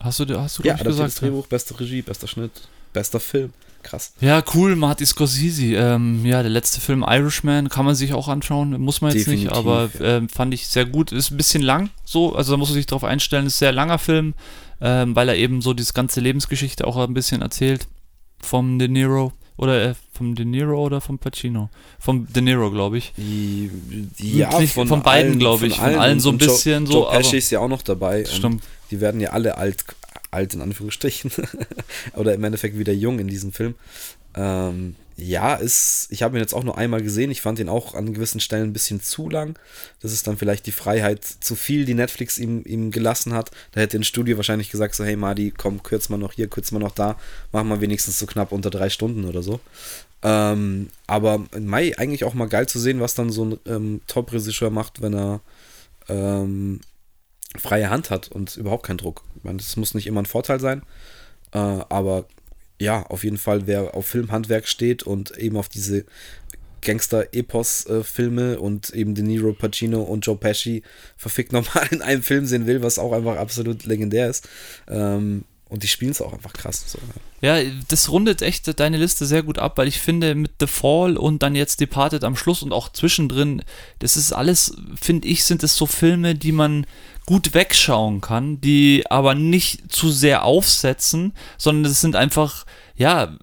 Hast du, hast du ja, gesagt? Ja, Drehbuch, beste Regie, bester Schnitt, bester Film. Krass. Ja, cool, Marty Scorsese. Ähm, ja, der letzte Film Irishman kann man sich auch anschauen, muss man jetzt Definitiv, nicht, aber ja. ähm, fand ich sehr gut. Ist ein bisschen lang, so, also da muss man sich drauf einstellen. Ist ein sehr langer Film, ähm, weil er eben so diese ganze Lebensgeschichte auch ein bisschen erzählt vom De Niro. Oder äh, vom De Niro oder vom Pacino? Vom De Niro, glaube ich. Die, die, ja, von, von beiden, glaube ich. Von allen, von allen so ein bisschen Joe, so. Joe Pesci ist ja auch noch dabei. Stimmt. Die werden ja alle alt, alt in Anführungsstrichen. [LAUGHS] oder im Endeffekt wieder jung in diesem Film. Ähm, ja, ist, ich habe ihn jetzt auch nur einmal gesehen. Ich fand ihn auch an gewissen Stellen ein bisschen zu lang. Das ist dann vielleicht die Freiheit zu viel, die Netflix ihm, ihm gelassen hat. Da hätte ein Studio wahrscheinlich gesagt: so, hey Madi, komm, kürz mal noch hier, kürz mal noch da, machen wir wenigstens so knapp unter drei Stunden oder so. Ähm, aber in Mai eigentlich auch mal geil zu sehen, was dann so ein ähm, Top-Regisseur macht, wenn er ähm, freie Hand hat und überhaupt keinen Druck. Ich meine, das muss nicht immer ein Vorteil sein, äh, aber ja, auf jeden Fall, wer auf Filmhandwerk steht und eben auf diese Gangster-Epos-Filme und eben De Niro, Pacino und Joe Pesci verfickt [LAUGHS] nochmal in einem Film sehen will, was auch einfach absolut legendär ist. Ähm, und die spielen es auch einfach krass. So. Ja, das rundet echt deine Liste sehr gut ab, weil ich finde, mit The Fall und dann jetzt Departed am Schluss und auch zwischendrin, das ist alles, finde ich, sind es so Filme, die man gut wegschauen kann, die aber nicht zu sehr aufsetzen, sondern es sind einfach ja,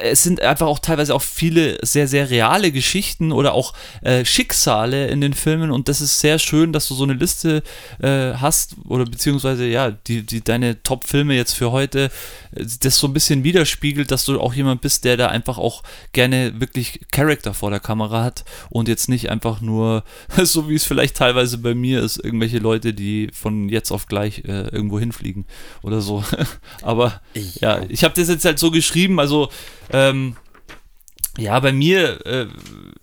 es sind einfach auch teilweise auch viele sehr, sehr reale Geschichten oder auch äh, Schicksale in den Filmen und das ist sehr schön, dass du so eine Liste äh, hast oder beziehungsweise ja, die, die deine Top-Filme jetzt für heute das so ein bisschen widerspiegelt, dass du auch jemand bist, der da einfach auch gerne wirklich Charakter vor der Kamera hat und jetzt nicht einfach nur, [LAUGHS] so wie es vielleicht teilweise bei mir ist, irgendwelche Leute, die von jetzt auf gleich äh, irgendwo hinfliegen oder so. [LAUGHS] Aber ja, ja ich habe das jetzt halt so geschrieben, also ähm, ja, bei mir, äh,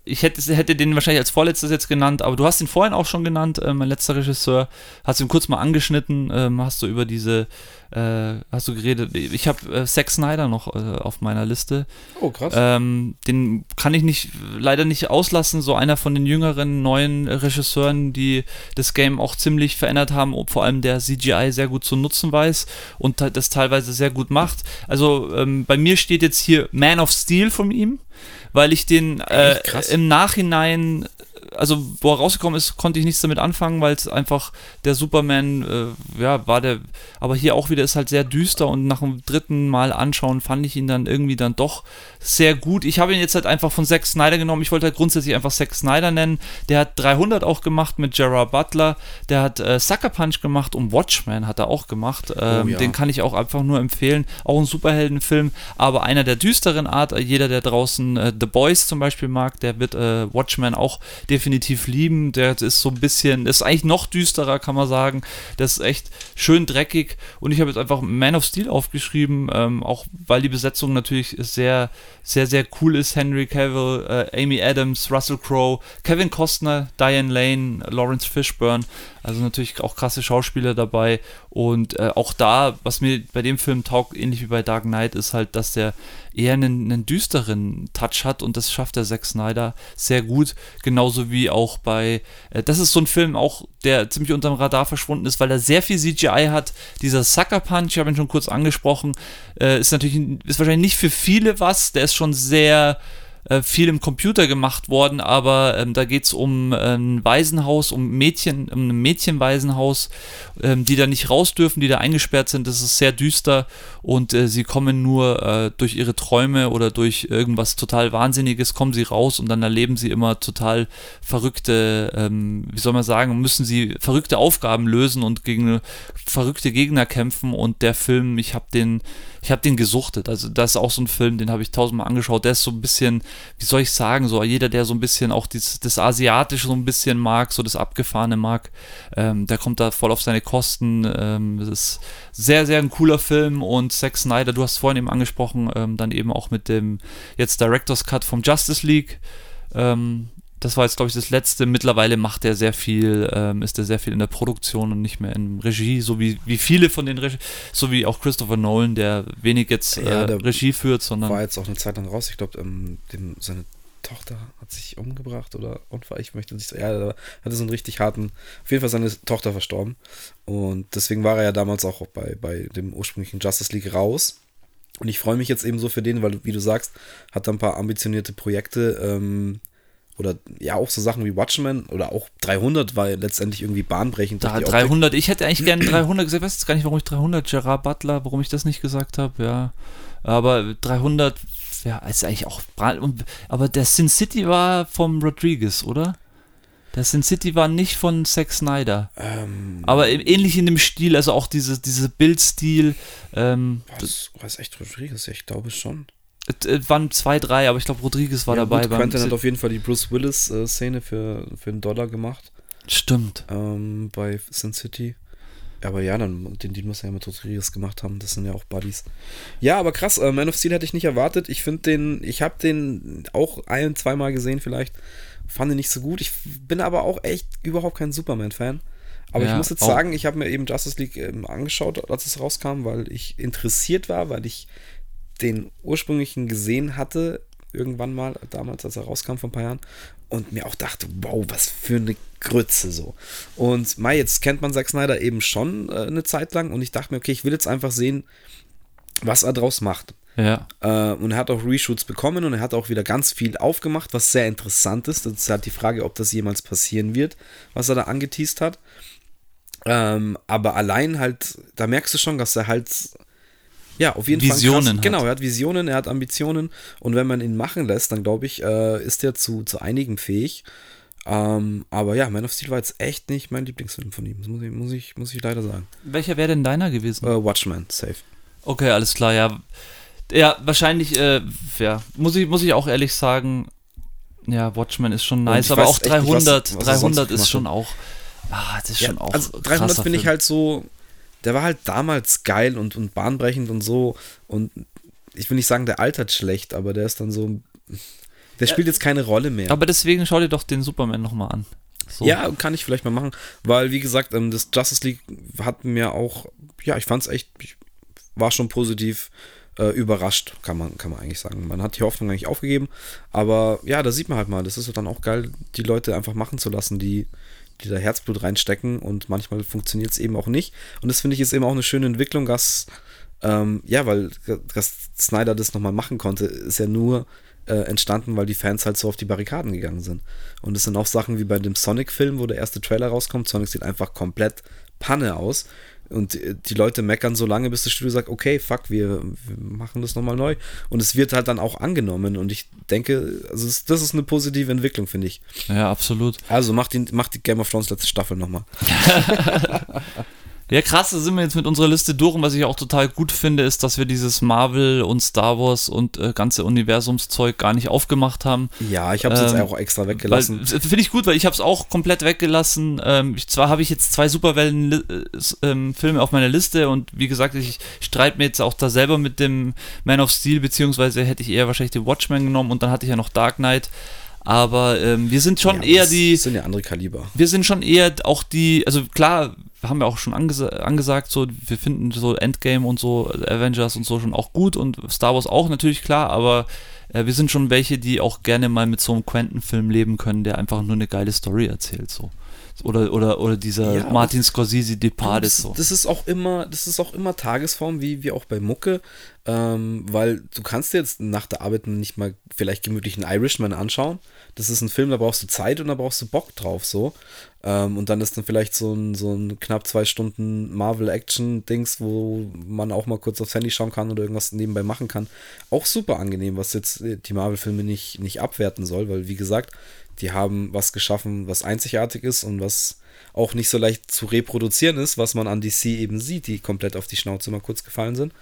ich hätte, hätte den wahrscheinlich als vorletztes jetzt genannt, aber du hast ihn vorhin auch schon genannt, äh, mein letzter Regisseur, hast ihn kurz mal angeschnitten, ähm, hast du über diese äh, hast du geredet. Ich habe äh, Zack Snyder noch äh, auf meiner Liste. Oh, krass. Ähm, den kann ich nicht, leider nicht auslassen. So einer von den jüngeren, neuen Regisseuren, die das Game auch ziemlich verändert haben, vor allem der CGI sehr gut zu nutzen weiß und das teilweise sehr gut macht. Also ähm, bei mir steht jetzt hier Man of Steel von ihm, weil ich den äh, im Nachhinein also wo er rausgekommen ist, konnte ich nichts damit anfangen, weil es einfach der Superman, äh, ja, war der, aber hier auch wieder ist halt sehr düster und nach dem dritten Mal anschauen fand ich ihn dann irgendwie dann doch sehr gut. Ich habe ihn jetzt halt einfach von Zack Snyder genommen. Ich wollte halt grundsätzlich einfach Zack Snyder nennen. Der hat 300 auch gemacht mit Gerard Butler. Der hat äh, Sucker Punch gemacht und Watchmen hat er auch gemacht. Ähm, oh, ja. Den kann ich auch einfach nur empfehlen. Auch ein Superheldenfilm, aber einer der düsteren Art. Jeder, der draußen äh, The Boys zum Beispiel mag, der wird äh, Watchmen auch definitiv lieben. Der ist so ein bisschen, ist eigentlich noch düsterer, kann man sagen. Das ist echt schön dreckig. Und ich habe jetzt einfach Man of Steel aufgeschrieben, ähm, auch weil die Besetzung natürlich sehr sehr, sehr cool ist. Henry Cavill, äh, Amy Adams, Russell Crowe, Kevin Costner, Diane Lane, Lawrence Fishburne. Also natürlich auch krasse Schauspieler dabei. Und äh, auch da, was mir bei dem Film taugt, ähnlich wie bei Dark Knight, ist halt, dass der eher einen, einen düsteren Touch hat und das schafft der Zack Snyder sehr gut. Genauso wie auch bei, äh, das ist so ein Film auch, der ziemlich unterm Radar verschwunden ist, weil er sehr viel CGI hat. Dieser Sucker Punch, ich habe ihn schon kurz angesprochen, äh, ist natürlich, ist wahrscheinlich nicht für viele was, der ist schon sehr äh, viel im Computer gemacht worden, aber ähm, da geht es um ein Waisenhaus, um Mädchen, um ein Mädchenwaisenhaus, ähm, die da nicht raus dürfen, die da eingesperrt sind. Das ist sehr düster und äh, sie kommen nur äh, durch ihre Träume oder durch irgendwas total Wahnsinniges, kommen sie raus und dann erleben sie immer total verrückte, ähm, wie soll man sagen, müssen sie verrückte Aufgaben lösen und gegen verrückte Gegner kämpfen und der Film, ich habe den ich habe den gesuchtet. Also das ist auch so ein Film, den habe ich tausendmal angeschaut. Der ist so ein bisschen, wie soll ich sagen, so jeder, der so ein bisschen auch das, das Asiatische so ein bisschen mag, so das Abgefahrene mag, ähm, der kommt da voll auf seine Kosten. Ähm, das ist sehr, sehr ein cooler Film und Zack Snyder, du hast vorhin eben angesprochen, ähm, dann eben auch mit dem jetzt Director's Cut vom Justice League. Ähm, das war jetzt, glaube ich, das letzte. Mittlerweile macht er sehr viel, ähm, ist er sehr viel in der Produktion und nicht mehr in Regie, so wie, wie viele von den Regie, so wie auch Christopher Nolan, der wenig jetzt äh, ja, Regie führt, sondern. War jetzt auch eine Zeit lang raus. Ich glaube, ähm, seine Tochter hat sich umgebracht oder Unfall, ich möchte nicht so. Ja, er hatte so einen richtig harten. Auf jeden Fall seine Tochter verstorben. Und deswegen war er ja damals auch bei, bei dem ursprünglichen Justice League raus. Und ich freue mich jetzt eben so für den, weil, wie du sagst, hat er ein paar ambitionierte Projekte. Ähm, oder ja auch so Sachen wie Watchmen oder auch 300 war letztendlich irgendwie bahnbrechend. Da 300, ich hätte eigentlich gerne 300 gesagt, weiß jetzt gar nicht, warum ich 300, Gerard Butler, warum ich das nicht gesagt habe, ja. Aber 300, ja, ist eigentlich auch, aber der Sin City war vom Rodriguez, oder? Der Sin City war nicht von Zack Snyder. Ähm, aber ähnlich in dem Stil, also auch diese, diese Bildstil. Ähm, was, was echt Rodriguez? Ich glaube schon. Es äh, waren zwei, drei, aber ich glaube, Rodriguez war ja, dabei. Gut, Quentin hat auf jeden Fall die Bruce Willis-Szene für, für einen Dollar gemacht. Stimmt. Ähm, bei Sin City. Aber ja, dann, den Deal muss er ja mit Rodriguez gemacht haben. Das sind ja auch Buddies. Ja, aber krass, äh, Man of Steel hätte ich nicht erwartet. Ich finde den, ich habe den auch ein, zweimal gesehen vielleicht. Fand ihn nicht so gut. Ich bin aber auch echt überhaupt kein Superman-Fan. Aber ja, ich muss jetzt auch. sagen, ich habe mir eben Justice League ähm, angeschaut, als es rauskam, weil ich interessiert war, weil ich den ursprünglichen gesehen hatte, irgendwann mal, damals, als er rauskam vor ein paar Jahren, und mir auch dachte, wow, was für eine Grütze so. Und Mai, jetzt kennt man Zack Snyder eben schon äh, eine Zeit lang und ich dachte mir, okay, ich will jetzt einfach sehen, was er draus macht. Ja. Äh, und er hat auch Reshoots bekommen und er hat auch wieder ganz viel aufgemacht, was sehr interessant ist. Das ist halt die Frage, ob das jemals passieren wird, was er da angeteased hat. Ähm, aber allein halt, da merkst du schon, dass er halt ja, auf jeden Visionen Fall. Krass. Genau, er hat Visionen, er hat Ambitionen und wenn man ihn machen lässt, dann glaube ich, äh, ist er zu, zu einigen fähig. Ähm, aber ja, Man of Steel war jetzt echt nicht mein Lieblingsfilm von ihm. Das muss ich, muss ich, muss ich leider sagen. Welcher wäre denn deiner gewesen? Äh, Watchmen, safe. Okay, alles klar, ja. Ja, wahrscheinlich, äh, ja, muss ich, muss ich auch ehrlich sagen, ja, Watchmen ist schon nice, aber auch 300, nicht, was, was 300 ist schon auch, ah, das ist ja, schon auch. Also 300 finde ich halt so, der war halt damals geil und, und bahnbrechend und so. Und ich will nicht sagen, der altert schlecht, aber der ist dann so. Der spielt jetzt keine Rolle mehr. Aber deswegen schau dir doch den Superman nochmal an. So. Ja, kann ich vielleicht mal machen, weil wie gesagt, ähm, das Justice League hat mir auch, ja, ich fand es echt, ich war schon positiv äh, überrascht, kann man, kann man eigentlich sagen. Man hat die Hoffnung eigentlich aufgegeben, aber ja, da sieht man halt mal, das ist dann auch geil, die Leute einfach machen zu lassen, die, die da Herzblut reinstecken und manchmal funktioniert es eben auch nicht. Und das finde ich ist eben auch eine schöne Entwicklung, dass, ähm, ja, weil dass Snyder das nochmal machen konnte, ist ja nur äh, entstanden, weil die Fans halt so auf die Barrikaden gegangen sind. Und es sind auch Sachen wie bei dem Sonic-Film, wo der erste Trailer rauskommt. Sonic sieht einfach komplett Panne aus. Und äh, die Leute meckern so lange, bis das Studio sagt, okay, fuck, wir, wir machen das nochmal neu. Und es wird halt dann auch angenommen. Und ich denke, also das ist eine positive Entwicklung, finde ich. Ja, absolut. Also macht die, macht die Game of Thrones letzte Staffel nochmal. [LAUGHS] Ja, krass, da sind wir jetzt mit unserer Liste durch und was ich auch total gut finde, ist, dass wir dieses Marvel und Star Wars und äh, ganze Universumszeug gar nicht aufgemacht haben. Ja, ich habe es Ähm, jetzt auch extra weggelassen. Weil- Finde ich gut, weil ich habe es auch komplett weggelassen. Ähm, ich, zwar habe ich jetzt zwei Superwellen-Filme auf meiner Liste und wie gesagt, ich streite mir jetzt auch da selber mit dem Man of Steel, beziehungsweise hätte ich eher wahrscheinlich den Watchmen genommen und dann hatte ich ja noch Dark Knight. Aber ähm, wir sind schon Ja, eher das die, sind ja andere Kaliber. wir sind schon eher auch die, also klar, haben wir auch schon angesa angesagt, so, wir finden so Endgame und so, Avengers und so schon auch gut und Star Wars auch natürlich klar, aber äh, wir sind schon welche, die auch gerne mal mit so einem Quentin-Film leben können, der einfach nur eine geile Story erzählt, so. Oder, oder, oder dieser Ja, Martin Scorsese Departed, das, so. das ist auch immer, das ist auch immer Tagesform, wie, wie auch bei Mucke, ähm, weil du kannst dir jetzt nach der Arbeit nicht mal vielleicht gemütlich einen Irishman anschauen. Das ist ein Film, da brauchst du Zeit und da brauchst du Bock drauf, so. Ähm, und dann ist dann vielleicht so ein, so ein knapp zwei Stunden Marvel-Action-Dings, wo man auch mal kurz aufs Handy schauen kann oder irgendwas nebenbei machen kann. Auch super angenehm, was jetzt die Marvel-Filme nicht, nicht abwerten soll, weil wie gesagt, die haben was geschaffen, was einzigartig ist und was auch nicht so leicht zu reproduzieren ist, was man an DC eben sieht, die komplett auf die Schnauze mal kurz gefallen sind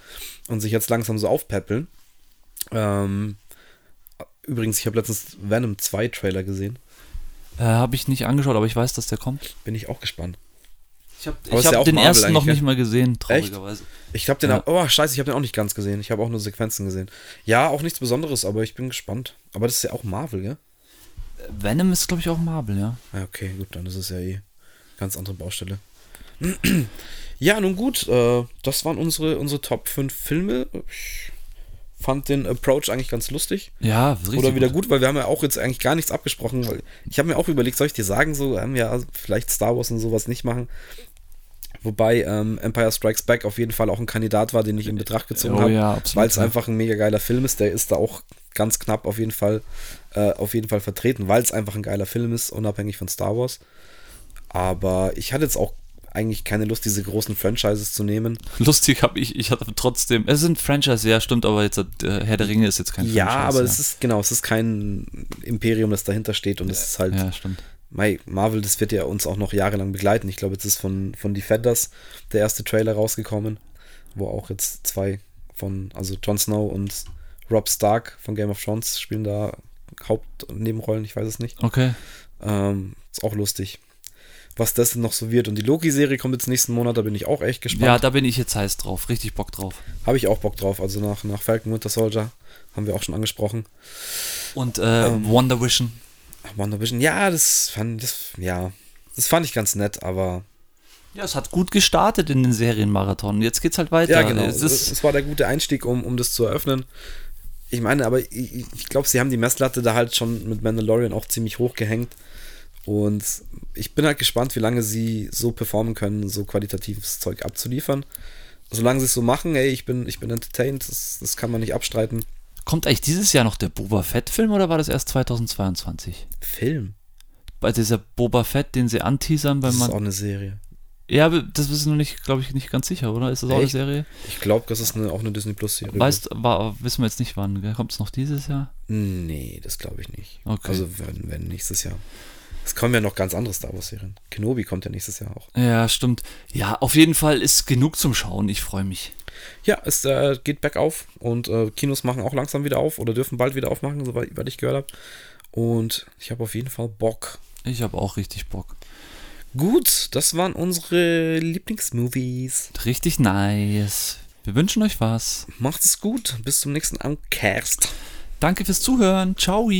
und sich jetzt langsam so aufpäppeln. Ähm, übrigens, ich habe letztens Venom 2 Trailer gesehen. Äh, habe ich nicht angeschaut, aber ich weiß, dass der kommt. Bin ich auch gespannt. Ich habe hab ja den ersten noch nicht ja? mal gesehen, traurigerweise. Ich habe den, Ja. auch- oh scheiße, ich habe den auch nicht ganz gesehen. Ich habe auch nur Sequenzen gesehen. Ja, auch nichts Besonderes, aber ich bin gespannt. Aber das ist ja auch Marvel, gell? Venom ist, glaube ich, auch Marvel, ja. Ja, okay, gut, dann ist es ja eh ganz andere Baustelle. [CLEARS THROAT] ja, nun gut, äh, das waren unsere, unsere Top 5 Filme. Ich fand den Approach eigentlich ganz lustig. Ja, richtig. Oder wieder gut, weil wir haben ja auch jetzt eigentlich gar nichts abgesprochen. Ich habe mir auch überlegt, soll ich dir sagen, so haben wir vielleicht Star Wars und sowas nicht machen. Wobei ähm, Empire Strikes Back auf jeden Fall auch ein Kandidat war, den ich in Betracht gezogen Oh habe, ja, absolut, weil es ja. einfach ein mega geiler Film ist. Der ist da auch ganz knapp auf jeden Fall, äh, auf jeden Fall vertreten, weil es einfach ein geiler Film ist, unabhängig von Star Wars. Aber ich hatte jetzt auch eigentlich keine Lust, diese großen Franchises zu nehmen. [LAUGHS] Lustig habe ich, ich hatte trotzdem, es sind Franchise, ja, stimmt, aber jetzt äh, Herr der Ringe ist jetzt kein ja, Franchise. aber es ist genau, es ist kein Imperium, das dahinter steht und es ist halt Ja, stimmt. Mei, Marvel, das wird ja uns auch noch jahrelang begleiten. Ich glaube, jetzt ist von, von Defenders der erste Trailer rausgekommen, wo auch jetzt zwei von, also Jon Snow und Rob Stark von Game of Thrones spielen da Hauptnebenrollen, ich weiß es nicht. Okay. Ähm, ist auch lustig. Was das denn noch so wird. Und die Loki-Serie kommt jetzt nächsten Monat, da bin ich auch echt Ja, gespannt. da bin ich jetzt heiß drauf, richtig Bock drauf. Habe ich auch Bock drauf. Also nach, nach Falcon Winter Soldier haben wir auch schon angesprochen. Und äh, Ähm. Wonder Vision. WandaVision, ja, das fand, das, ja, das fand ich ganz nett, aber Ja, es hat gut gestartet in den Serienmarathon. Jetzt geht's halt weiter. Ja, genau. Es Es, war der gute Einstieg, um, um das zu eröffnen. Ich meine, aber ich, ich glaube, sie haben die Messlatte da halt schon mit Mandalorian auch ziemlich hoch gehängt. Und ich bin halt gespannt, wie lange sie so performen können, so qualitatives Zeug abzuliefern. Solange sie es so machen, ey, ich bin, ich bin entertained, das, das kann man nicht abstreiten. Kommt eigentlich dieses Jahr noch der Boba Fett-Film oder war das erst 2022? Film. Bei dieser Boba Fett, den sie anteasern, wenn Das ist auch man. eine Serie. Ja, aber das wissen wir nicht, glaube ich, nicht ganz sicher, oder? Ist das auch eine Echt? Serie? Ich glaube, das ist eine, auch eine Disney Plus Serie. Weißt, war, wissen wir jetzt nicht wann. Kommt es noch dieses Jahr? Nee, das glaube ich nicht. Okay. Also, wenn, wenn nächstes Jahr. Es kommen ja noch ganz andere Star Wars Serien. Kenobi kommt ja nächstes Jahr auch. Ja, stimmt. Ja, auf jeden Fall ist genug zum Schauen. Ich freue mich. Ja, es äh, geht bergauf und äh, Kinos machen auch langsam wieder auf oder dürfen bald wieder aufmachen, soweit ich gehört habe. Und ich habe auf jeden Fall Bock. Ich habe auch richtig Bock. Gut, das waren unsere Lieblingsmovies. Richtig nice. Wir wünschen euch was. Macht es gut. Bis zum nächsten Ankast. Danke fürs Zuhören. Ciao.